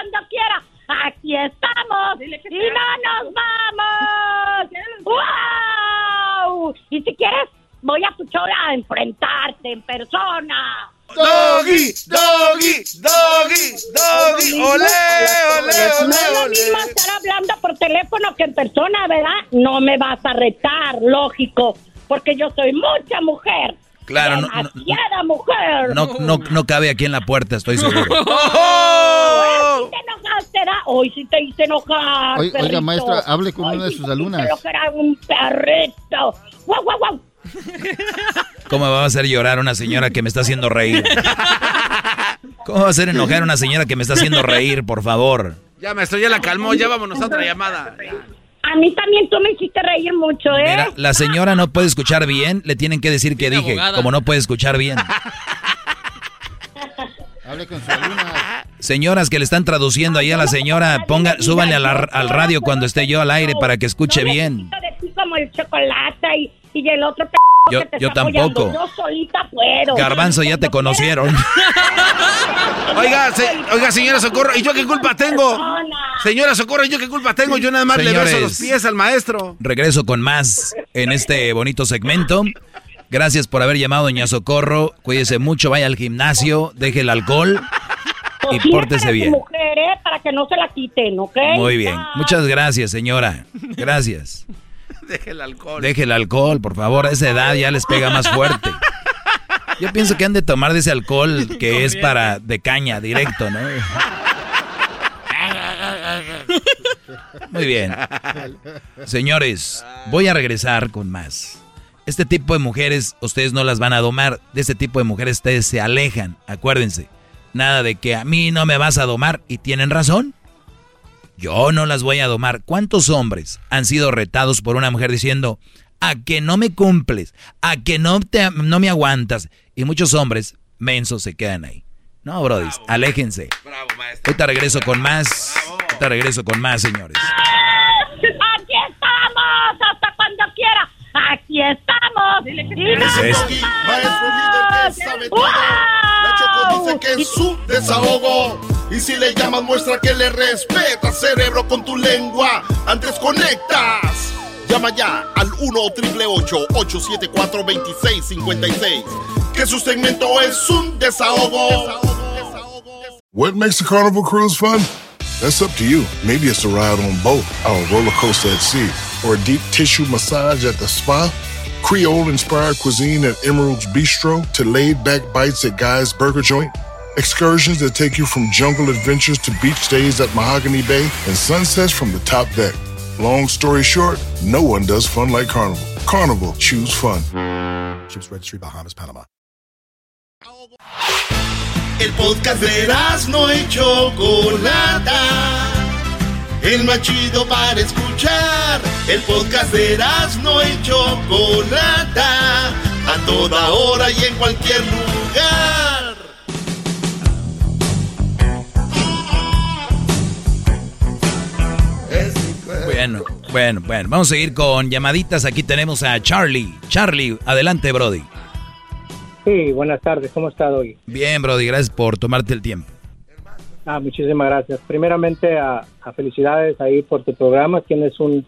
Cuando quiera. Aquí estamos y no nos vamos. ¡Wow! Y si quieres, voy a tu show a enfrentarte en persona. Doggy, doggy, doggy, doggy, olé, olé, No olé, es lo mismo estar hablando por teléfono que en persona, ¿verdad? No me vas a retar, lógico, porque yo soy mucha mujer. Claro, no, no, Demasiada mujer. no, no, no cabe aquí en la puerta, estoy seguro. Ahora sí te enojaste. Hoy sí te hice enojar. Oiga, maestra, hable con Hoy una de sí sus alumnas. lo que era un perrito. ¡Guau, guau, guau! ¿Cómo va a hacer llorar una señora que me está haciendo reír? ¿Cómo va a hacer enojar a una señora que me está haciendo reír, por favor? Ya, maestro, ya la calmó, ya vámonos a otra llamada. A mí también tú me hiciste reír mucho, ¿eh? Mira, la señora no puede escuchar bien, le tienen que decir que dije, abogada. como no puede escuchar bien. Hable con su alumna. Señoras que le están traduciendo ahí a la señora, ponga, súbanle a la- al radio cuando esté yo al aire para que escuche bien. de ti como el chocolate y, y el otro Yo- que te yo está apoyando. tampoco. Yo solita puedo. Garbanzo, ya te conocieron. Oiga, se- oiga, señora Socorro, ¿y yo qué culpa tengo? Señora Socorro, ¿y yo qué culpa tengo? Yo nada más le beso los pies al maestro. Regreso con más en este bonito segmento. Gracias por haber llamado, doña Socorro. Cuídese mucho, vaya al gimnasio, deje el alcohol y pórtese bien. mujer, ¿eh? Para que no se la quiten, ¿ok? Muy bien. Muchas gracias, señora. Gracias. Deje el alcohol. Deje el alcohol, por favor. A esa edad ya les pega más fuerte. Yo pienso que han de tomar de ese alcohol que es para de caña, directo, ¿no? Muy bien. Señores, voy a regresar con más. Este tipo de mujeres, ustedes no las van a domar. De este tipo de mujeres ustedes se alejan. Acuérdense. Nada de que a mí no me vas a domar. Y tienen razón. Yo no las voy a domar. ¿Cuántos hombres han sido retados por una mujer diciendo, a que no me cumples, a que no, te, no me aguantas? Y muchos hombres mensos se quedan ahí. No, Brody, aléjense. Ahorita regreso con más. Ahorita regreso con más, señores. Aquí estamos, hasta cuando quiera. Aquí estamos. Y no es nos esto? Maestro líder que sabe todo. La Choco dice que es su desahogo. Y si le llamas, muestra que le respeta, cerebro, con tu lengua. Antes conectas. Llama ya al 1-888-874-2656. Que su segmento es un desahogo. What makes a carnival cruise fun? That's up to you. Maybe it's a ride on boat, or a roller coaster at sea, or a deep tissue massage at the spa. Creole inspired cuisine at Emerald's Bistro to laid back bites at Guy's Burger Joint. Excursions that take you from jungle adventures to beach days at Mahogany Bay and sunsets from the top deck. Long story short, no one does fun like Carnival. Carnival, choose fun. Ships Registry, Bahamas, Panama. El podcast de no y Chocolata. El más chido para escuchar. El podcast de no y Chocolata. A toda hora y en cualquier lugar. Bueno, bueno, bueno. Vamos a seguir con llamaditas. Aquí tenemos a Charlie. Charlie, adelante, Brody. Sí, buenas tardes. ¿Cómo está hoy? Bien, Brody, gracias por tomarte el tiempo. Ah, muchísimas gracias. Primeramente, a, a felicidades ahí por tu programa. Tienes un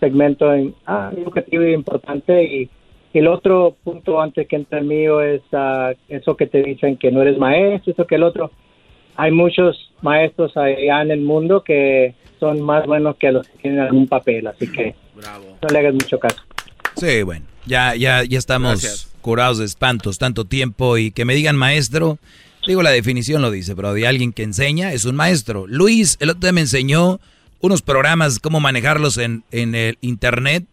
segmento en- ah, educativo y importante. Y, el otro punto antes que entre el mío es ah, eso que te dicen que no eres maestro, eso que el otro. Hay muchos maestros allá en el mundo que son más buenos que los que tienen algún papel, así que no le hagas mucho caso. Sí, bueno, ya, ya, ya estamos Gracias. curados de espantos tanto tiempo y que me digan maestro, Digo, la definición lo dice, pero de alguien que enseña es un maestro. Luis, el otro día me enseñó unos programas, cómo manejarlos en, en el internet.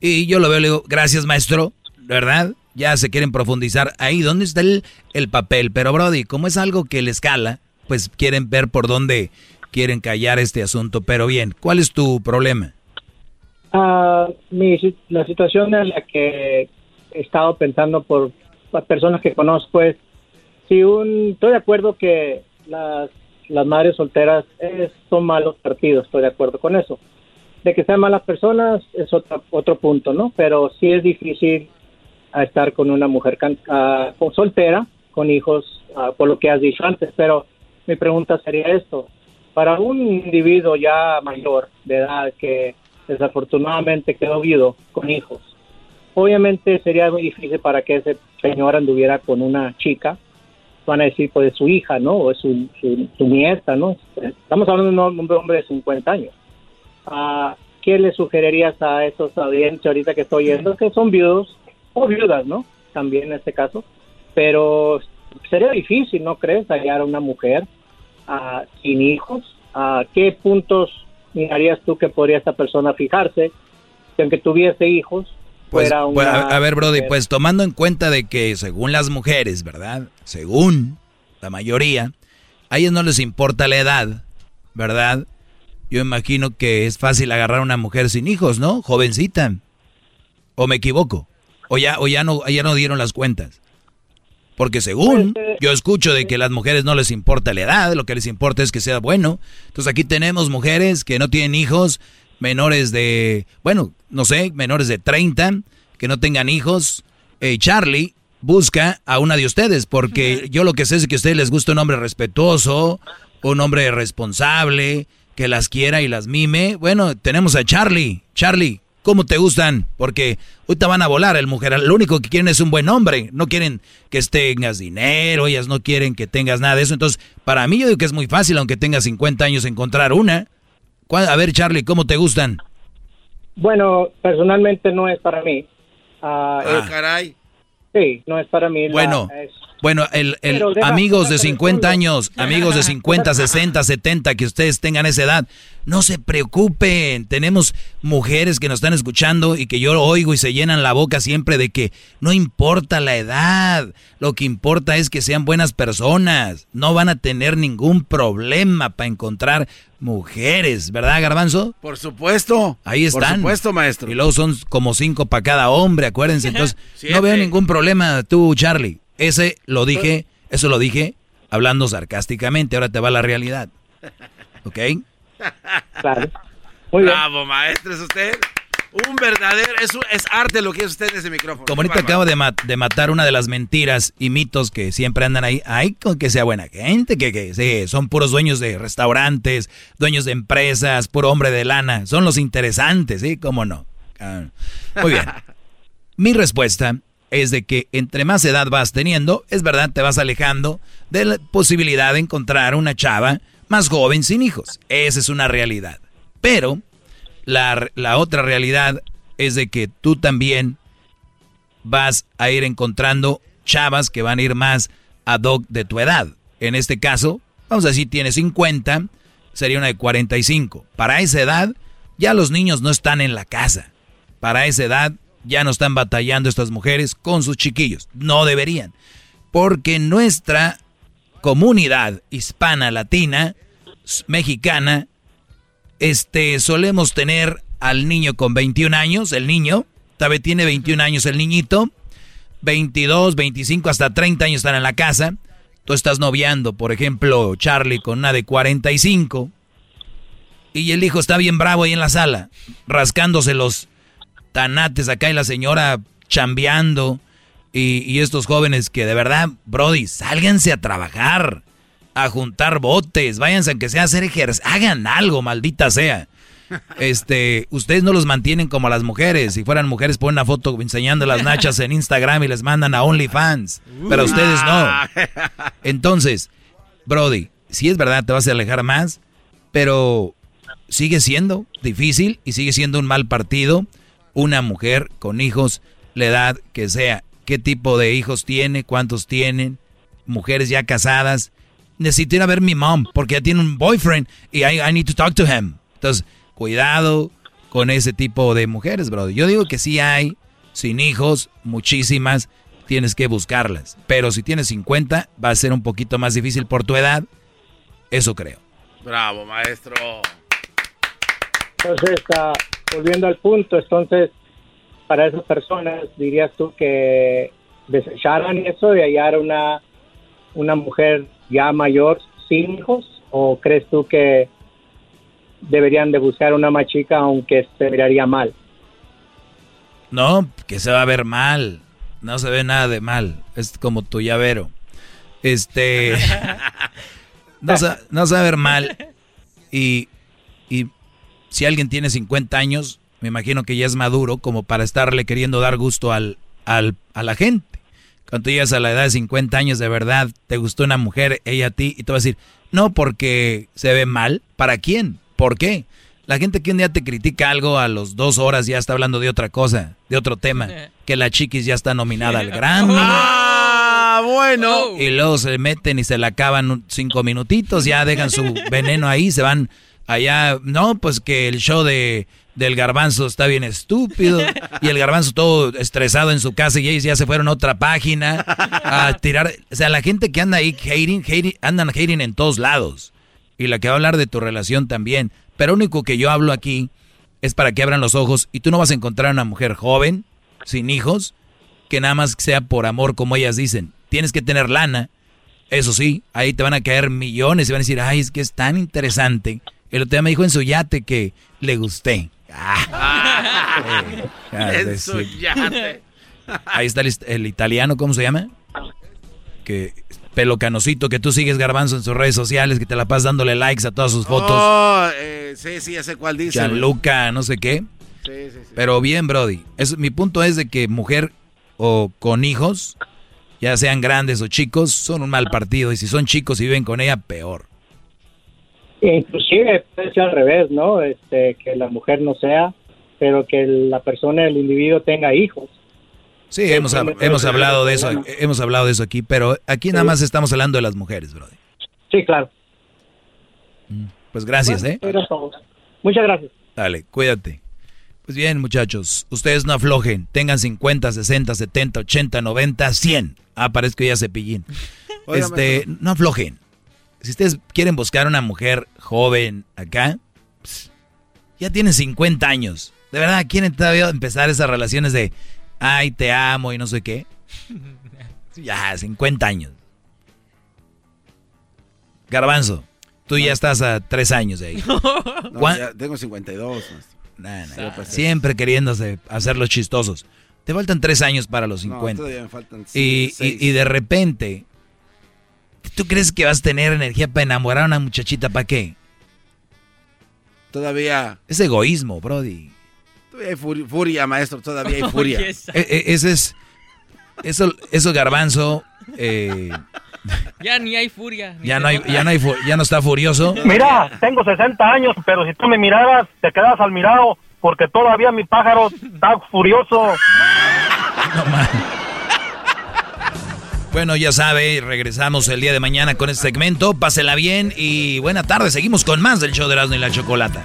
Y yo lo veo le digo, gracias maestro, ¿verdad? Ya se quieren profundizar ahí, ¿dónde está el, el papel? Pero Brody, como es algo que le escala, pues quieren ver por dónde quieren callar este asunto. Pero bien, ¿cuál es tu problema? Ah, mi, la situación en la que he estado pensando por las personas que conozco es si un estoy de acuerdo que las, madres solteras son malos partidos, estoy de acuerdo con eso. De que sean malas personas es otro, otro punto, ¿no? Pero sí es difícil estar con una mujer can- con- soltera, con hijos, ah, por lo que has dicho antes. Pero mi pregunta sería esto. Para un individuo ya mayor de edad que desafortunadamente quedó viudo con hijos, obviamente sería muy difícil para que ese señor anduviera con una chica. Van a decir, pues, su hija, ¿no? O es su, su, su nieta, ¿no? Estamos hablando de un hombre, de 50 años. Ah, ¿Qué le sugerirías a esos audiencias ahorita que estoy oyendo que son viudos o viudas, ¿no? También en este caso. Pero sería difícil, ¿no crees? Hallar a una mujer ah, sin hijos. Ah, ¿Qué puntos mirarías tú que podría esta persona fijarse? Que aunque tuviese hijos, Pues, fuera una... pues, a, ver, Brody, pues tomando en cuenta de que según las mujeres, ¿verdad? Según la mayoría, a ellas no les importa la edad, ¿verdad? Yo imagino que es fácil agarrar a una mujer sin hijos, ¿no? Jovencita. ¿O me equivoco? ¿O ya, o ya, no, ya no dieron las cuentas? Porque según yo escucho de que las mujeres no les importa la edad, lo que les importa es que sea bueno. Entonces aquí tenemos mujeres que no tienen hijos, menores de, bueno, no sé, menores de 30, que no tengan hijos. Eh, Charlie busca a una de ustedes, porque yo lo que sé es que a ustedes les gusta un hombre respetuoso, un hombre responsable, que las quiera y las mime. Bueno, tenemos a Charlie. Charlie, ¿cómo te gustan? Porque ahorita van a volar el mujer. Lo único que quieren es un buen hombre. No quieren que tengas dinero, ellas no quieren que tengas nada de eso. Entonces, para mí yo digo que es muy fácil, aunque tengas 50 años, encontrar una. ¿Cuál- A ver, Charlie, ¿cómo te gustan? Bueno, personalmente no es para mí. Ah, Ah. es- caray. Sí, no es para mí. la- Bueno, es- bueno, el, el- Pero deja- amigos de déjame 50 respondo. años, amigos de 50, 60, 70, que ustedes tengan esa edad, no se preocupen. Tenemos mujeres que nos están escuchando y que yo oigo y se llenan la boca siempre de que no importa la edad, lo que importa es que sean buenas personas. No van a tener ningún problema para encontrar mujeres, ¿verdad, Garbanzo? Por supuesto. Ahí Por están. supuesto, maestro. Y luego son como cinco para cada hombre, acuérdense. Entonces, no veo ningún problema tú, Charlie. Ese lo dije, eso lo dije hablando sarcásticamente. Ahora te va la realidad. ¿Ok? Claro. Bravo, maestro, es usted. Un verdadero, es, un- es arte lo que es usted en ese micrófono. Como ahorita acabo de, ma- de matar una de las mentiras y mitos que siempre andan ahí. Ay, con que sea buena gente, que, que sí, son puros dueños de restaurantes, dueños de empresas, puro hombre de lana. Son los interesantes, ¿sí? ¿Cómo no? Ah, Muy bien. Mi respuesta es de que entre más edad vas teniendo, es verdad, te vas alejando de la posibilidad de encontrar una chava más joven sin hijos. Esa es una realidad. Pero la, la otra realidad es de que tú también vas a ir encontrando chavas que van a ir más ad hoc de tu edad. En este caso, vamos a decir, tienes 50, sería una de 45. Para esa edad, ya los niños no están en la casa. Para esa edad, ya no están batallando estas mujeres con sus chiquillos. No deberían. Porque nuestra comunidad hispana, latina, mexicana, este, solemos tener al niño con 21 años, el niño, vez tiene 21 años el niñito, 22, 25, hasta 30 años están en la casa. Tú estás noviando, por ejemplo, Charlie con una de 45. Y el hijo está bien bravo ahí en la sala, rascándose los tanates acá y la señora chambeando. Y, y estos jóvenes que de verdad, Brody, sálganse a trabajar, a juntar botes, váyanse aunque sea a hacer ejercicio, hagan algo, maldita sea. Este, ustedes no los mantienen como a las mujeres. Si fueran mujeres, ponen una foto enseñando las nachas en Instagram y les mandan a OnlyFans. Pero ustedes no. Entonces, Brody, si es verdad, te vas a alejar más, pero sigue siendo difícil y sigue siendo un mal partido una mujer con hijos, la edad que sea, qué tipo de hijos tiene, cuántos tienen. mujeres ya casadas. Necesito ir a ver mi mom porque ya tiene un boyfriend y I, I need to talk to him. Entonces, cuidado con ese tipo de mujeres, bro. Yo digo que sí hay, sin hijos, muchísimas, tienes que buscarlas. Pero si tienes 50, va a ser un poquito más difícil por tu edad. Eso creo. Bravo, maestro. Entonces, ah, volviendo al punto, entonces, para esas personas, dirías tú que desecharan eso de hallar una, una mujer ya mayor sin hijos? ¿O crees tú que deberían de buscar una más chica aunque se miraría mal? No, que se va a ver mal. No se ve nada de mal. Es como tu llavero. Este. no, se, no se va a ver mal. Y, y si alguien tiene 50 años, me imagino que ya es maduro como para estarle queriendo dar gusto al, al, a la gente. Cuando tú llegas a la edad de 50 años, de verdad, te gustó una mujer, ella a ti, y te va a decir, no porque se ve mal. ¿Para quién? ¿Por qué? La gente que un día te critica algo a los dos horas ya está hablando de otra cosa, de otro tema, que la chiquis ya está nominada al Grammy. Ah, bueno. Y luego se meten y se la acaban cinco minutitos, ya dejan su veneno ahí, se van allá. No, pues que el show de del garbanzo está bien estúpido. Y el garbanzo todo estresado en su casa y ellos ya se fueron a otra página a tirar. O sea, la gente que anda ahí hating, hating, andan hating en todos lados. Y la que va a hablar de tu relación también. Pero único que yo hablo aquí es para que abran los ojos y tú no vas a encontrar una mujer joven, sin hijos, que nada más sea por amor, como ellas dicen. Tienes que tener lana. Eso sí, ahí te van a caer millones y van a decir, ay, es que es tan interesante. El otro día me dijo en su yate que le gusté. Ah, En su yate. Ahí está el, el italiano, ¿cómo se llama? Que pelo canosito que tú sigues garbanzo en sus redes sociales, que te la pasas dándole likes a todas sus fotos. Oh, eh, sí, sí, ya sé cuál dice. Gianluca, no sé qué. Sí, sí, sí. Pero bien, Brody. Es, mi punto es de que mujer o con hijos, ya sean grandes o chicos, son un mal partido. Y si son chicos y viven con ella, peor. Inclusive puede ser al revés, ¿no? Este, que la mujer no sea, pero que la persona, el individuo tenga hijos. Sí, hemos, hab- hemos hablado de eso, hemos hablado de eso aquí, pero aquí nada más estamos hablando de las mujeres, Brody. Sí, claro. Pues gracias, ¿eh? Todo. Muchas gracias. Dale, cuídate. Pues bien, muchachos, ustedes no aflojen. Tengan 50, 60, 70, 80, 90, 100. Ah, parezco ya cepillín. Este, no aflojen. Si ustedes quieren buscar una mujer joven acá, pss, ya tienen 50 años. De verdad, quieren todavía empezar esas relaciones de, ay, te amo y no sé qué. Ya, 50 años. Garbanzo, tú ya estás a 3 años de ahí. No, ¿Cuán- ya tengo 52. maestro. Nah, nah, Sí, pues, siempre queriéndose hacer los chistosos. Te faltan tres años para los No, 50. todavía me faltan y, seis. y- y de repente, ¿tú crees que vas a tener energía para enamorar a una muchachita? ¿Para qué? Todavía, Es egoísmo, Brody. todavía hay furia, furia, maestro, todavía hay furia. E- e- ese es. Eso, eso garbanzo. eh, Ya ni hay furia. ni ya, no hay, ya, no hay fu- ya no está furioso. Mira, tengo 60 años, pero si tú me miraras, te quedas al mirado, porque todavía mi pájaro está furioso. Bueno, ya sabe, regresamos el día de mañana con este segmento. Pásela bien y buena tarde. Seguimos con más del show de Erasmo y la Chocolata.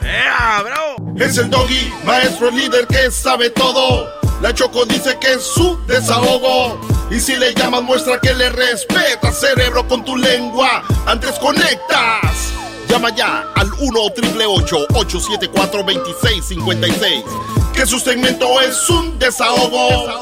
Es el doggy, maestro líder que sabe todo. La Choco dice que es su desahogo. Y si le llamas, muestra que le respeta, cerebro, con tu lengua. Antes conectas. Llama ya al 1-888-874-2656. Que su segmento es un desahogo.